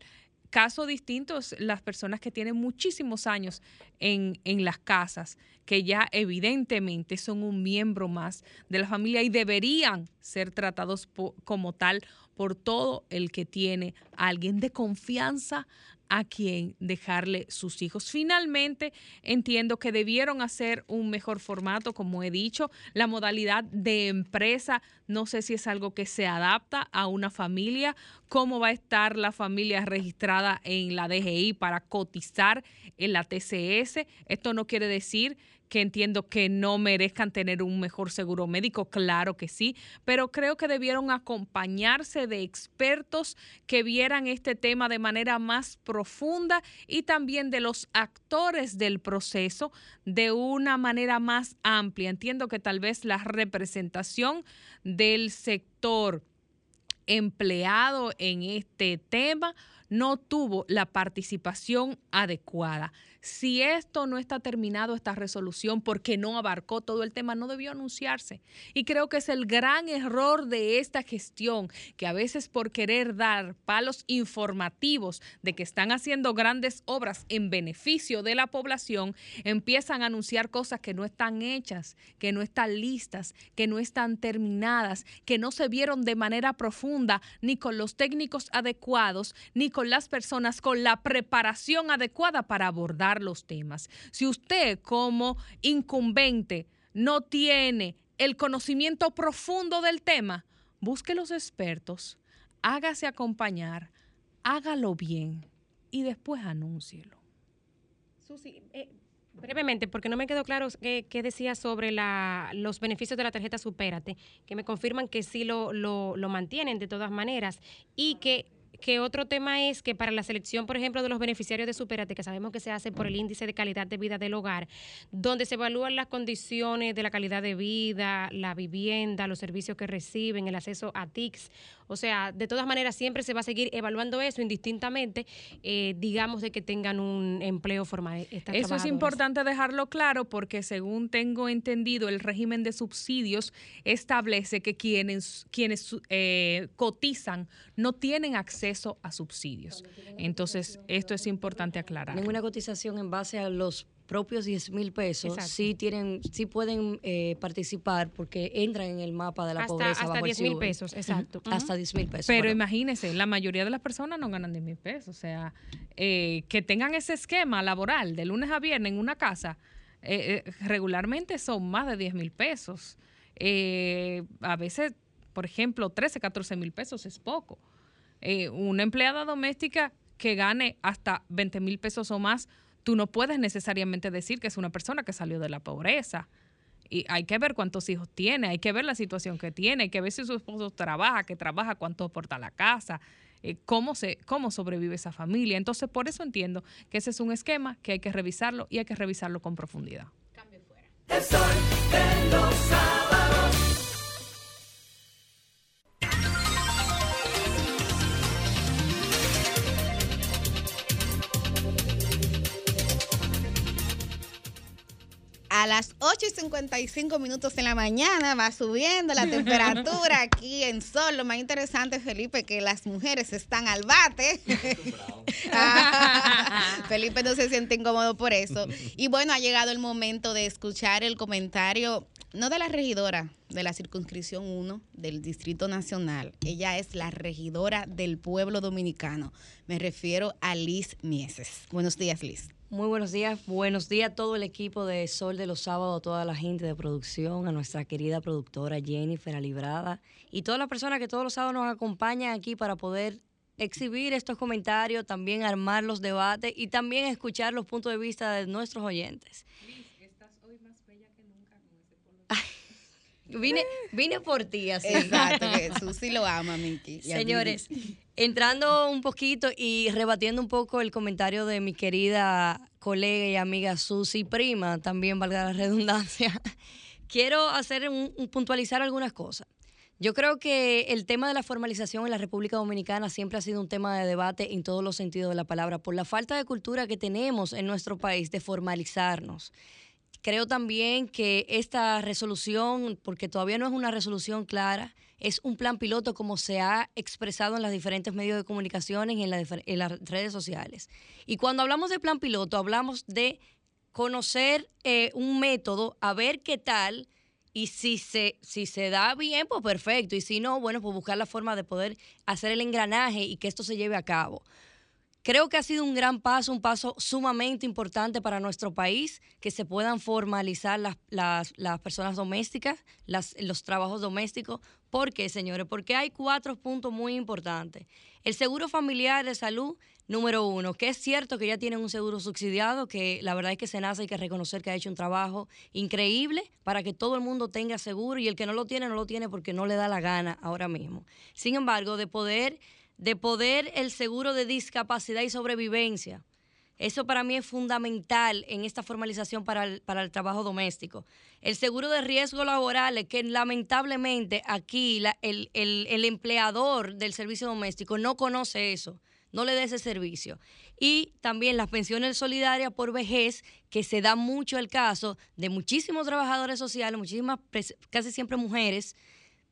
S6: Caso distintos, las personas que tienen muchísimos años en, en, las casas, que ya evidentemente son un miembro más de la familia y deberían ser tratados como tal por todo el que tiene alguien de confianza a quien dejarle sus hijos. Finalmente, entiendo que debieron hacer un mejor formato, como he dicho. La modalidad de empresa, no sé si es algo que se adapta a una familia, cómo va a estar la familia registrada en la DGI para cotizar en la TCS. Esto no quiere decir que entiendo que no merezcan tener un mejor seguro médico, claro que sí, pero creo que debieron acompañarse de expertos que vieran este tema de manera más profunda y también de los actores del proceso de una manera más amplia. Entiendo que tal vez la representación del sector empleado en este tema no tuvo la participación adecuada. si esto no está terminado, esta resolución, porque no abarcó todo el tema, no debió anunciarse. Y creo que es el gran error de esta gestión, que a veces por querer dar palos informativos de que están haciendo grandes obras en beneficio de la población, empiezan a anunciar cosas que no están hechas, que no están listas, que no están terminadas, que no se vieron de manera profunda ni con los técnicos adecuados, ni con las personas con la preparación adecuada para abordar los temas. Si usted como incumbente no tiene el conocimiento profundo del tema, busque los expertos, hágase acompañar, hágalo bien y después anúncielo.
S2: Susi, eh, brevemente, porque no me quedó claro qué, decía sobre los beneficios de la tarjeta Supérate, que me confirman que sí lo, lo mantienen de todas maneras y que que otro tema es que para la selección, por ejemplo, de los beneficiarios de Superate, que sabemos que se hace por el índice de calidad de vida del hogar, donde se evalúan las condiciones de la calidad de vida, la vivienda, los servicios que reciben, el acceso a TICS. O sea, de todas maneras, siempre se va a seguir evaluando eso indistintamente, eh, digamos, de que tengan un empleo formal.
S6: Eso es importante dejarlo claro porque, según tengo entendido, el régimen de subsidios establece que quienes, quienes eh, cotizan no tienen acceso a subsidios. Entonces, esto es importante aclarar.
S17: Ninguna cotización en base a los propios 10 mil pesos sí tienen sí pueden eh, participar porque entran en el mapa de la pobreza
S2: hasta 10 mil pesos exacto.
S17: Hasta 10 mil pesos
S6: pero imagínense la mayoría de las personas no ganan 10 mil pesos o sea eh, que tengan ese esquema laboral de lunes a viernes en una casa eh, regularmente son más de 10 mil pesos. A veces por ejemplo 13 14 mil pesos es poco. Eh, una empleada doméstica que gane hasta 20 mil pesos o más, tú no puedes necesariamente decir que es una persona que salió de la pobreza. Y hay que ver cuántos hijos tiene, hay que ver la situación que tiene, hay que ver si su esposo trabaja, que trabaja, cuánto aporta la casa, eh, cómo, se, cómo sobrevive esa familia. Entonces, por eso entiendo que ese es un esquema que hay que revisarlo y hay que revisarlo con profundidad. Cambio fuera.
S4: A las 8 y 55 minutos en la mañana va subiendo la temperatura aquí en Sol. Lo más interesante, Felipe, que las mujeres están al bate. Felipe no se siente incómodo por eso. Y bueno, ha llegado el momento de escuchar el comentario, no de la regidora de la circunscripción 1 del Distrito Nacional. Ella es la regidora del pueblo dominicano. Me refiero a Liz Mieses. Buenos días, Liz.
S17: Muy buenos días, buenos días a todo el equipo de Sol de los Sábados, a toda la gente de producción, a nuestra querida productora Jennifer Alibrada y todas las personas que todos los sábados nos acompañan aquí para poder exhibir estos comentarios, también armar los debates y también escuchar los puntos de vista de nuestros oyentes. estás hoy más bella que nunca Vine, vine por ti, así.
S4: Exacto, que lo ama, Miki.
S17: Señores, entrando un poquito y rebatiendo un poco el comentario de mi querida colega y amiga Susi Prima, también valga la redundancia, quiero hacer un, puntualizar algunas cosas. Yo creo que el tema de la formalización en la República Dominicana siempre ha sido un tema de debate en todos los sentidos de la palabra, por la falta de cultura que tenemos en nuestro país de formalizarnos. Creo también que esta resolución, porque todavía no es una resolución clara, es un plan piloto como se ha expresado en los diferentes medios de comunicación y en, las redes sociales. Y cuando hablamos de plan piloto, hablamos de conocer eh, un método, a ver qué tal, y si se, si se da bien, pues perfecto, y si no, bueno, pues buscar la forma de poder hacer el engranaje y que esto se lleve a cabo. Creo que ha sido un gran paso, un paso sumamente importante para nuestro país, que se puedan formalizar las, las, las personas domésticas, los trabajos domésticos. ¿Por qué, señores? Porque hay cuatro puntos muy importantes. El seguro familiar de salud, número uno, que es cierto que ya tienen un seguro subsidiado, que la verdad es que se nace hay que reconocer que ha hecho un trabajo increíble para que todo el mundo tenga seguro y el que no lo tiene, no lo tiene porque no le da la gana ahora mismo. Sin embargo, de poder de poder el seguro de discapacidad y sobrevivencia. Eso para mí es fundamental en esta formalización para el, para el trabajo doméstico. El seguro de riesgo laboral, que lamentablemente aquí el, el, el empleador del servicio doméstico no conoce eso. no le dé ese servicio. Y también las pensiones solidarias por vejez, que se da mucho el caso de muchísimos trabajadores sociales, muchísimas, casi siempre mujeres,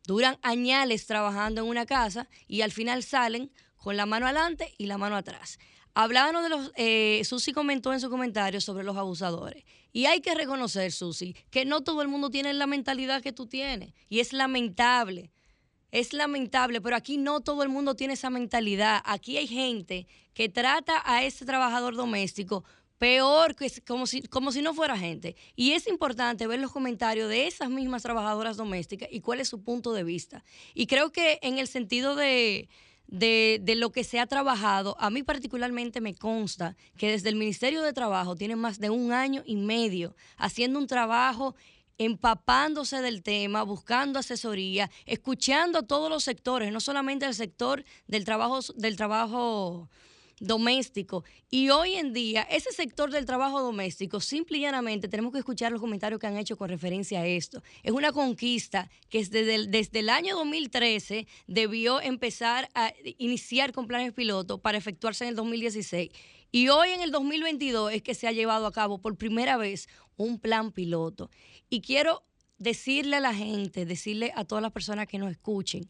S17: duran añales trabajando en una casa y al final salen con la mano adelante y la mano atrás. Hablábamos de los, eh, Susi comentó en su comentario sobre los abusadores. Y hay que reconocer, Susi, que no todo el mundo tiene la mentalidad que tú tienes. Y es lamentable. Es lamentable, pero aquí no todo el mundo tiene esa mentalidad. Aquí hay gente que trata a ese trabajador doméstico peor, que como si, como si no fuera gente. Y es importante ver los comentarios de esas mismas trabajadoras domésticas y cuál es su punto de vista. Y creo que en el sentido de, de, lo que se ha trabajado, a mí particularmente me consta que desde el Ministerio de Trabajo tienen más de un año y medio haciendo un trabajo empapándose del tema, buscando asesoría, escuchando a todos los sectores, no solamente el sector del trabajo, del trabajo doméstico. Y hoy en día, ese sector del trabajo doméstico, simple y llanamente, tenemos que escuchar los comentarios que han hecho con referencia a esto. Es una conquista que desde el, desde el año 2013 debió empezar a iniciar con planes pilotos para efectuarse en el 2016. Y hoy en el 2022 es que se ha llevado a cabo por primera vez un plan piloto. Y quiero decirle a la gente, decirle a todas las personas que nos escuchen,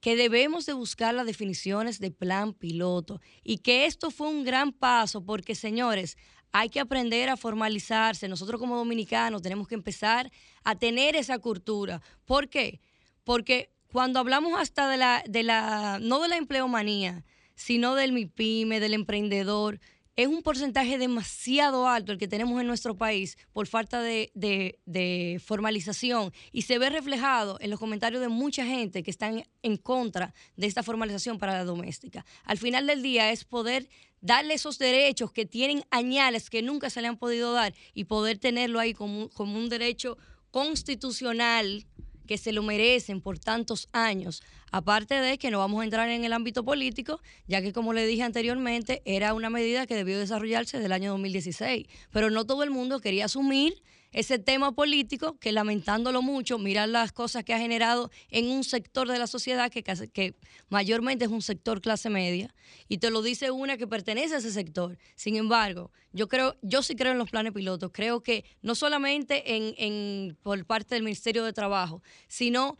S17: que debemos de buscar las definiciones de plan piloto y que esto fue un gran paso porque, señores, hay que aprender a formalizarse. Nosotros como dominicanos tenemos que empezar a tener esa cultura. ¿Por qué? Porque cuando hablamos hasta de la, de la no de la empleomanía, sino del MIPYME, del emprendedor, es un porcentaje demasiado alto el que tenemos en nuestro país por falta de, formalización y se ve reflejado en los comentarios de mucha gente que están en contra de esta formalización para la doméstica. Al final del día es poder darle esos derechos que tienen añales que nunca se le han podido dar y poder tenerlo ahí como, como un derecho constitucional que se lo merecen por tantos años. Aparte de que no vamos a entrar en el ámbito político, ya que como le dije anteriormente, era una medida que debió desarrollarse del año 2016, pero no todo el mundo quería asumir ese tema político que lamentándolo mucho, mirar las cosas que ha generado en un sector de la sociedad que, que mayormente es un sector clase media, y te lo dice una que pertenece a ese sector. Sin embargo, yo creo, yo sí creo en los planes pilotos, creo que no solamente en, en por parte del Ministerio de Trabajo, sino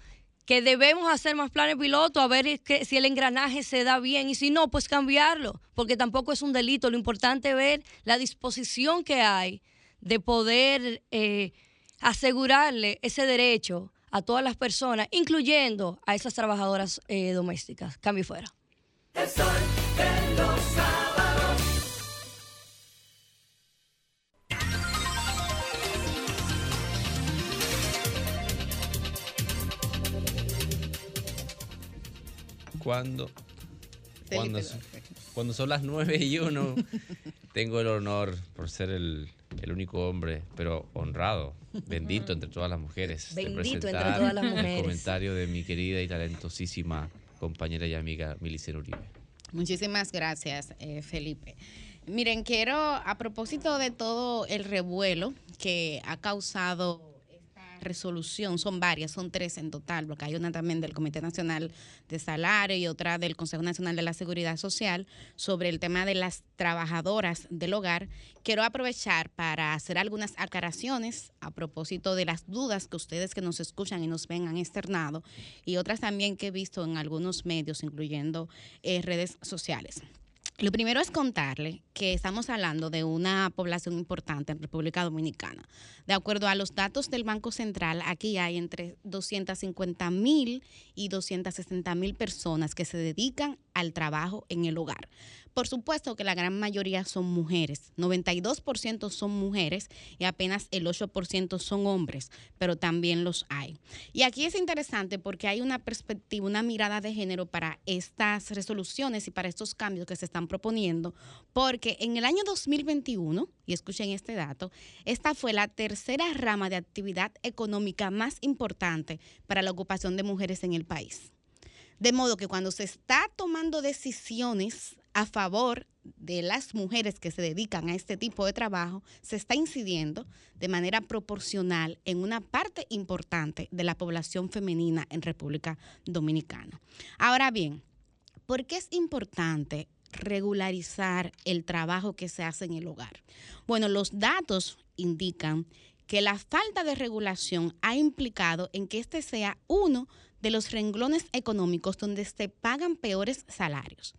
S17: que debemos hacer más planes pilotos a ver si el engranaje se da bien y si no, pues cambiarlo, porque tampoco es un delito. Lo importante es ver la disposición que hay de poder eh, asegurarle ese derecho a todas las personas, incluyendo a esas trabajadoras eh, domésticas. Cambio fuera.
S1: Cuando, cuando, cuando son las 9 y 1, tengo el honor por ser el el único hombre, pero honrado, bendito entre todas las mujeres.
S17: Bendito entre todas las mujeres.
S1: El comentario de mi querida y talentosísima compañera y amiga Milicena Uribe.
S4: Muchísimas gracias, eh, Felipe. Miren, quiero, a propósito de todo el revuelo que ha causado resolución, son varias, son tres en total, porque hay una también del Comité Nacional de Salario y otra del Consejo Nacional de la Seguridad Social sobre el tema de las trabajadoras del hogar. Quiero aprovechar para hacer algunas aclaraciones a propósito de las dudas que ustedes que nos escuchan y nos ven han externado y otras también que he visto en algunos medios, incluyendo eh, redes sociales. Lo primero es contarle que estamos hablando de una población importante en República Dominicana. De acuerdo a los datos del Banco Central, aquí hay entre 250 mil y 260 mil personas que se dedican al trabajo en el hogar. Por supuesto que la gran mayoría son mujeres, 92% son mujeres y apenas el 8% son hombres, pero también los hay. Y aquí es interesante porque hay una perspectiva, una mirada de género para estas resoluciones y para estos cambios que se están proponiendo, porque en el año 2021, y escuchen este dato, esta fue la tercera rama de actividad económica más importante para la ocupación de mujeres en el país. De modo que cuando se está tomando decisiones a favor de las mujeres que se dedican a este tipo de trabajo, se está incidiendo de manera proporcional en una parte importante de la población femenina en República Dominicana. Ahora bien, ¿por qué es importante regularizar el trabajo que se hace en el hogar? Bueno, los datos indican que la falta de regulación ha implicado en que este sea uno de los renglones económicos donde se pagan peores salarios.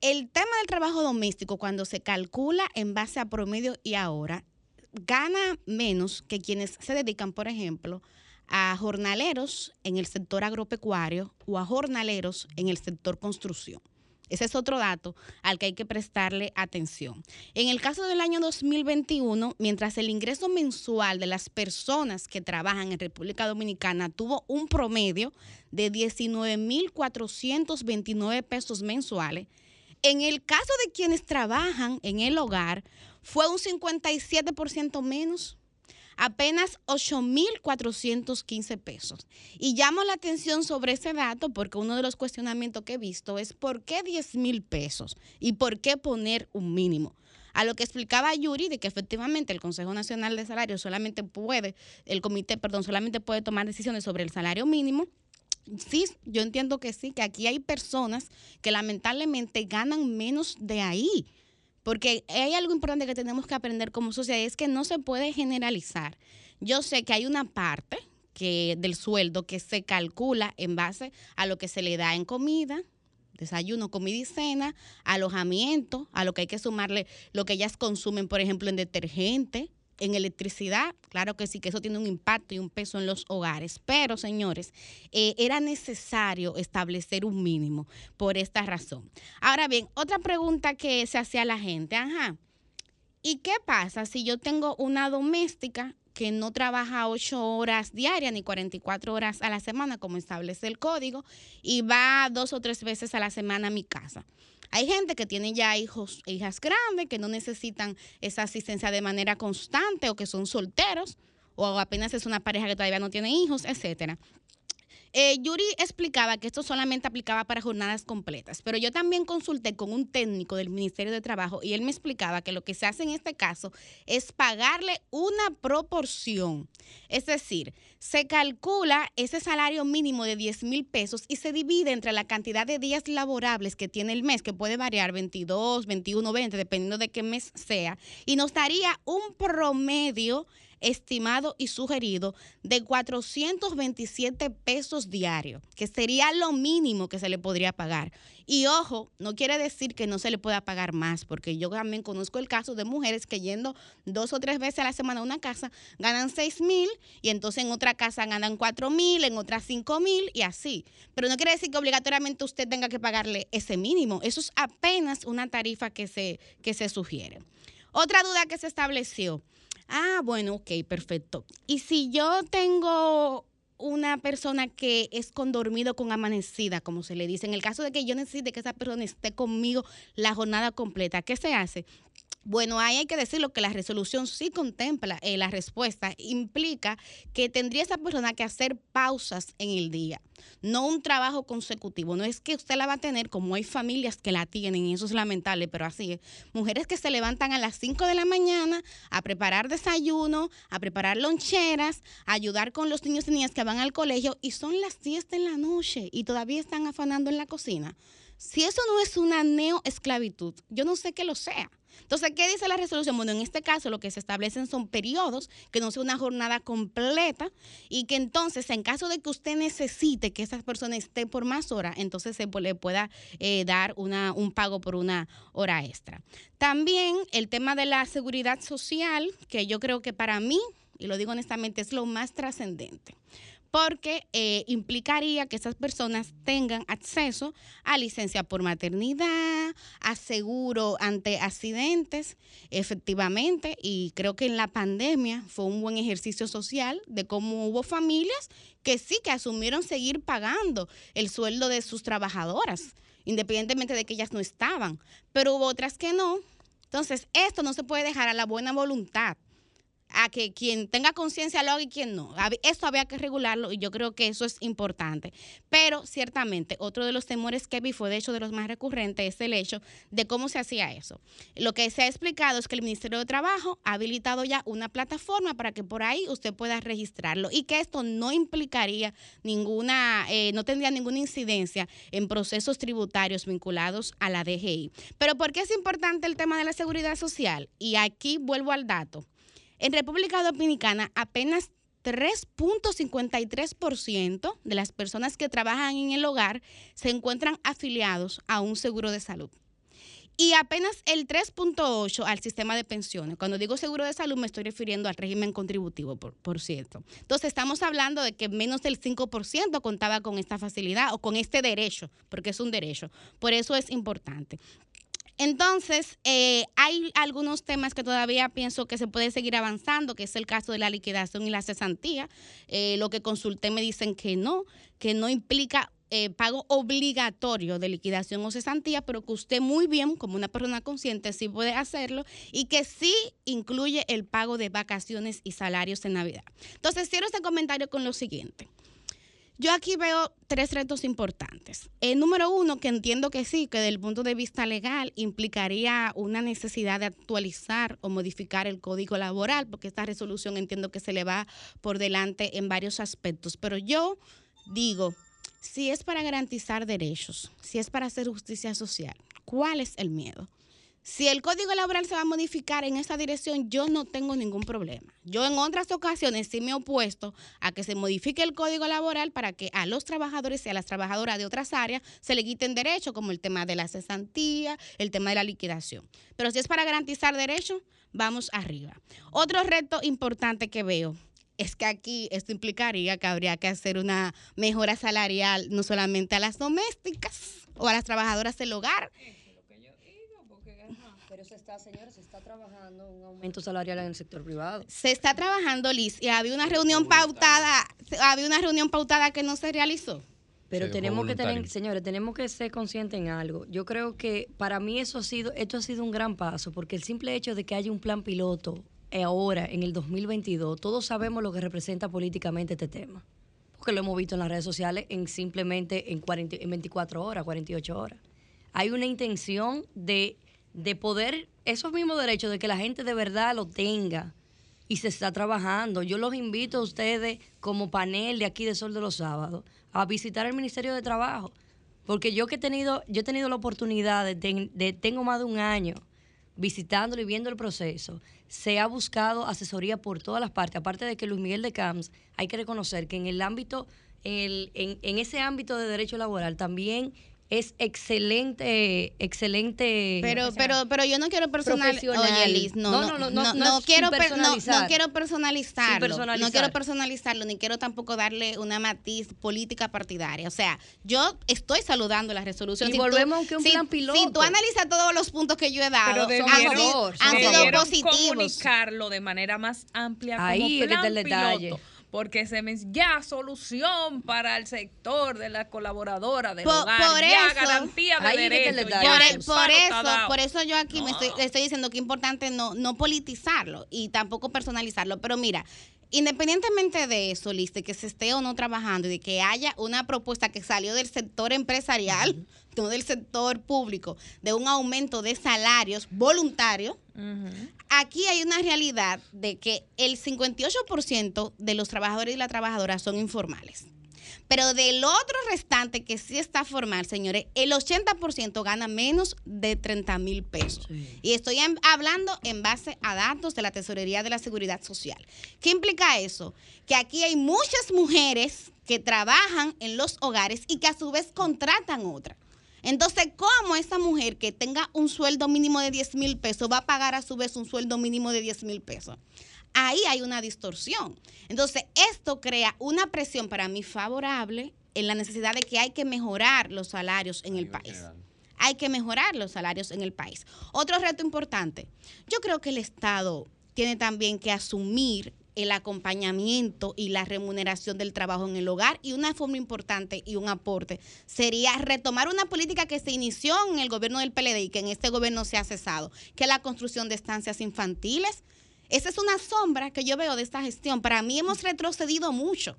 S4: El tema del trabajo doméstico, cuando se calcula en base a promedio y ahora, gana menos que quienes se dedican, por ejemplo, a jornaleros en el sector agropecuario o a jornaleros en el sector construcción. Ese es otro dato al que hay que prestarle atención. En el caso del año 2021, mientras el ingreso mensual de las personas que trabajan en República Dominicana tuvo un promedio de 19.429 pesos mensuales, en el caso de quienes trabajan en el hogar fue un 57% menos apenas 8.415 pesos. Y llamo la atención sobre ese dato porque uno de los cuestionamientos que he visto es ¿por qué 10 mil pesos? ¿Y por qué poner un mínimo? A lo que explicaba Yuri de que efectivamente el Consejo Nacional de Salarios solamente puede, el comité, perdón, solamente puede tomar decisiones sobre el salario mínimo. Sí, yo entiendo que sí, que aquí hay personas que lamentablemente ganan menos de ahí. Porque hay algo importante que tenemos que aprender como sociedad, es que no se puede generalizar. Yo sé que hay una parte que del sueldo que se calcula en base a lo que se le da en comida, desayuno, comida y cena, alojamiento, a lo que hay que sumarle lo que ellas consumen, por ejemplo, en detergente, en electricidad, claro que sí, que eso tiene un impacto y un peso en los hogares, pero señores, eh, era necesario establecer un mínimo por esta razón. Ahora bien, otra pregunta que se hacía la gente, ajá, ¿y qué pasa si yo tengo una doméstica que no trabaja ocho horas diarias ni 44 horas a la semana, como establece el código, y va dos o tres veces a la semana a mi casa? Hay gente que tiene ya hijos e hijas grandes que no necesitan esa asistencia de manera constante o que son solteros o apenas es una pareja que todavía no tiene hijos, etcétera. Eh, Yuri explicaba que esto solamente aplicaba para jornadas completas, pero yo también consulté con un técnico del Ministerio de Trabajo y él me explicaba que lo que se hace en este caso es pagarle una proporción. Es decir, se calcula ese salario mínimo de 10 mil pesos y se divide entre la cantidad de días laborables que tiene el mes, que puede variar 22, 21, 20, dependiendo de qué mes sea, y nos daría un promedio estimado y sugerido de 427 pesos diarios, que sería lo mínimo que se le podría pagar. Y ojo, no quiere decir que no se le pueda pagar más, porque yo también conozco el caso de mujeres que yendo dos o tres veces a la semana a una casa ganan 6 mil y entonces en otra casa ganan 4 mil, en otra 5 mil y así. Pero no quiere decir que obligatoriamente usted tenga que pagarle ese mínimo. Eso es apenas una tarifa que se, que se sugiere. Otra duda que se estableció. Ah, bueno, ok, perfecto. Y si yo tengo una persona que es con dormido con amanecida, como se le dice, en el caso de que yo necesite que esa persona esté conmigo la jornada completa, ¿qué se hace? Bueno, ahí hay que decirlo que la resolución sí contempla eh, la respuesta, implica que tendría esa persona que hacer pausas en el día, no un trabajo consecutivo. No es que usted la va a tener como hay familias que la tienen, y eso es lamentable, pero así es. Mujeres que se levantan a las 5 de la mañana a preparar desayuno, a preparar loncheras, a ayudar con los niños y niñas que van al colegio y son las 10 de la noche y todavía están afanando en la cocina. Si eso no es una neoesclavitud, yo no sé qué lo sea. Entonces, ¿qué dice la resolución? Bueno, en este caso lo que se establecen son periodos, que no sea una jornada completa y que entonces, en caso de que usted necesite que esas personas estén por más horas, entonces se le pueda eh, dar una, un pago por una hora extra. También el tema de la seguridad social, que yo creo que para mí, y lo digo honestamente, es lo más trascendente porque eh, implicaría que esas personas tengan acceso a licencia por maternidad, a seguro ante accidentes, efectivamente, y creo que en la pandemia fue un buen ejercicio social de cómo hubo familias que sí que asumieron seguir pagando el sueldo de sus trabajadoras, independientemente de que ellas no estaban, pero hubo otras que no. Entonces, esto no se puede dejar a la buena voluntad a que quien tenga conciencia lo haga y quien no. Esto había que regularlo y yo creo que eso es importante. Pero ciertamente, otro de los temores que vi fue, de hecho, de los más recurrentes, es el hecho de cómo se hacía eso. Lo que se ha explicado es que el Ministerio de Trabajo ha habilitado ya una plataforma para que por ahí usted pueda registrarlo y que esto no implicaría ninguna, eh, no tendría ninguna incidencia en procesos tributarios vinculados a la DGI. Pero ¿por qué es importante el tema de la seguridad social? Y aquí vuelvo al dato. En República Dominicana apenas 3.53% de las personas que trabajan en el hogar se encuentran afiliados a un seguro de salud. Y apenas el 3.8% al sistema de pensiones. Cuando digo seguro de salud me estoy refiriendo al régimen contributivo, por, por cierto. Entonces estamos hablando de que menos del 5% contaba con esta facilidad o con este derecho, porque es un derecho. Por eso es importante. Entonces, eh, hay algunos temas que todavía pienso que se puede seguir avanzando, que es el caso de la liquidación y la cesantía. Eh, lo que consulté me dicen que no, que no implica eh, pago obligatorio de liquidación o cesantía, pero que usted muy bien, como una persona consciente, sí puede hacerlo y que sí incluye el pago de vacaciones y salarios en Navidad. Entonces, cierro este comentario con lo siguiente. Yo aquí veo tres retos importantes. El número uno, que entiendo que sí, que desde el punto de vista legal implicaría una necesidad de actualizar o modificar el código laboral, porque esta resolución entiendo que se le va por delante en varios aspectos. Pero yo digo, si es para garantizar derechos, si es para hacer justicia social, ¿cuál es el miedo? Si el código laboral se va a modificar en esa dirección, yo no tengo ningún problema. Yo en otras ocasiones sí me he opuesto a que se modifique el código laboral para que a los trabajadores y a las trabajadoras de otras áreas se le quiten derechos, como el tema de la cesantía, el tema de la liquidación. Pero si es para garantizar derechos, vamos arriba. Otro reto importante que veo es que aquí esto implicaría que habría que hacer una mejora salarial no solamente a las domésticas o a las trabajadoras del hogar,
S17: está, señores, se está trabajando un aumento salarial en el sector privado.
S4: Se está trabajando, Liz, y había una reunión pautada, había una reunión pautada que no se realizó.
S17: Pero tenemos que tener, señores, tenemos que ser conscientes en algo. Yo creo que para mí eso ha sido, esto ha sido un gran paso, porque el simple hecho de que haya un plan piloto ahora, en el 2022, todos sabemos lo que representa políticamente este tema. Porque lo hemos visto en las redes sociales en simplemente en, 40, en 24 horas, 48 horas. Hay una intención de de poder, esos mismos derechos, de que la gente de verdad lo tenga y se está trabajando. Yo los invito a ustedes como panel de aquí de Sol de los Sábados a visitar el Ministerio de Trabajo, porque yo que he tenido, yo he tenido la oportunidad de, tengo más de un año visitándolo y viendo el proceso, se ha buscado asesoría por todas las partes, aparte de que Luis Miguel de Camps, hay que reconocer que en el ámbito, en, en ese ámbito de derecho laboral también es excelente, excelente.
S4: Pero, pero, pero yo no quiero personalizarlo. no, no, no, no, quiero, no, quiero personalizarlo. No quiero personalizarlo, ni quiero tampoco darle una matiz política partidaria. O sea, yo estoy saludando la resolución.
S17: Y volvemos a un plan piloto.
S4: Si tú analizas todos los puntos que yo he dado,
S6: pero han, sido, positivos. comunicarlo de manera más amplia Ahí como plan el detalle porque se me ya solución para el sector de la colaboradora del hogar, ya garantía de derechos.
S4: Por, eso, por eso yo aquí me estoy, estoy diciendo que es importante no, no politizarlo y tampoco personalizarlo. Pero mira, Independientemente de eso, Liste, que se esté o no trabajando y de que haya una propuesta que salió del sector empresarial, no del sector público, de un aumento de salarios voluntario, aquí hay una realidad de que el 58% de los trabajadores y las trabajadoras son informales. Pero del otro restante que sí está formal, señores, el 80% gana menos de 30 mil pesos. Y estoy hablando en base a datos de la Tesorería de la Seguridad Social. ¿Qué implica eso? Que aquí hay muchas mujeres que trabajan en los hogares y que a su vez contratan otra. Entonces, ¿cómo esa mujer que tenga un sueldo mínimo de 10 mil pesos va a pagar a su vez un sueldo mínimo de 10 mil pesos? Ahí hay una distorsión. Entonces, esto crea una presión para mí favorable en la necesidad de que hay que mejorar los salarios en el país. Hay que mejorar los salarios en el país. Otro reto importante, yo creo que el Estado tiene también que asumir el acompañamiento y la remuneración del trabajo en el hogar. Y una forma importante y un aporte sería retomar una política que se inició en el gobierno del PLD y que en este gobierno se ha cesado, que es la construcción de estancias infantiles Esa es una sombra que yo veo de esta gestión. Para mí hemos retrocedido mucho.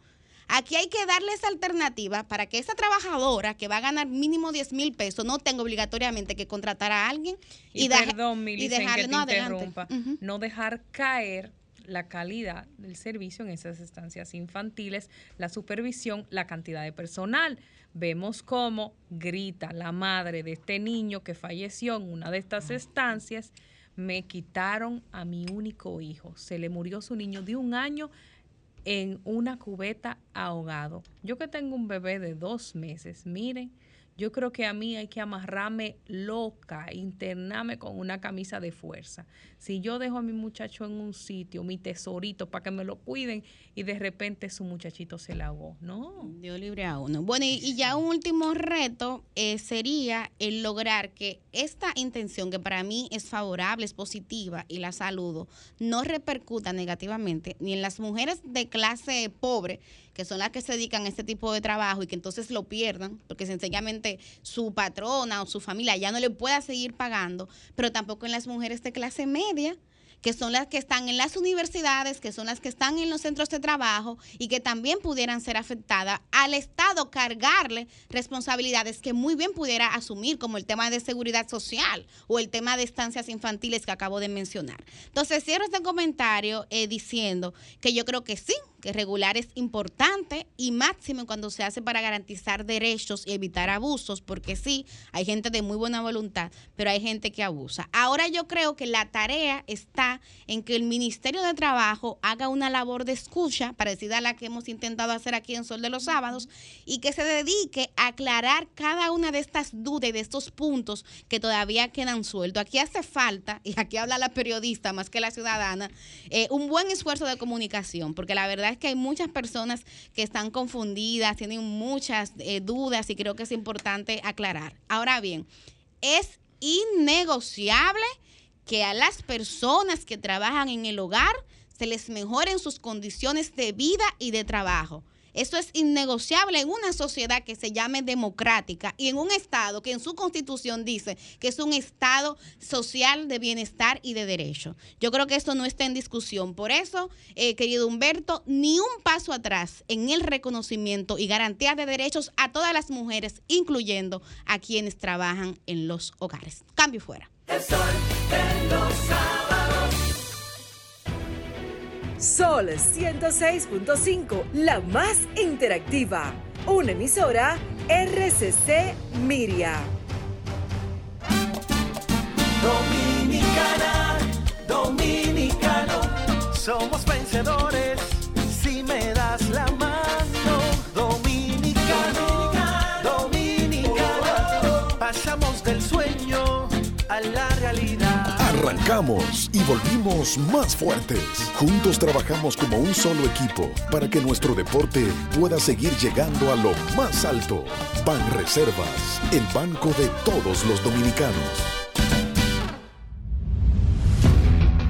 S4: Aquí hay que darle esa alternativa para que esa trabajadora que va a ganar mínimo 10 mil pesos no tenga obligatoriamente que contratar a alguien y,
S6: y perdón,
S4: y
S6: dejarle, que te interrumpa, no dejar caer la calidad del servicio en esas estancias infantiles, la supervisión, la cantidad de personal. Vemos cómo grita la madre de este niño que falleció en una de estas estancias, me quitaron a mi único hijo, se le murió su niño de un año en una cubeta ahogado. Yo que tengo un bebé de dos meses, miren, yo creo que a mí hay que amarrarme loca, internarme con una camisa de fuerza. Si yo dejo a mi muchacho en un sitio, mi tesorito, para que me lo cuiden y de repente su muchachito se la ahogó, no.
S4: Dios libre a uno. Bueno, y, ya un último reto eh, sería el lograr que esta intención, que para mí es favorable, es positiva y la saludo, no repercuta negativamente ni en las mujeres de clase pobre que son las que se dedican a este tipo de trabajo y que entonces lo pierdan, porque sencillamente su patrona o su familia ya no le pueda seguir pagando, pero tampoco en las mujeres de clase media que son las que están en las universidades, que son las que están en los centros de trabajo y que también pudieran ser afectadas, al Estado cargarle responsabilidades que muy bien pudiera asumir, como el tema de seguridad social o el tema de estancias infantiles que acabo de mencionar. Entonces, cierro este comentario eh, diciendo que yo creo que sí, regular es importante y máximo cuando se hace para garantizar derechos y evitar abusos, porque sí, hay gente de muy buena voluntad, pero hay gente que abusa. Ahora yo creo que la tarea está en que el Ministerio de Trabajo haga una labor de escucha, parecida a la que hemos intentado hacer aquí en Sol de los Sábados, y que se dedique a aclarar cada una de estas dudas y de estos puntos que todavía quedan sueltos. Aquí hace falta, y aquí habla la periodista más que la ciudadana, eh, un buen esfuerzo de comunicación, porque la verdad es que hay muchas personas que están confundidas, tienen muchas eh, dudas y creo que es importante aclarar. Ahora bien, es innegociable que a las personas que trabajan en el hogar se les mejoren sus condiciones de vida y de trabajo. Eso es innegociable en una sociedad que se llame democrática y en un Estado que en su constitución dice que es un Estado social de bienestar y de derecho. Yo creo que esto no está en discusión. Por eso, eh, querido Humberto, ni un paso atrás en el reconocimiento y garantía de derechos a todas las mujeres, incluyendo a quienes trabajan en los hogares. Cambio fuera.
S8: Sol 106.5, la más interactiva. Una emisora RCC Miria.
S16: Dominicana, dominicano, somos vencedores si me das la mano. Dominicano, dominicano, pasamos del sueño a la realidad.
S18: Arrancamos y volvimos más fuertes. Juntos trabajamos como un solo equipo para que nuestro deporte pueda seguir llegando a lo más alto. Ban Reservas, el banco de todos los dominicanos.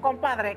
S19: Compadre,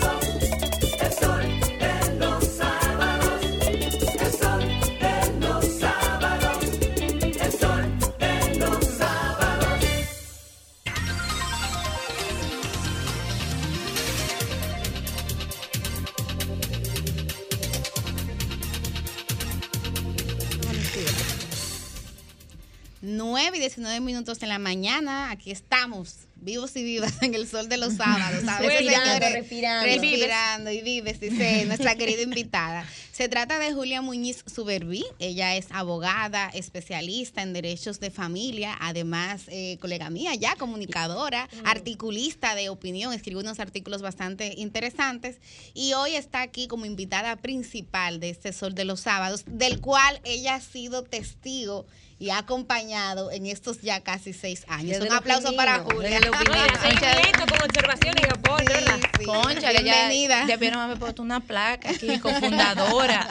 S4: y 19 minutos de la mañana. Aquí estamos, vivos y vivas, en el sol de los sábados.
S2: respirando,
S4: pues,
S2: respirando.
S4: Respirando y vives, dice nuestra querida invitada. Se trata de Julia Muñiz Suberví. Ella es abogada, especialista en derechos de familia, además, eh, colega mía, ya comunicadora, articulista de opinión, escribió unos artículos bastante interesantes. Y hoy está aquí como invitada principal de este Sol de los Sábados, del cual ella ha sido testigo y ha acompañado en estos ya casi seis años.
S20: Desde
S4: Un
S20: la
S4: aplauso
S20: opinión,
S4: para Julia.
S20: Concha-
S2: con observaciones y apoyo, ¿verdad?
S20: Conchale, ya,
S4: Bienvenida.
S20: debieron haber puesto una placa aquí, cofundadora.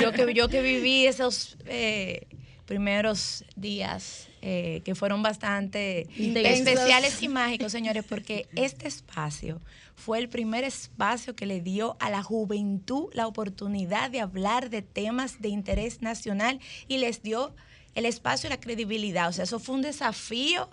S20: yo, que, yo que viví esos eh, primeros días eh, que fueron bastante
S4: Intensos.
S20: especiales y mágicos, señores, porque este espacio fue el primer espacio que le dio a la juventud la oportunidad de hablar de temas de interés nacional y les dio el espacio y la credibilidad. O sea, eso fue un desafío.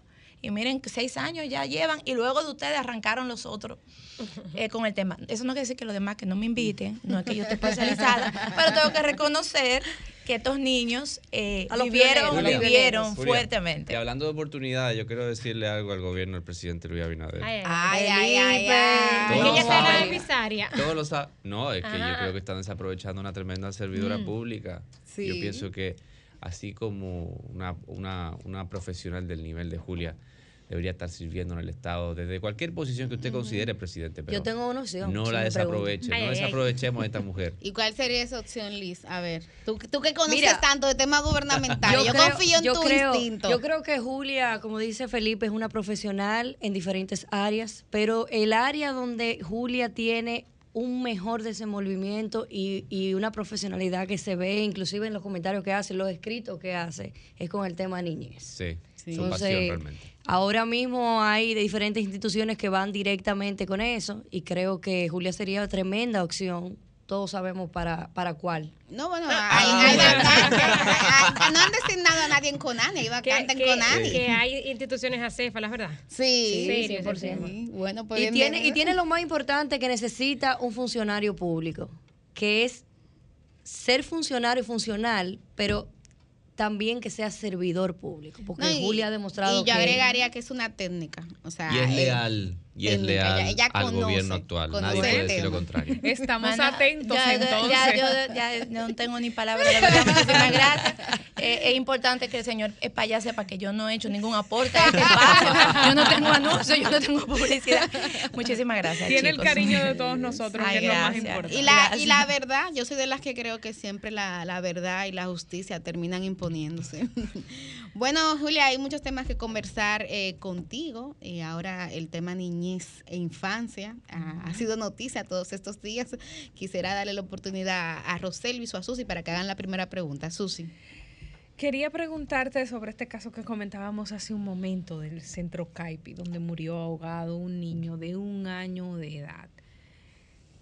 S20: Y miren, seis años ya llevan y luego de ustedes arrancaron los otros eh, con el tema. Eso no quiere decir que los demás que no me inviten, no es que yo esté especializada, pero tengo que reconocer que estos niños eh,
S17: A los
S20: vivieron,
S17: pioneros.
S20: vivieron
S1: Julia,
S20: fuertemente.
S1: Y hablando de oportunidades, yo quiero decirle algo al gobierno del presidente Luis Abinader.
S2: Ay,
S4: Ay, ay, ay, ay.
S2: Ella en la
S1: saben.
S2: emisaria.
S1: Todos lo saben. No, es que yo creo que están desaprovechando una tremenda servidora
S2: Mm.
S1: pública.
S4: Sí.
S1: Yo pienso que así como una, una, una profesional del nivel de Julia debería estar sirviendo en el Estado desde cualquier posición que usted considere presidente. Pero
S17: Yo tengo una opción.
S1: No la desaproveche, no desaprovechemos a esta mujer.
S4: ¿Y cuál sería esa opción, Liz? A ver, tú, tú que conoces
S17: Mira,
S4: tanto de temas gubernamentales, yo,
S17: creo-
S4: confío en
S17: yo
S4: tu
S17: creo-
S4: instinto.
S17: Yo creo que Julia, como dice Felipe, es una profesional en diferentes áreas, pero el área donde Julia tiene un mejor desenvolvimiento y, y una profesionalidad que se ve inclusive en los comentarios que hace, los escritos que hace, es con el tema niñez.
S1: Sí, su
S17: Entonces,
S1: pasión realmente.
S17: Ahora mismo hay de diferentes instituciones que van directamente con eso y creo que Julia sería tremenda opción. Todos sabemos para, para cuál.
S4: No, bueno,
S2: Ah,
S4: hay, hay vacantes. Hay- hay- no han designado a nadie en Conani, hay en Conani.
S2: que hay instituciones acéfalas, ¿verdad?
S4: Sí,
S2: Sí,
S4: sí,
S2: 100%.
S4: sí. Bueno, pues
S17: y tiene, y tiene lo más importante que necesita un funcionario público, que es ser funcionario funcional, pero también que sea servidor público, porque
S4: No, y-
S17: Julia ha demostrado
S4: Y yo
S17: que
S4: agregaría que es una técnica. O sea,
S1: Y es
S4: eh,
S1: leal, y es leal
S4: ella- ella
S1: al
S4: conoce,
S1: gobierno actual.
S4: conoce
S1: Nadie puede decir lo contrario.
S6: Estamos atentos
S20: ya,
S6: entonces.
S20: Ya, yo ya no tengo ni palabras, de verdad, muchísimas gracias. Eh, es importante que el señor Espaya sepa que yo no he hecho ningún aporte a este espacio. Yo no tengo anuncios, yo no tengo publicidad. Muchísimas gracias.
S6: Tiene el cariño de todos nosotros,
S20: Ay,
S6: que es lo más importante.
S4: Y la, y la verdad, yo soy de las que creo que siempre la, la verdad y la justicia terminan imponiéndose. Bueno, Julia, hay muchos temas que conversar eh, contigo. Y ahora el tema niñez e infancia ha, sido noticia todos estos días. Quisiera darle la oportunidad a Rosel y a Susi para que hagan la primera pregunta. Susi.
S6: Quería preguntarte sobre este caso que comentábamos hace un momento del centro Caipi, donde murió ahogado un niño de un año de edad.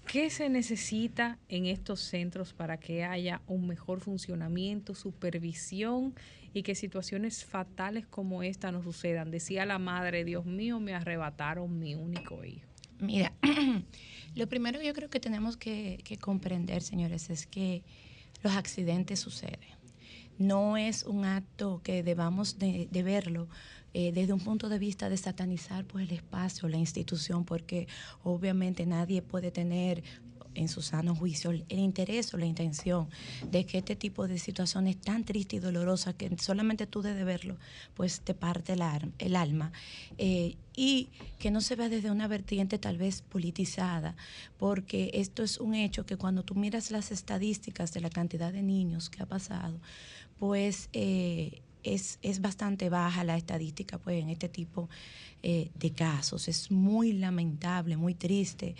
S6: ¿Qué se necesita en estos centros para que haya un mejor funcionamiento, supervisión y que situaciones fatales como esta no sucedan? Decía la madre, Dios mío, me arrebataron mi único hijo.
S20: Mira, lo primero que yo creo que tenemos que, comprender, señores, es que los accidentes suceden. No es un acto que debamos de verlo eh, desde un punto de vista de satanizar pues, el espacio, la institución, porque obviamente nadie puede tener en su sano juicio el interés o la intención de que este tipo de situaciones tan tristes y dolorosas que solamente tú debes verlo, pues te parte el, alma. Eh, y que no se vea desde una vertiente tal vez politizada, porque esto es un hecho que cuando tú miras las estadísticas de la cantidad de niños que ha pasado, pues eh, es, bastante baja la estadística pues, en este tipo eh, de casos. Es muy lamentable, muy triste.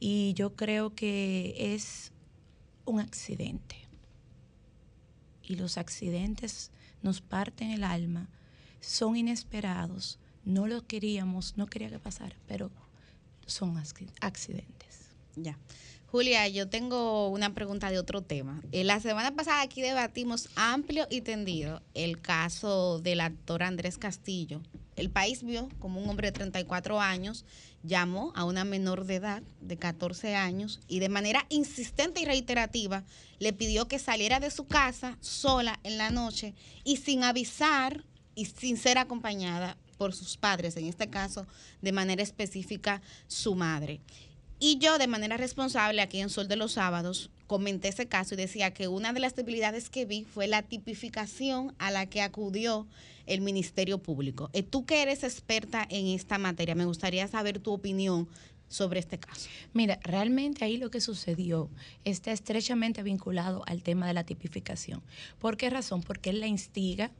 S20: Y yo creo que es un accidente. Y los accidentes nos parten el alma, son inesperados, no lo queríamos, no quería que pasara, pero son accidentes.
S4: Ya. Julia, yo tengo una pregunta de otro tema. Eh, la semana pasada aquí debatimos amplio y tendido el caso del actor Andrés Castillo. El país vio como un hombre de 34 años llamó a una menor de edad de 14 años y de manera insistente y reiterativa le pidió que saliera de su casa sola en la noche y sin avisar y sin ser acompañada por sus padres, en este caso de manera específica su madre. Y yo de manera responsable aquí en Sol de los Sábados comenté ese caso y decía que una de las debilidades que vi fue la tipificación a la que acudió el Ministerio Público. Eh, tú que eres experta en esta materia, me gustaría saber tu opinión sobre este caso.
S20: Mira, realmente ahí lo que sucedió está estrechamente vinculado al tema de la tipificación. ¿Por qué razón? Porque él la instiga,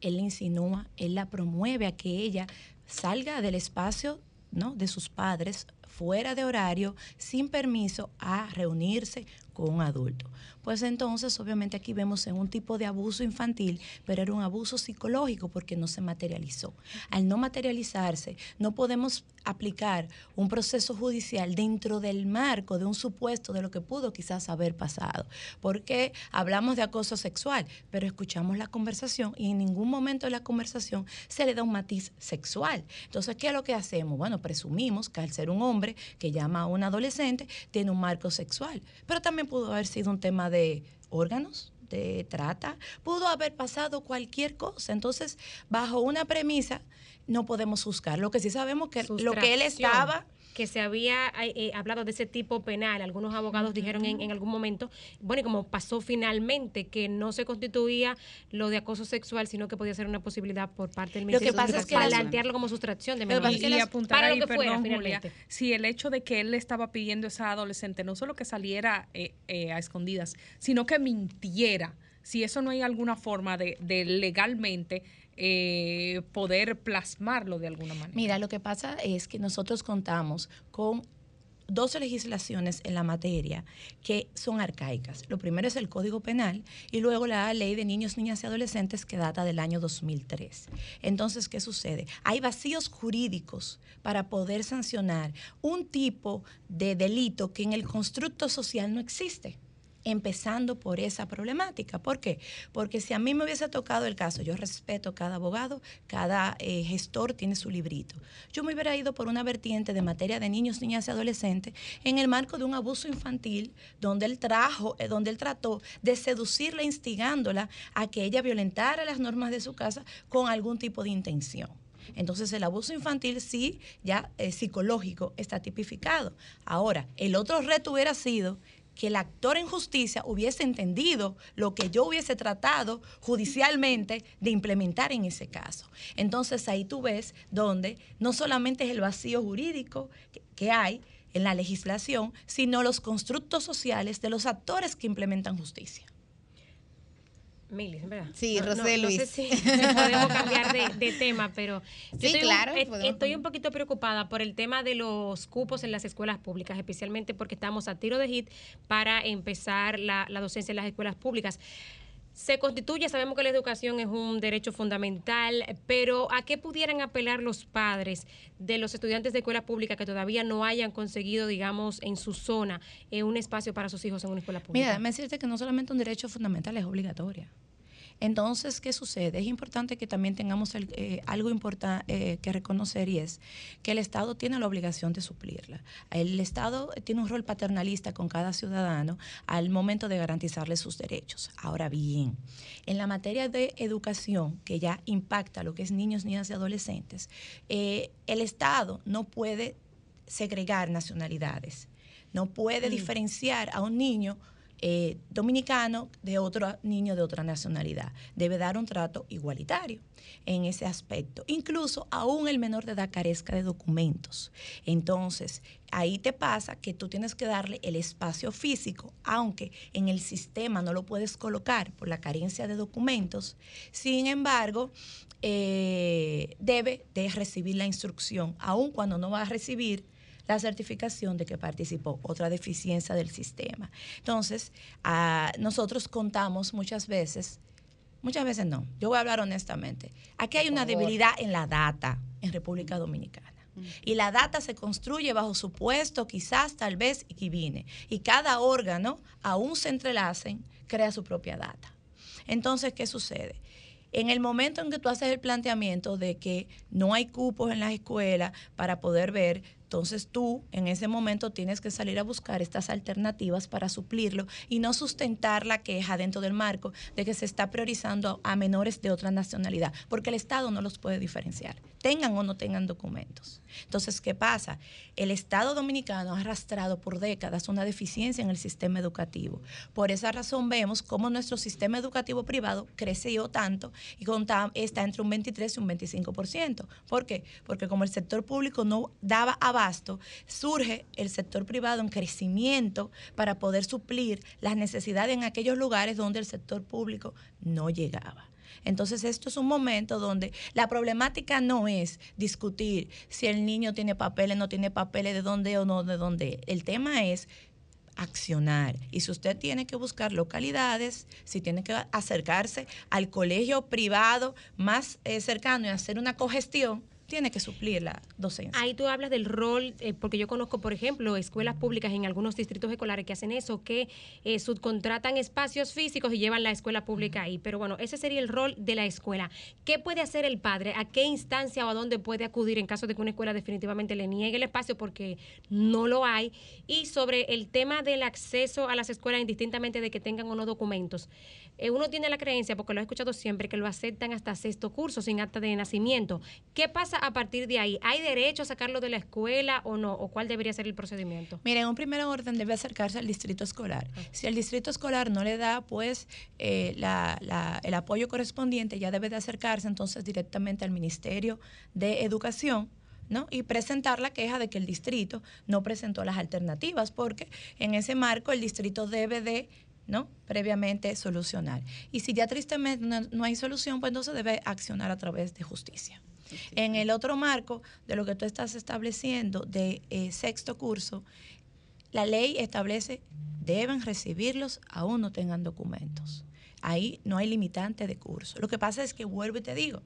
S20: él la insinúa, él la promueve a que ella salga del espacio ¿no? de sus padres fuera de horario, sin permiso, a reunirse con un adulto. Pues entonces, obviamente aquí vemos en un tipo de abuso infantil, pero era un abuso psicológico porque no se materializó. Al no materializarse, no podemos aplicar un proceso judicial dentro del marco de un supuesto de lo que pudo quizás haber pasado. Porque hablamos de acoso sexual, pero escuchamos la conversación y en ningún momento de la conversación se le da un matiz sexual. Entonces, ¿qué es lo que hacemos? Bueno, presumimos que al ser un hombre que llama a un adolescente, tiene un marco sexual, pero también pudo haber sido un tema de órganos, de trata, pudo haber pasado cualquier cosa. Entonces, bajo una premisa, no podemos juzgar. Lo que sí sabemos que lo que él estaba
S2: que se había eh, hablado de ese tipo penal. Algunos abogados dijeron en, algún momento, bueno, y como pasó finalmente, que no se constituía lo de acoso sexual, sino que podía ser una posibilidad por parte del Ministerio.
S20: Lo que pasa es que
S2: plantearlo como sustracción de menores.
S6: Y, apuntar ahí, perdón, Julia, si el hecho de que él le estaba pidiendo a esa adolescente no solo que saliera eh, eh, a escondidas, sino que mintiera, si eso no hay alguna forma de, de legalmente eh, poder plasmarlo de alguna manera.
S20: Mira, lo que pasa es que nosotros contamos con dos legislaciones en la materia que son arcaicas. Lo primero es el Código Penal y luego la Ley de Niños, Niñas y Adolescentes que data del año 2003. Entonces, ¿qué sucede? Hay vacíos jurídicos para poder sancionar un tipo de delito que en el constructo social no existe empezando por esa problemática. ¿Por qué? Porque si a mí me hubiese tocado el caso, yo respeto cada abogado, cada eh, gestor tiene su librito. Yo me hubiera ido por una vertiente de materia de niños, niñas y adolescentes en el marco de un abuso infantil donde él trajo, eh, donde él trató de seducirla, instigándola a que ella violentara las normas de su casa con algún tipo de intención. Entonces el abuso infantil sí, ya es psicológico, está tipificado. Ahora, el otro reto hubiera sido que el actor en justicia hubiese entendido lo que yo hubiese tratado judicialmente de implementar en ese caso. Entonces ahí tú ves donde no solamente es el vacío jurídico que hay en la legislación, sino los constructos sociales de los actores que implementan justicia.
S2: Milis, ¿verdad?
S4: Sí,
S2: No- no-
S4: Rosé
S2: no
S4: Luis.
S2: sé si podemos cambiar de, de tema, pero yo
S4: Sí,
S2: estoy, un-
S4: claro, podemos
S2: estoy un poquito preocupada por el tema de los cupos en las escuelas públicas, especialmente porque estamos a tiro de hit para empezar la, la docencia en las escuelas públicas. Se constituye, sabemos que la educación es un derecho fundamental, pero ¿a qué pudieran apelar los padres de los estudiantes de escuela pública que todavía no hayan conseguido, digamos, en su zona eh, un espacio para sus hijos en una escuela pública?
S20: Mira, déjame decirte que no solamente un derecho fundamental es obligatoria. Entonces, ¿qué sucede? Es importante que también tengamos el- eh, algo importante que reconocer y es que el Estado tiene la obligación de suplirla. El Estado tiene un rol paternalista con cada ciudadano al momento de garantizarle sus derechos. Ahora bien, en la materia de educación, que ya impacta lo que es niños, niñas y adolescentes, eh, el Estado no puede segregar nacionalidades, no puede
S2: Mm.
S20: diferenciar a un niño eh, dominicano de otro niño de otra nacionalidad. Debe dar un trato igualitario en ese aspecto. Incluso aún el menor de edad carezca de documentos. Entonces, ahí te pasa que tú tienes que darle el espacio físico, aunque en el sistema no lo puedes colocar por la carencia de documentos. Sin embargo, eh, debe de recibir la instrucción, aun cuando no va a recibir la certificación de que participó, otra deficiencia del sistema. Entonces, ah, nosotros contamos muchas veces, muchas veces no, yo voy a hablar honestamente, aquí hay una debilidad en la data en República Dominicana. Y la data se construye bajo supuesto, quizás, tal vez, y que viene. Y cada órgano, aún se entrelacen, crea su propia data. Entonces, ¿qué sucede? En el momento en que tú haces el planteamiento de que no hay cupos en las escuelas para poder ver, entonces tú en ese momento tienes que salir a buscar estas alternativas para suplirlo y no sustentar la queja dentro del marco de que se está priorizando a menores de otra nacionalidad, porque el Estado no los puede diferenciar, tengan o no tengan documentos. Entonces, ¿qué pasa? El Estado dominicano ha arrastrado por décadas una deficiencia en el sistema educativo. Por esa razón vemos cómo nuestro sistema educativo privado creció tanto y está entre un 23 y un 25%. ¿Por qué? Porque como el sector público no daba surge el sector privado en crecimiento para poder suplir las necesidades en aquellos lugares donde el sector público no llegaba. Entonces, esto es un momento donde la problemática no es discutir si el niño tiene papeles, no tiene papeles, de dónde o no de dónde. El tema es accionar. Y si usted tiene que buscar localidades, si tiene que acercarse al colegio privado más eh, cercano y hacer una cogestión, tiene que suplir la docencia.
S2: Ahí tú hablas del rol, eh, porque yo conozco, por ejemplo, escuelas públicas en algunos distritos escolares que hacen eso, que eh, subcontratan espacios físicos y llevan la escuela pública ahí. Pero bueno, ese sería el rol de la escuela. ¿Qué puede hacer el padre? ¿A qué instancia o a dónde puede acudir en caso de que una escuela definitivamente le niegue el espacio porque no lo hay? Y sobre el tema del acceso a las escuelas, indistintamente de que tengan o no documentos. Eh, uno tiene la creencia, porque lo he escuchado siempre, que lo aceptan hasta sexto curso sin acta de nacimiento. ¿Qué pasa a partir de ahí? ¿Hay derecho a sacarlo de la escuela o no? ¿O cuál debería ser el procedimiento?
S20: Mira, en un primer orden debe acercarse al distrito escolar. Si el distrito escolar no le da pues eh, la- la- el apoyo correspondiente, ya debe de acercarse entonces directamente al Ministerio de Educación. ¿no? y presentar la queja de que el distrito no presentó las alternativas, porque en ese marco el distrito debe de ¿no? previamente solucionar. Y si ya tristemente no, no hay solución, pues entonces debe accionar a través de justicia. En el otro marco de lo que tú estás estableciendo de eh, sexto curso, la ley establece deben recibirlos aún no tengan documentos. Ahí no hay limitante de curso. Lo que pasa es que vuelvo y te digo,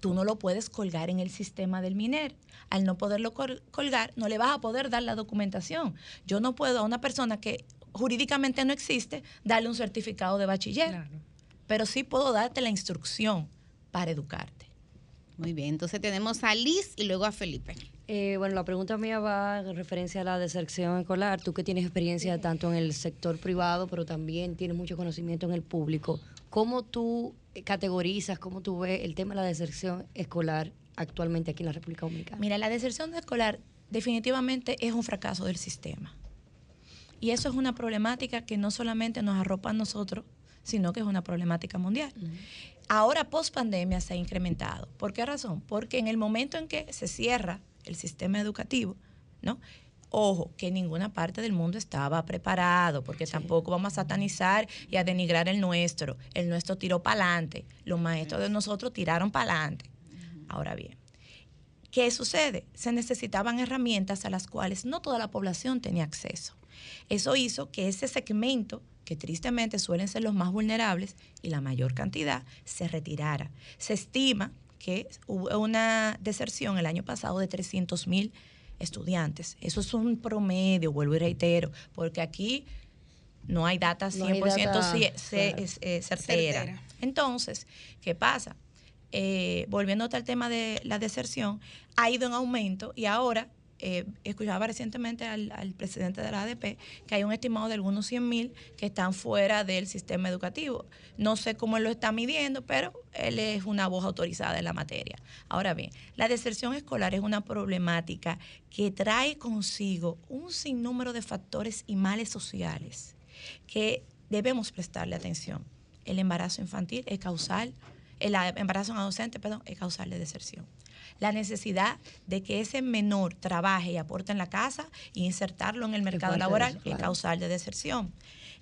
S20: tú no lo puedes colgar en el sistema del MINER. Al no poderlo col- colgar, no le vas a poder dar la documentación. Yo no puedo a una persona que jurídicamente no existe darle un certificado de bachiller, pero sí puedo darte la instrucción para educarte.
S4: Muy bien, entonces tenemos a Liz y luego a Felipe.
S17: Eh, bueno, la pregunta mía va en referencia a la deserción escolar. Tú que tienes experiencia tanto en el sector privado, pero también tienes mucho conocimiento en el público. ¿Cómo tú categorizas, cómo tú ves el tema de la deserción escolar actualmente aquí en la República Dominicana?
S20: Mira, la deserción escolar definitivamente es un fracaso del sistema. Y eso es una problemática que no solamente nos arropa a nosotros, sino que es una problemática mundial. Ahora, post pandemia, se ha incrementado. ¿Por qué razón? Porque en el momento en que se cierra el sistema educativo, ¿no? Ojo, que ninguna parte del mundo estaba preparado, porque tampoco vamos a satanizar y a denigrar el nuestro. El nuestro tiró para adelante. Los maestros de nosotros tiraron para adelante. Ahora bien, ¿qué sucede? Se necesitaban herramientas a las cuales no toda la población tenía acceso. Eso hizo que ese segmento que tristemente suelen ser los más vulnerables y la mayor cantidad, se retirara. Se estima que hubo una deserción el año pasado de 300 mil estudiantes. Eso es un promedio, vuelvo y reitero, porque aquí no hay data 100% eh, certera. Entonces, ¿qué pasa? Eh, volviendo al tema de la deserción, ha ido en aumento y ahora eh, escuchaba recientemente al, presidente de la ADP que hay un estimado de algunos 100 mil que están fuera del sistema educativo. No sé cómo lo está midiendo, pero él es una voz autorizada en la materia. Ahora bien, la deserción escolar es una problemática que trae consigo un sinnúmero de factores y males sociales que debemos prestarle atención. El embarazo infantil es causal, el embarazo adolescente, perdón, es causal de deserción la necesidad de que ese menor trabaje y aporte en la casa e insertarlo en el mercado laboral es causal de deserción.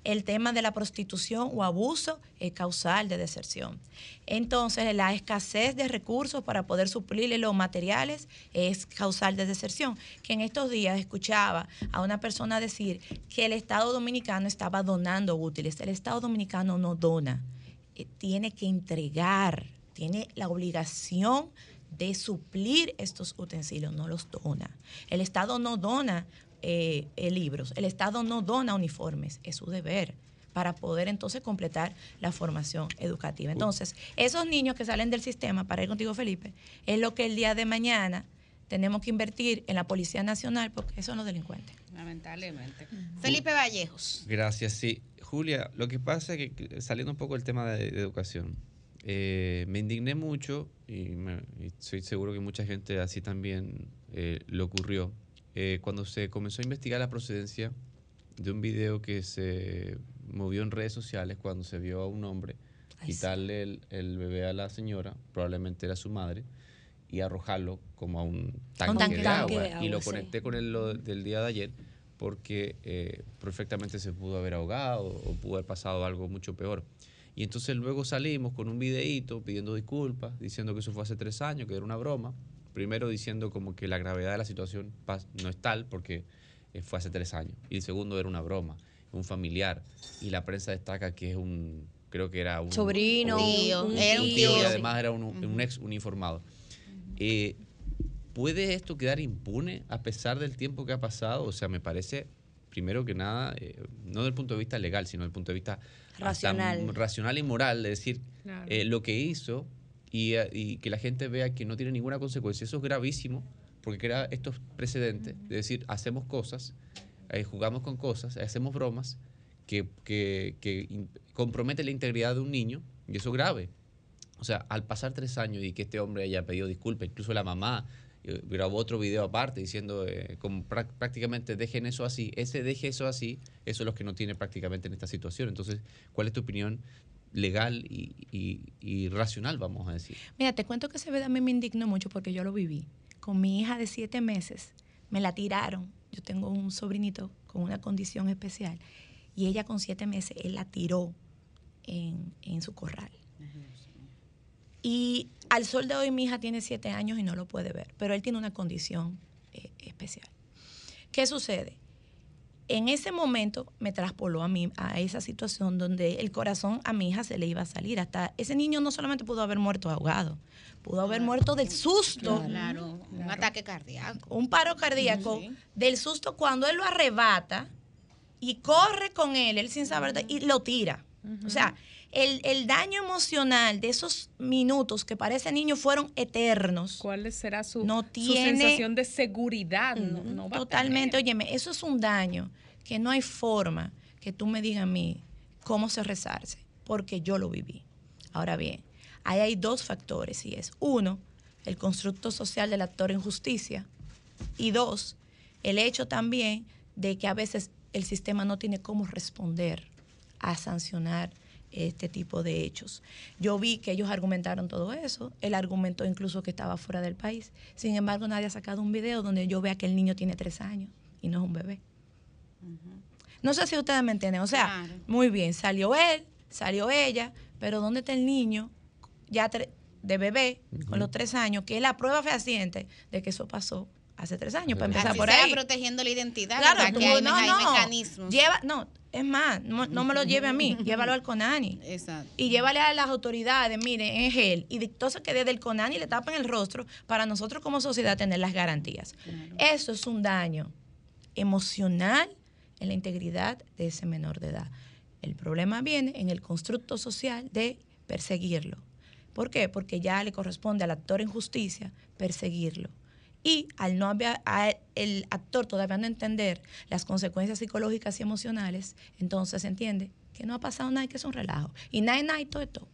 S20: El tema de la prostitución o abuso es causal de deserción. Entonces, la escasez de recursos para poder suplirle los materiales es causal de deserción. Que en estos días escuchaba a una persona decir que el Estado dominicano estaba donando útiles. El Estado dominicano no dona, eh, tiene que entregar, tiene la obligación de suplir estos utensilios, no los dona. El Estado no dona eh, eh, libros, el Estado no dona uniformes, es su deber para poder entonces completar la formación educativa. Entonces, esos niños que salen del sistema, para ir contigo Felipe, es lo que el día de mañana tenemos que invertir en la Policía Nacional porque son los delincuentes.
S4: Lamentablemente. Felipe Vallejos.
S1: Gracias, sí. Julia, lo que pasa es que saliendo un poco del tema de educación, eh, me indigné mucho y, estoy seguro que mucha gente así también eh, le ocurrió eh, cuando se comenzó a investigar la procedencia de un video que se movió en redes sociales cuando se vio a un hombre quitarle el, bebé a la señora, probablemente era su madre, y arrojarlo como a un tanque, de, agua. Y lo conecté con el del día de ayer porque perfectamente se pudo haber ahogado o pudo haber pasado algo mucho peor. Y entonces luego salimos con un videíto pidiendo disculpas, diciendo que eso fue hace tres años, que era una broma. Primero diciendo como que la gravedad de la situación no es tal porque eh, fue hace tres años. Y el segundo era una broma, un familiar. Y la prensa destaca que es un, creo que era un
S17: sobrino, un, tío,
S1: un, tío, y además era un, ex uniformado. Eh, ¿Puede esto quedar impune a pesar del tiempo que ha pasado? O sea, me parece, primero que nada, eh, no desde el punto de vista legal, sino desde el punto de vista
S17: racional,
S1: racional y moral, de decir eh, lo que hizo eh, y, que la gente vea que no tiene ninguna consecuencia. Eso es gravísimo porque crea estos precedentes, de decir, hacemos cosas, eh, jugamos con cosas, hacemos bromas que, que, que comprometen la integridad de un niño y eso es grave. O sea, al pasar tres años y que este hombre haya pedido disculpas, incluso la mamá grabó otro video aparte diciendo eh, como prácticamente dejen eso así, ese deje eso así, eso es lo que no tiene prácticamente en esta situación. Entonces, ¿cuál es tu opinión legal y, racional, vamos a decir?
S20: Mira, te cuento que ese video a mí me indignó mucho porque yo lo viví. Con mi hija de siete meses, me la tiraron. Yo tengo un sobrinito con una condición especial y ella con siete meses, él la tiró en, en su corral. Y al sol de hoy mi hija tiene siete años y no lo puede ver, pero él tiene una condición eh, especial. ¿Qué sucede? En ese momento me traspoló a mí a esa situación donde el corazón a mi hija se le iba a salir. Hasta ese niño no solamente pudo haber muerto ahogado, pudo haber muerto del susto.
S4: Claro, un ataque cardíaco.
S20: Un paro cardíaco del susto cuando él lo arrebata y corre con él, él sin saber, y lo tira. O sea, el, daño emocional de esos minutos que para ese niño fueron eternos.
S6: ¿Cuál será su, sensación de seguridad? No,
S20: totalmente, óyeme, eso es un daño que no hay forma que tú me digas a mí cómo se rezarse, porque yo lo viví. Ahora bien, ahí hay dos factores y es, uno, el constructo social del actor en justicia y dos, el hecho también de que a veces el sistema no tiene cómo responder a sancionar este tipo de hechos. Yo vi que ellos argumentaron todo eso, el argumento incluso que estaba fuera del país. Sin embargo, nadie ha sacado un video donde yo vea que el niño tiene tres años. y no es un bebé. No sé si ustedes me entienden. O sea, muy bien, salió él, salió ella, pero ¿dónde está el niño ya de bebé con los tres años, que es la prueba fehaciente de que eso pasó hace tres años, para empezar por ahí.
S4: protegiendo la identidad,
S20: claro,
S4: que hay,
S20: no,
S4: hay
S20: no,
S4: mecanismos.
S20: Lleva, no, es más, no, me lo lleve a mí, llévalo al CONANI.
S4: Exacto.
S20: Y llévale a las autoridades, miren, es él. Y dictosa que desde el CONANI le tapan el rostro para nosotros como sociedad tener las garantías. Eso es un daño emocional en la integridad de ese menor de edad. El problema viene en el constructo social de perseguirlo. ¿Por qué? Porque ya le corresponde al actor en justicia perseguirlo. Y al no haber, el actor todavía no entender las consecuencias psicológicas y emocionales, entonces entiende que no ha pasado nada y que es un relajo. Y nada, nada y todo esto.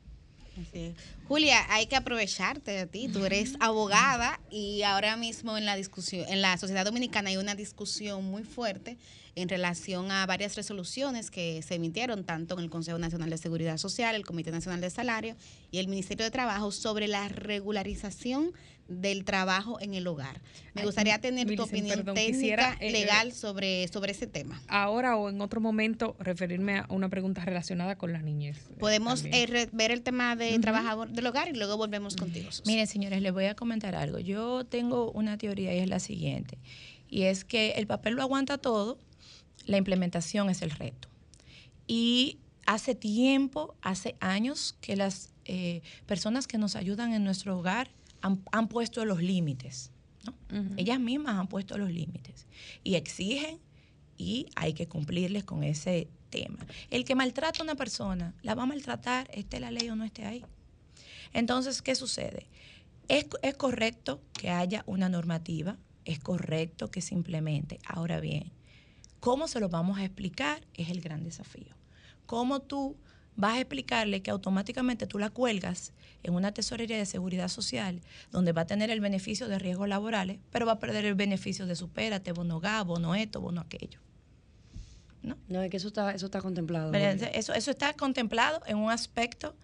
S4: Julia, hay que aprovecharte de ti. Tú eres abogada y ahora mismo en la discusión, en la sociedad dominicana hay una discusión muy fuerte en relación a varias resoluciones que se emitieron tanto en el Consejo Nacional de Seguridad Social, el Comité Nacional de Salario y el Ministerio de Trabajo sobre la regularización del trabajo en el hogar. Me gustaría tener tu opinión técnica, eh, legal sobre, sobre ese tema.
S6: Ahora o en otro momento referirme a una pregunta relacionada con las niñez.
S4: Eh, Podemos eh, ver el tema de trabajador del hogar y luego volvemos contigo.
S20: Miren, señores, les voy a comentar algo. Yo tengo una teoría y es la siguiente. Y es que el papel lo aguanta todo, la implementación es el reto. Y hace tiempo, hace años, que las personas que nos ayudan en nuestro hogar han, puesto los límites. Ellas mismas han puesto los límites y exigen y hay que cumplirles con ese tema. El que maltrata a una persona, la va a maltratar, esté la ley o no esté ahí. Entonces, ¿qué sucede? Es, es correcto que haya una normativa, es correcto que se implemente. Ahora bien, ¿cómo se lo vamos a explicar? Es el gran desafío. ¿Cómo tú vas a explicarle que automáticamente tú la cuelgas en una tesorería de seguridad social donde va a tener el beneficio de riesgos laborales, pero va a perder el beneficio de supérate, bono gas, bono esto, bono aquello.
S17: ¿No? No, es que eso está, eso está contemplado.
S20: eso, eso está contemplado en un aspecto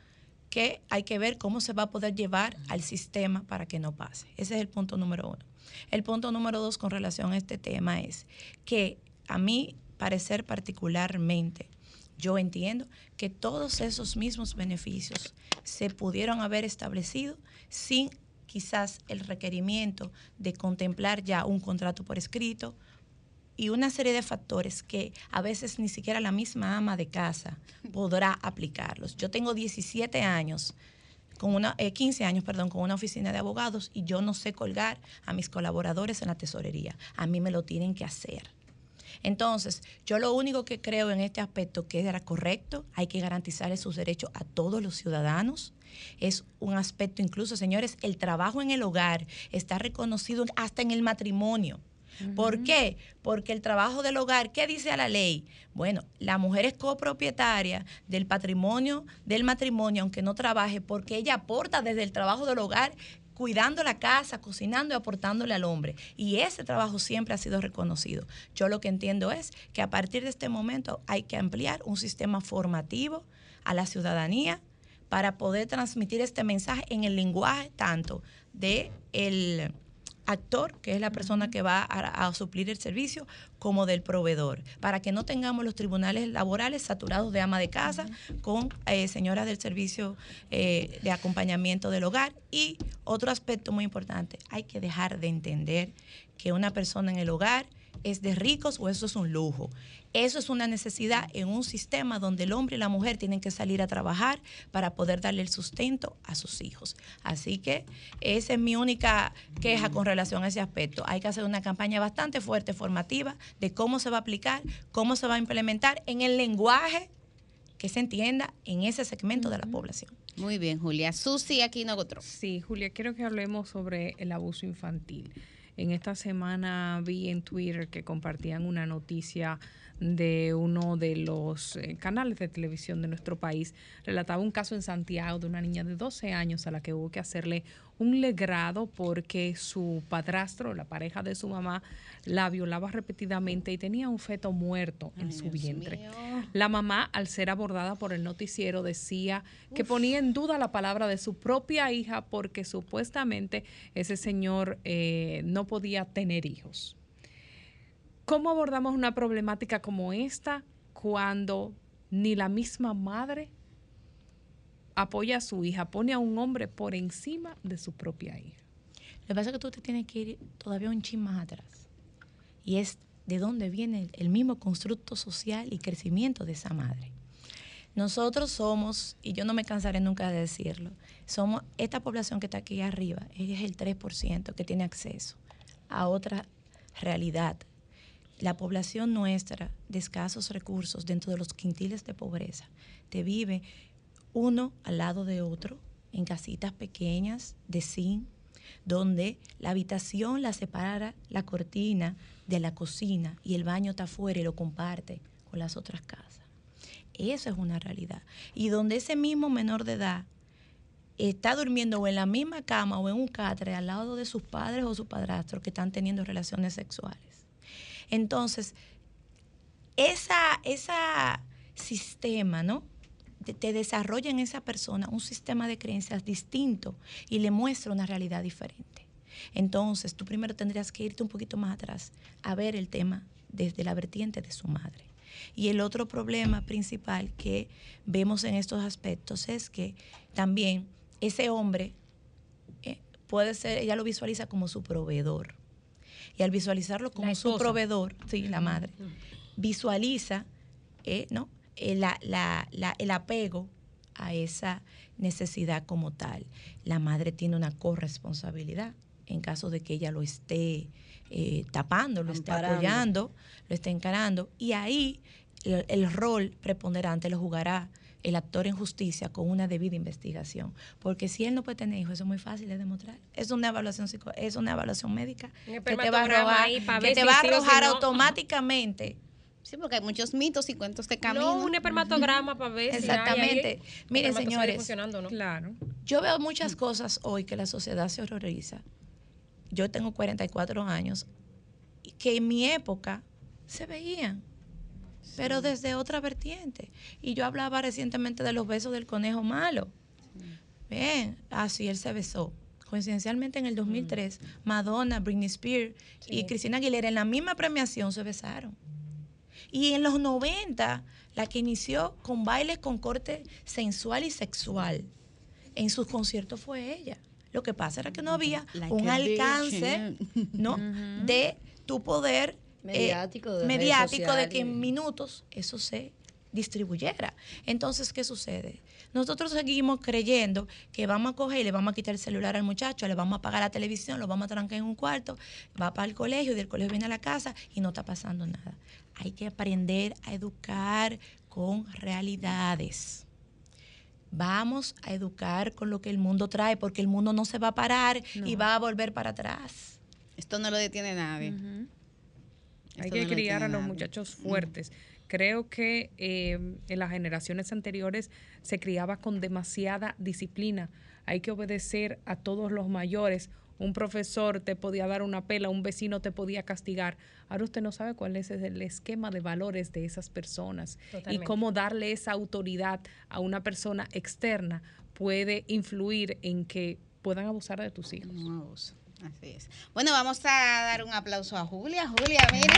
S20: que hay que ver cómo se va a poder llevar al sistema para que no pase. Ese es el punto número uno. El punto número dos con relación a este tema es que a mí parecer particularmente yo entiendo que todos esos mismos beneficios se pudieron haber establecido sin quizás el requerimiento de contemplar ya un contrato por escrito y una serie de factores que a veces ni siquiera la misma ama de casa podrá aplicarlos. Yo tengo 17 años con una, 15 eh, años, perdón, con una oficina de abogados y yo no sé colgar a mis colaboradores en la tesorería. A mí me lo tienen que hacer. Entonces, yo lo único que creo en este aspecto que era correcto, hay que garantizarle sus derechos a todos los ciudadanos. Es un aspecto incluso, señores, el trabajo en el hogar está reconocido hasta en el matrimonio. ¿Por qué? Porque el trabajo del hogar, ¿qué dice la ley? Bueno, la mujer es copropietaria del patrimonio del matrimonio, aunque no trabaje, porque ella aporta desde el trabajo del hogar cuidando la casa, cocinando y aportándole al hombre. Y ese trabajo siempre ha sido reconocido. Yo lo que entiendo es que a partir de este momento hay que ampliar un sistema formativo a la ciudadanía para poder transmitir este mensaje en el lenguaje tanto de el actor, que es la persona que va a, suplir el servicio, como del proveedor, para que no tengamos los tribunales laborales saturados de ama de casa con eh, señoras del servicio eh, de acompañamiento del hogar. Y otro aspecto muy importante, hay que dejar de entender que una persona en el hogar es de ricos o eso es un lujo. Eso es una necesidad en un sistema donde el hombre y la mujer tienen que salir a trabajar para poder darle el sustento a sus hijos. Así que esa es mi única queja con relación a ese aspecto. Hay que hacer una campaña bastante fuerte, formativa, de cómo se va a aplicar, cómo se va a implementar en el lenguaje que se entienda en ese segmento de la población.
S4: Muy bien, Julia. Susi, aquí no otro.
S6: Sí, Julia, quiero que hablemos sobre el abuso infantil. En esta semana vi en Twitter que compartían una noticia de uno de los eh, canales de televisión de nuestro país. Relataba un caso en Santiago de una niña de 12 años a la que hubo que hacerle un legrado porque su padrastro, la pareja de su mamá, la violaba repetidamente y tenía un feto muerto en su vientre. La mamá, al ser abordada por el noticiero, decía que ponía en duda la palabra de su propia hija porque supuestamente ese señor eh, no podía tener hijos. ¿Cómo abordamos una problemática como esta cuando ni la misma madre apoya a su hija, pone a un hombre por encima de su propia hija?
S20: Lo que pasa es que tú te tienes que ir todavía un chin más atrás. Y es de dónde viene el mismo constructo social y crecimiento de esa madre. Nosotros somos, y yo no me cansaré nunca de decirlo, somos esta población que está aquí arriba, es el 3% que tiene acceso a otra realidad. La población nuestra de escasos recursos dentro de los quintiles de pobreza te vive uno al lado de otro en casitas pequeñas de zinc, donde la habitación la separa la cortina de la cocina y el baño está afuera y lo comparte con las otras casas. Eso es una realidad. Y donde ese mismo menor de edad está durmiendo o en la misma cama o en un catre al lado de sus padres o su padrastro que están teniendo relaciones sexuales. Entonces, esa, esa sistema, ¿no? te desarrolla en esa persona un sistema de creencias distinto y le muestra una realidad diferente. Entonces, tú primero tendrías que irte un poquito más atrás a ver el tema desde la vertiente de su madre. Y el otro problema principal que vemos en estos aspectos es que también ese hombre eh, puede ser, ella lo visualiza como su proveedor. Y al visualizarlo como su proveedor, sí, la madre, visualiza eh, ¿no? el, eh, la, la, el apego a esa necesidad como tal. La madre tiene una corresponsabilidad en caso de que ella lo esté eh, tapando, lo esté apoyando, lo esté encarando. Y ahí el, rol preponderante lo jugará el actor en justicia con una debida investigación. Porque si él no puede tener hijos, eso es muy fácil de demostrar. Es una evaluación es una evaluación médica que te va a arrojar, que te va a arrojar automáticamente
S4: Sí, porque hay muchos mitos y cuentos de camino.
S2: No, un espermatograma para ver
S20: Exactamente. Miren, señores,
S2: ¿no?
S20: claro. yo veo muchas cosas hoy que la sociedad se horroriza. Yo tengo 44 años y que en mi época se veían, pero desde otra vertiente. Y yo hablaba recientemente de los besos del conejo malo. Bien, así él se besó coincidencialmente en el 2003, Madonna, Britney Spears y Cristina Aguilera en la misma premiación se besaron. Y en los 90, la que inició con bailes con corte sensual y sexual en sus conciertos fue ella. Lo que pasa era que no había un alcance ¿no? de tu poder
S17: mediático, de,
S20: mediático de que en minutos eso se distribuyera. Entonces, ¿qué sucede? Nosotros seguimos creyendo que vamos a coger y le vamos a quitar el celular al muchacho, le vamos a apagar la televisión, lo vamos a trancar en un cuarto, va para el colegio y del colegio viene a la casa y no está pasando nada hay que aprender a educar con realidades. Vamos a educar con lo que el mundo trae, porque el mundo no se va a parar y va a volver para atrás.
S4: Esto no lo detiene nadie.
S6: Hay que criar a los muchachos fuertes. Creo que eh, en las generaciones anteriores se criaba con demasiada disciplina. Hay que obedecer a todos los mayores un profesor te podía dar una pela, un vecino te podía castigar. Ahora usted no sabe cuál es el esquema de valores de esas personas y cómo darle esa autoridad a una persona externa puede influir en que puedan abusar de tus hijos.
S4: Así es. Bueno, vamos a dar un aplauso a Julia. Julia, mire,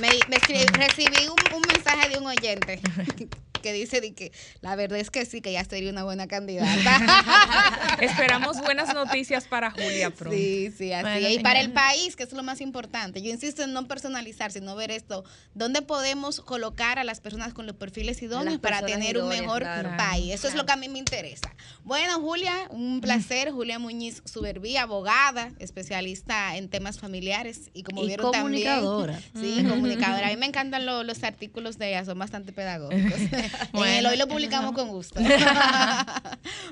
S4: me, recibí un, un mensaje de un oyente que dice de que la verdad es que sí, que ya sería una buena candidata.
S6: Esperamos buenas noticias para Julia pronto.
S4: Sí, sí, así. y para el país, que es lo más importante. Yo insisto en no personalizar, sino ver esto. ¿Dónde podemos colocar a las personas con los perfiles idóneos para tener un mejor país? Eso es lo que a mí me interesa. Bueno, Julia, un placer. Julia Muñiz Suberví, abogada, especialista en temas familiares y como vieron
S17: comunicadora.
S4: también. Sí, comunicadora. A mí me encantan los artículos de ella, son bastante pedagógicos. Bueno. hoy lo publicamos con gusto.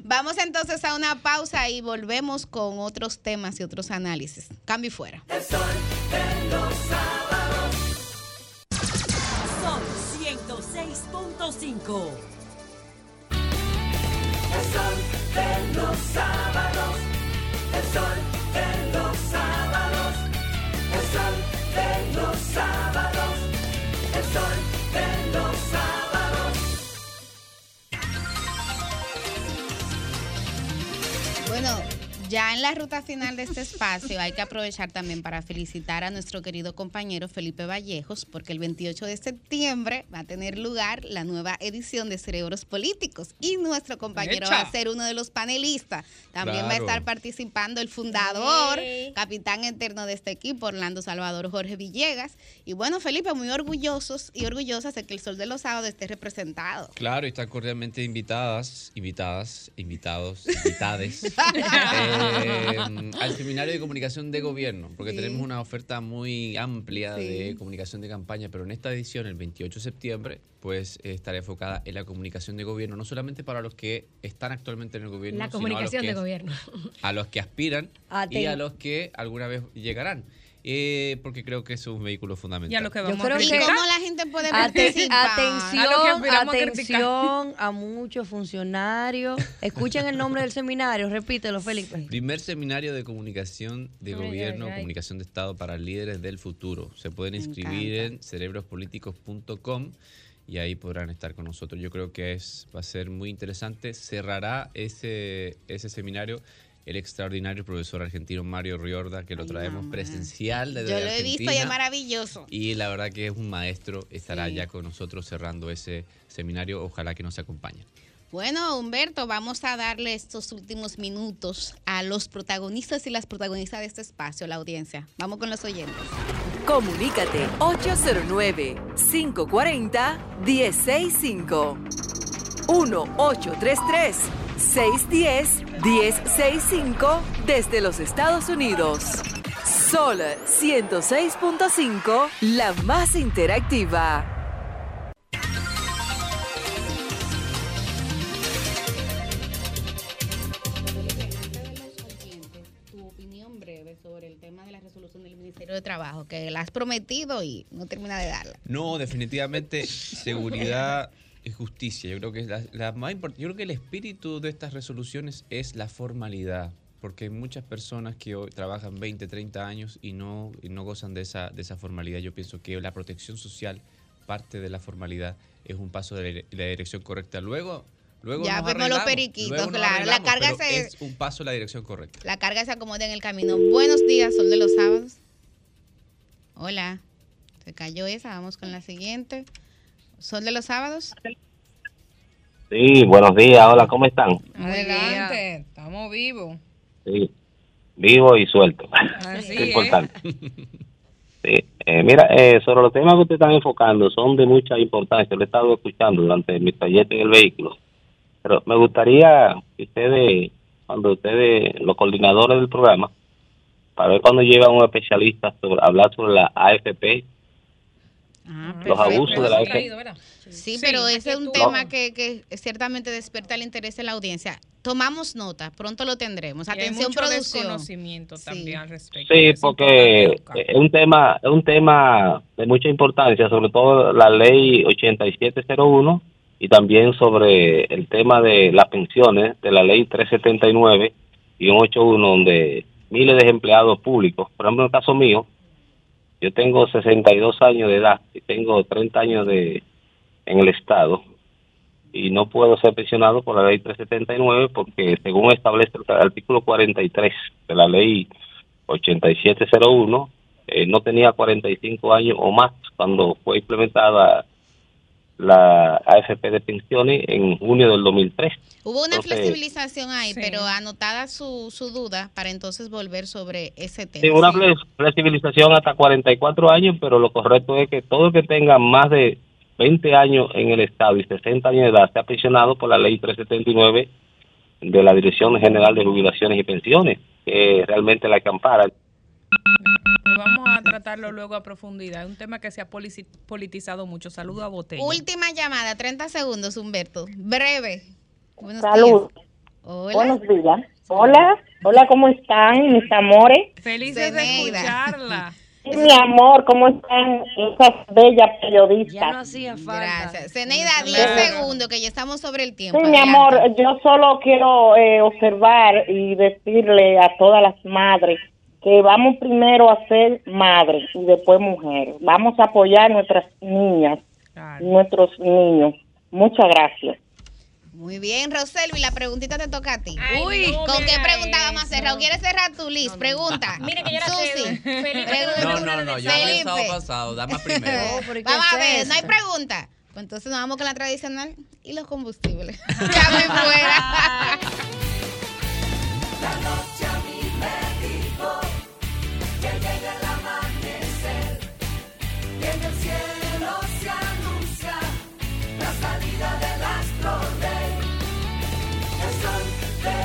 S4: Vamos entonces a una pausa y volvemos con otros temas y otros análisis. Cambio y fuera.
S16: El sol de los sábados.
S8: Sol 106.5.
S16: El sol de los sábados. El sol de los sábados. El sol de los sábados. El sol de los sábados.
S4: Ya en la ruta final de este espacio hay que aprovechar también para felicitar a nuestro querido compañero Felipe Vallejos, porque el 28 de septiembre va a tener lugar la nueva edición de Cerebros Políticos y nuestro compañero va a ser uno de los panelistas. También va a estar participando el fundador, capitán eterno de este equipo, Orlando Salvador Jorge Villegas. Y bueno, Felipe, muy orgullosos y orgullosas de que el Sol de los Sábados esté representado.
S1: Claro, y están cordialmente invitadas, invitadas, invitados, invitades. eh, al seminario de comunicación de gobierno, porque
S4: Sí.
S1: tenemos una oferta muy amplia de comunicación de campaña, pero en esta edición, el 28 de septiembre, pues eh, estará enfocada en la comunicación de gobierno, no solamente para los que están actualmente en el gobierno,
S2: La
S1: sino a los
S2: comunicación
S1: que-
S2: de gobierno.
S1: a los que aspiran y a los que alguna vez llegarán. Eh, porque creo que es un vehículo fundamental.
S6: Y a lo que
S17: Yo creo
S6: a
S17: que-
S4: ¿Y
S6: criticar.
S4: cómo la gente puede participar?
S17: atención,
S6: A
S17: atención a muchos funcionarios. Escuchen el nombre del seminario, repítelo, Felipe.
S1: Primer seminario de comunicación de
S17: Ay,
S1: gobierno,
S17: ay, ay.
S1: comunicación de Estado para líderes del futuro. Se pueden inscribir en cerebrospoliticos.com y ahí podrán estar con nosotros. Yo creo que es, va a ser muy interesante. Cerrará ese, ese seminario el extraordinario profesor argentino Mario Riorda, que lo traemos presencial desde
S4: Yo lo he visto y es maravilloso.
S1: Y la verdad que es un maestro, estará ya con nosotros cerrando ese seminario. Ojalá que nos acompañe.
S4: Bueno, Humberto, vamos a darle estos últimos minutos a los protagonistas y las protagonistas de este espacio, la audiencia. Vamos con los oyentes.
S8: Comunícate 809-540-1065. 1-833-610-1065 desde los Estados Unidos. Sol 106.5, la más interactiva.
S4: Tu opinión breve sobre el tema de la resolución del Ministerio de Trabajo, que la has prometido y no termina de darla.
S1: No, definitivamente seguridad justicia. Yo creo que es la, la más importante. Yo creo que el espíritu de estas resoluciones es la formalidad, porque hay muchas personas que hoy trabajan 20, 30 años y no, y no gozan de esa, de esa formalidad. Yo pienso que la protección social, parte de la formalidad, es un paso de la, dirección correcta. Luego, luego
S4: Ya
S1: nos
S4: vemos los periquitos, claro. La carga se-
S1: es un paso en la dirección correcta.
S4: La carga se acomoda en el camino. Buenos días, Sol de los Sábados. Hola. Se cayó esa, vamos con la siguiente. Sol de los Sábados.
S21: Sí, buenos días, hola, ¿cómo están?
S6: Adelante, estamos vivos.
S21: Sí, vivo y suelto.
S6: Así
S21: es
S6: es.
S21: importante. Sí, eh, mira, eh, sobre los temas que ustedes están enfocando son de mucha importancia. Lo he estado escuchando durante mi trayecto en el vehículo. Pero me gustaría que ustedes, cuando ustedes, los coordinadores del programa, para ver cuando llega un especialista sobre hablar sobre la AFP, los abusos de la AFP.
S4: Sí, pero ese es un
S21: tú-
S4: tema que, que ciertamente despierta el interés de la audiencia. Tomamos nota, pronto lo tendremos. Atención,
S6: mucho
S4: producción.
S6: desconocimiento también al respecto.
S21: Sí, porque es un tema es un tema de mucha importancia, sobre todo la ley 8701 y también sobre el tema de las pensiones de la ley 379 y 81 donde miles de empleados públicos, por ejemplo en el caso mío, yo tengo 62 años de edad y tengo 30 años de en el estado y no puedo ser pensionado por la ley 379 porque según establece el artículo 43 de la ley 8701 eh, no tenía 45 años o más cuando fue implementada la AFP de pensiones en junio del 2003.
S4: Hubo una
S21: Entonces-
S4: flexibilización ahí, pero anotada su, su duda para entonces volver sobre ese tema.
S21: Sí, una fle- flexibilización hasta 44 años, pero lo correcto es que todo el que tenga más de 20 años en el Estado y 60 años de edad sea pensionado por la ley 379 de la Dirección General de Jubilaciones y Pensiones, que realmente la que ampara.
S6: Tratarlo luego a profundidad. Es un tema que se ha politizado mucho. Saludo a Botella.
S4: Última llamada, 30 segundos, Humberto. Breve. Buenos
S22: Salud.
S4: días. Hola.
S22: Buenos días. Hola, hola, ¿cómo están mis amores?
S6: Felices de escucharla.
S22: Sí, mi amor, ¿cómo están esas bellas periodistas?
S17: Ya no hacía falta.
S4: Gracias. Zeneida, 10 segundos, que ya estamos sobre el tiempo.
S22: Sí, mi amor, yo solo quiero eh, observar y decirle a todas las madres que vamos primero a ser madres y después mujeres. Vamos a apoyar a nuestras niñas, y nuestros niños. Muchas gracias.
S4: Muy bien, Roselvi, la preguntita te toca a ti.
S17: Ay, Uy,
S4: ¿con qué pregunta vamos a cerrar? ¿O quieres cerrar tu list? Pregunta.
S2: Mire que yo la
S4: Susi.
S1: No, no, no, yo he
S4: Felipe.
S1: pensado pasado, dame primero.
S4: Vamos a ver, no hay pregunta. Pues entonces nos vamos con la tradicional y los combustibles. ya me fuera.
S16: La salida del astro rey, el sol de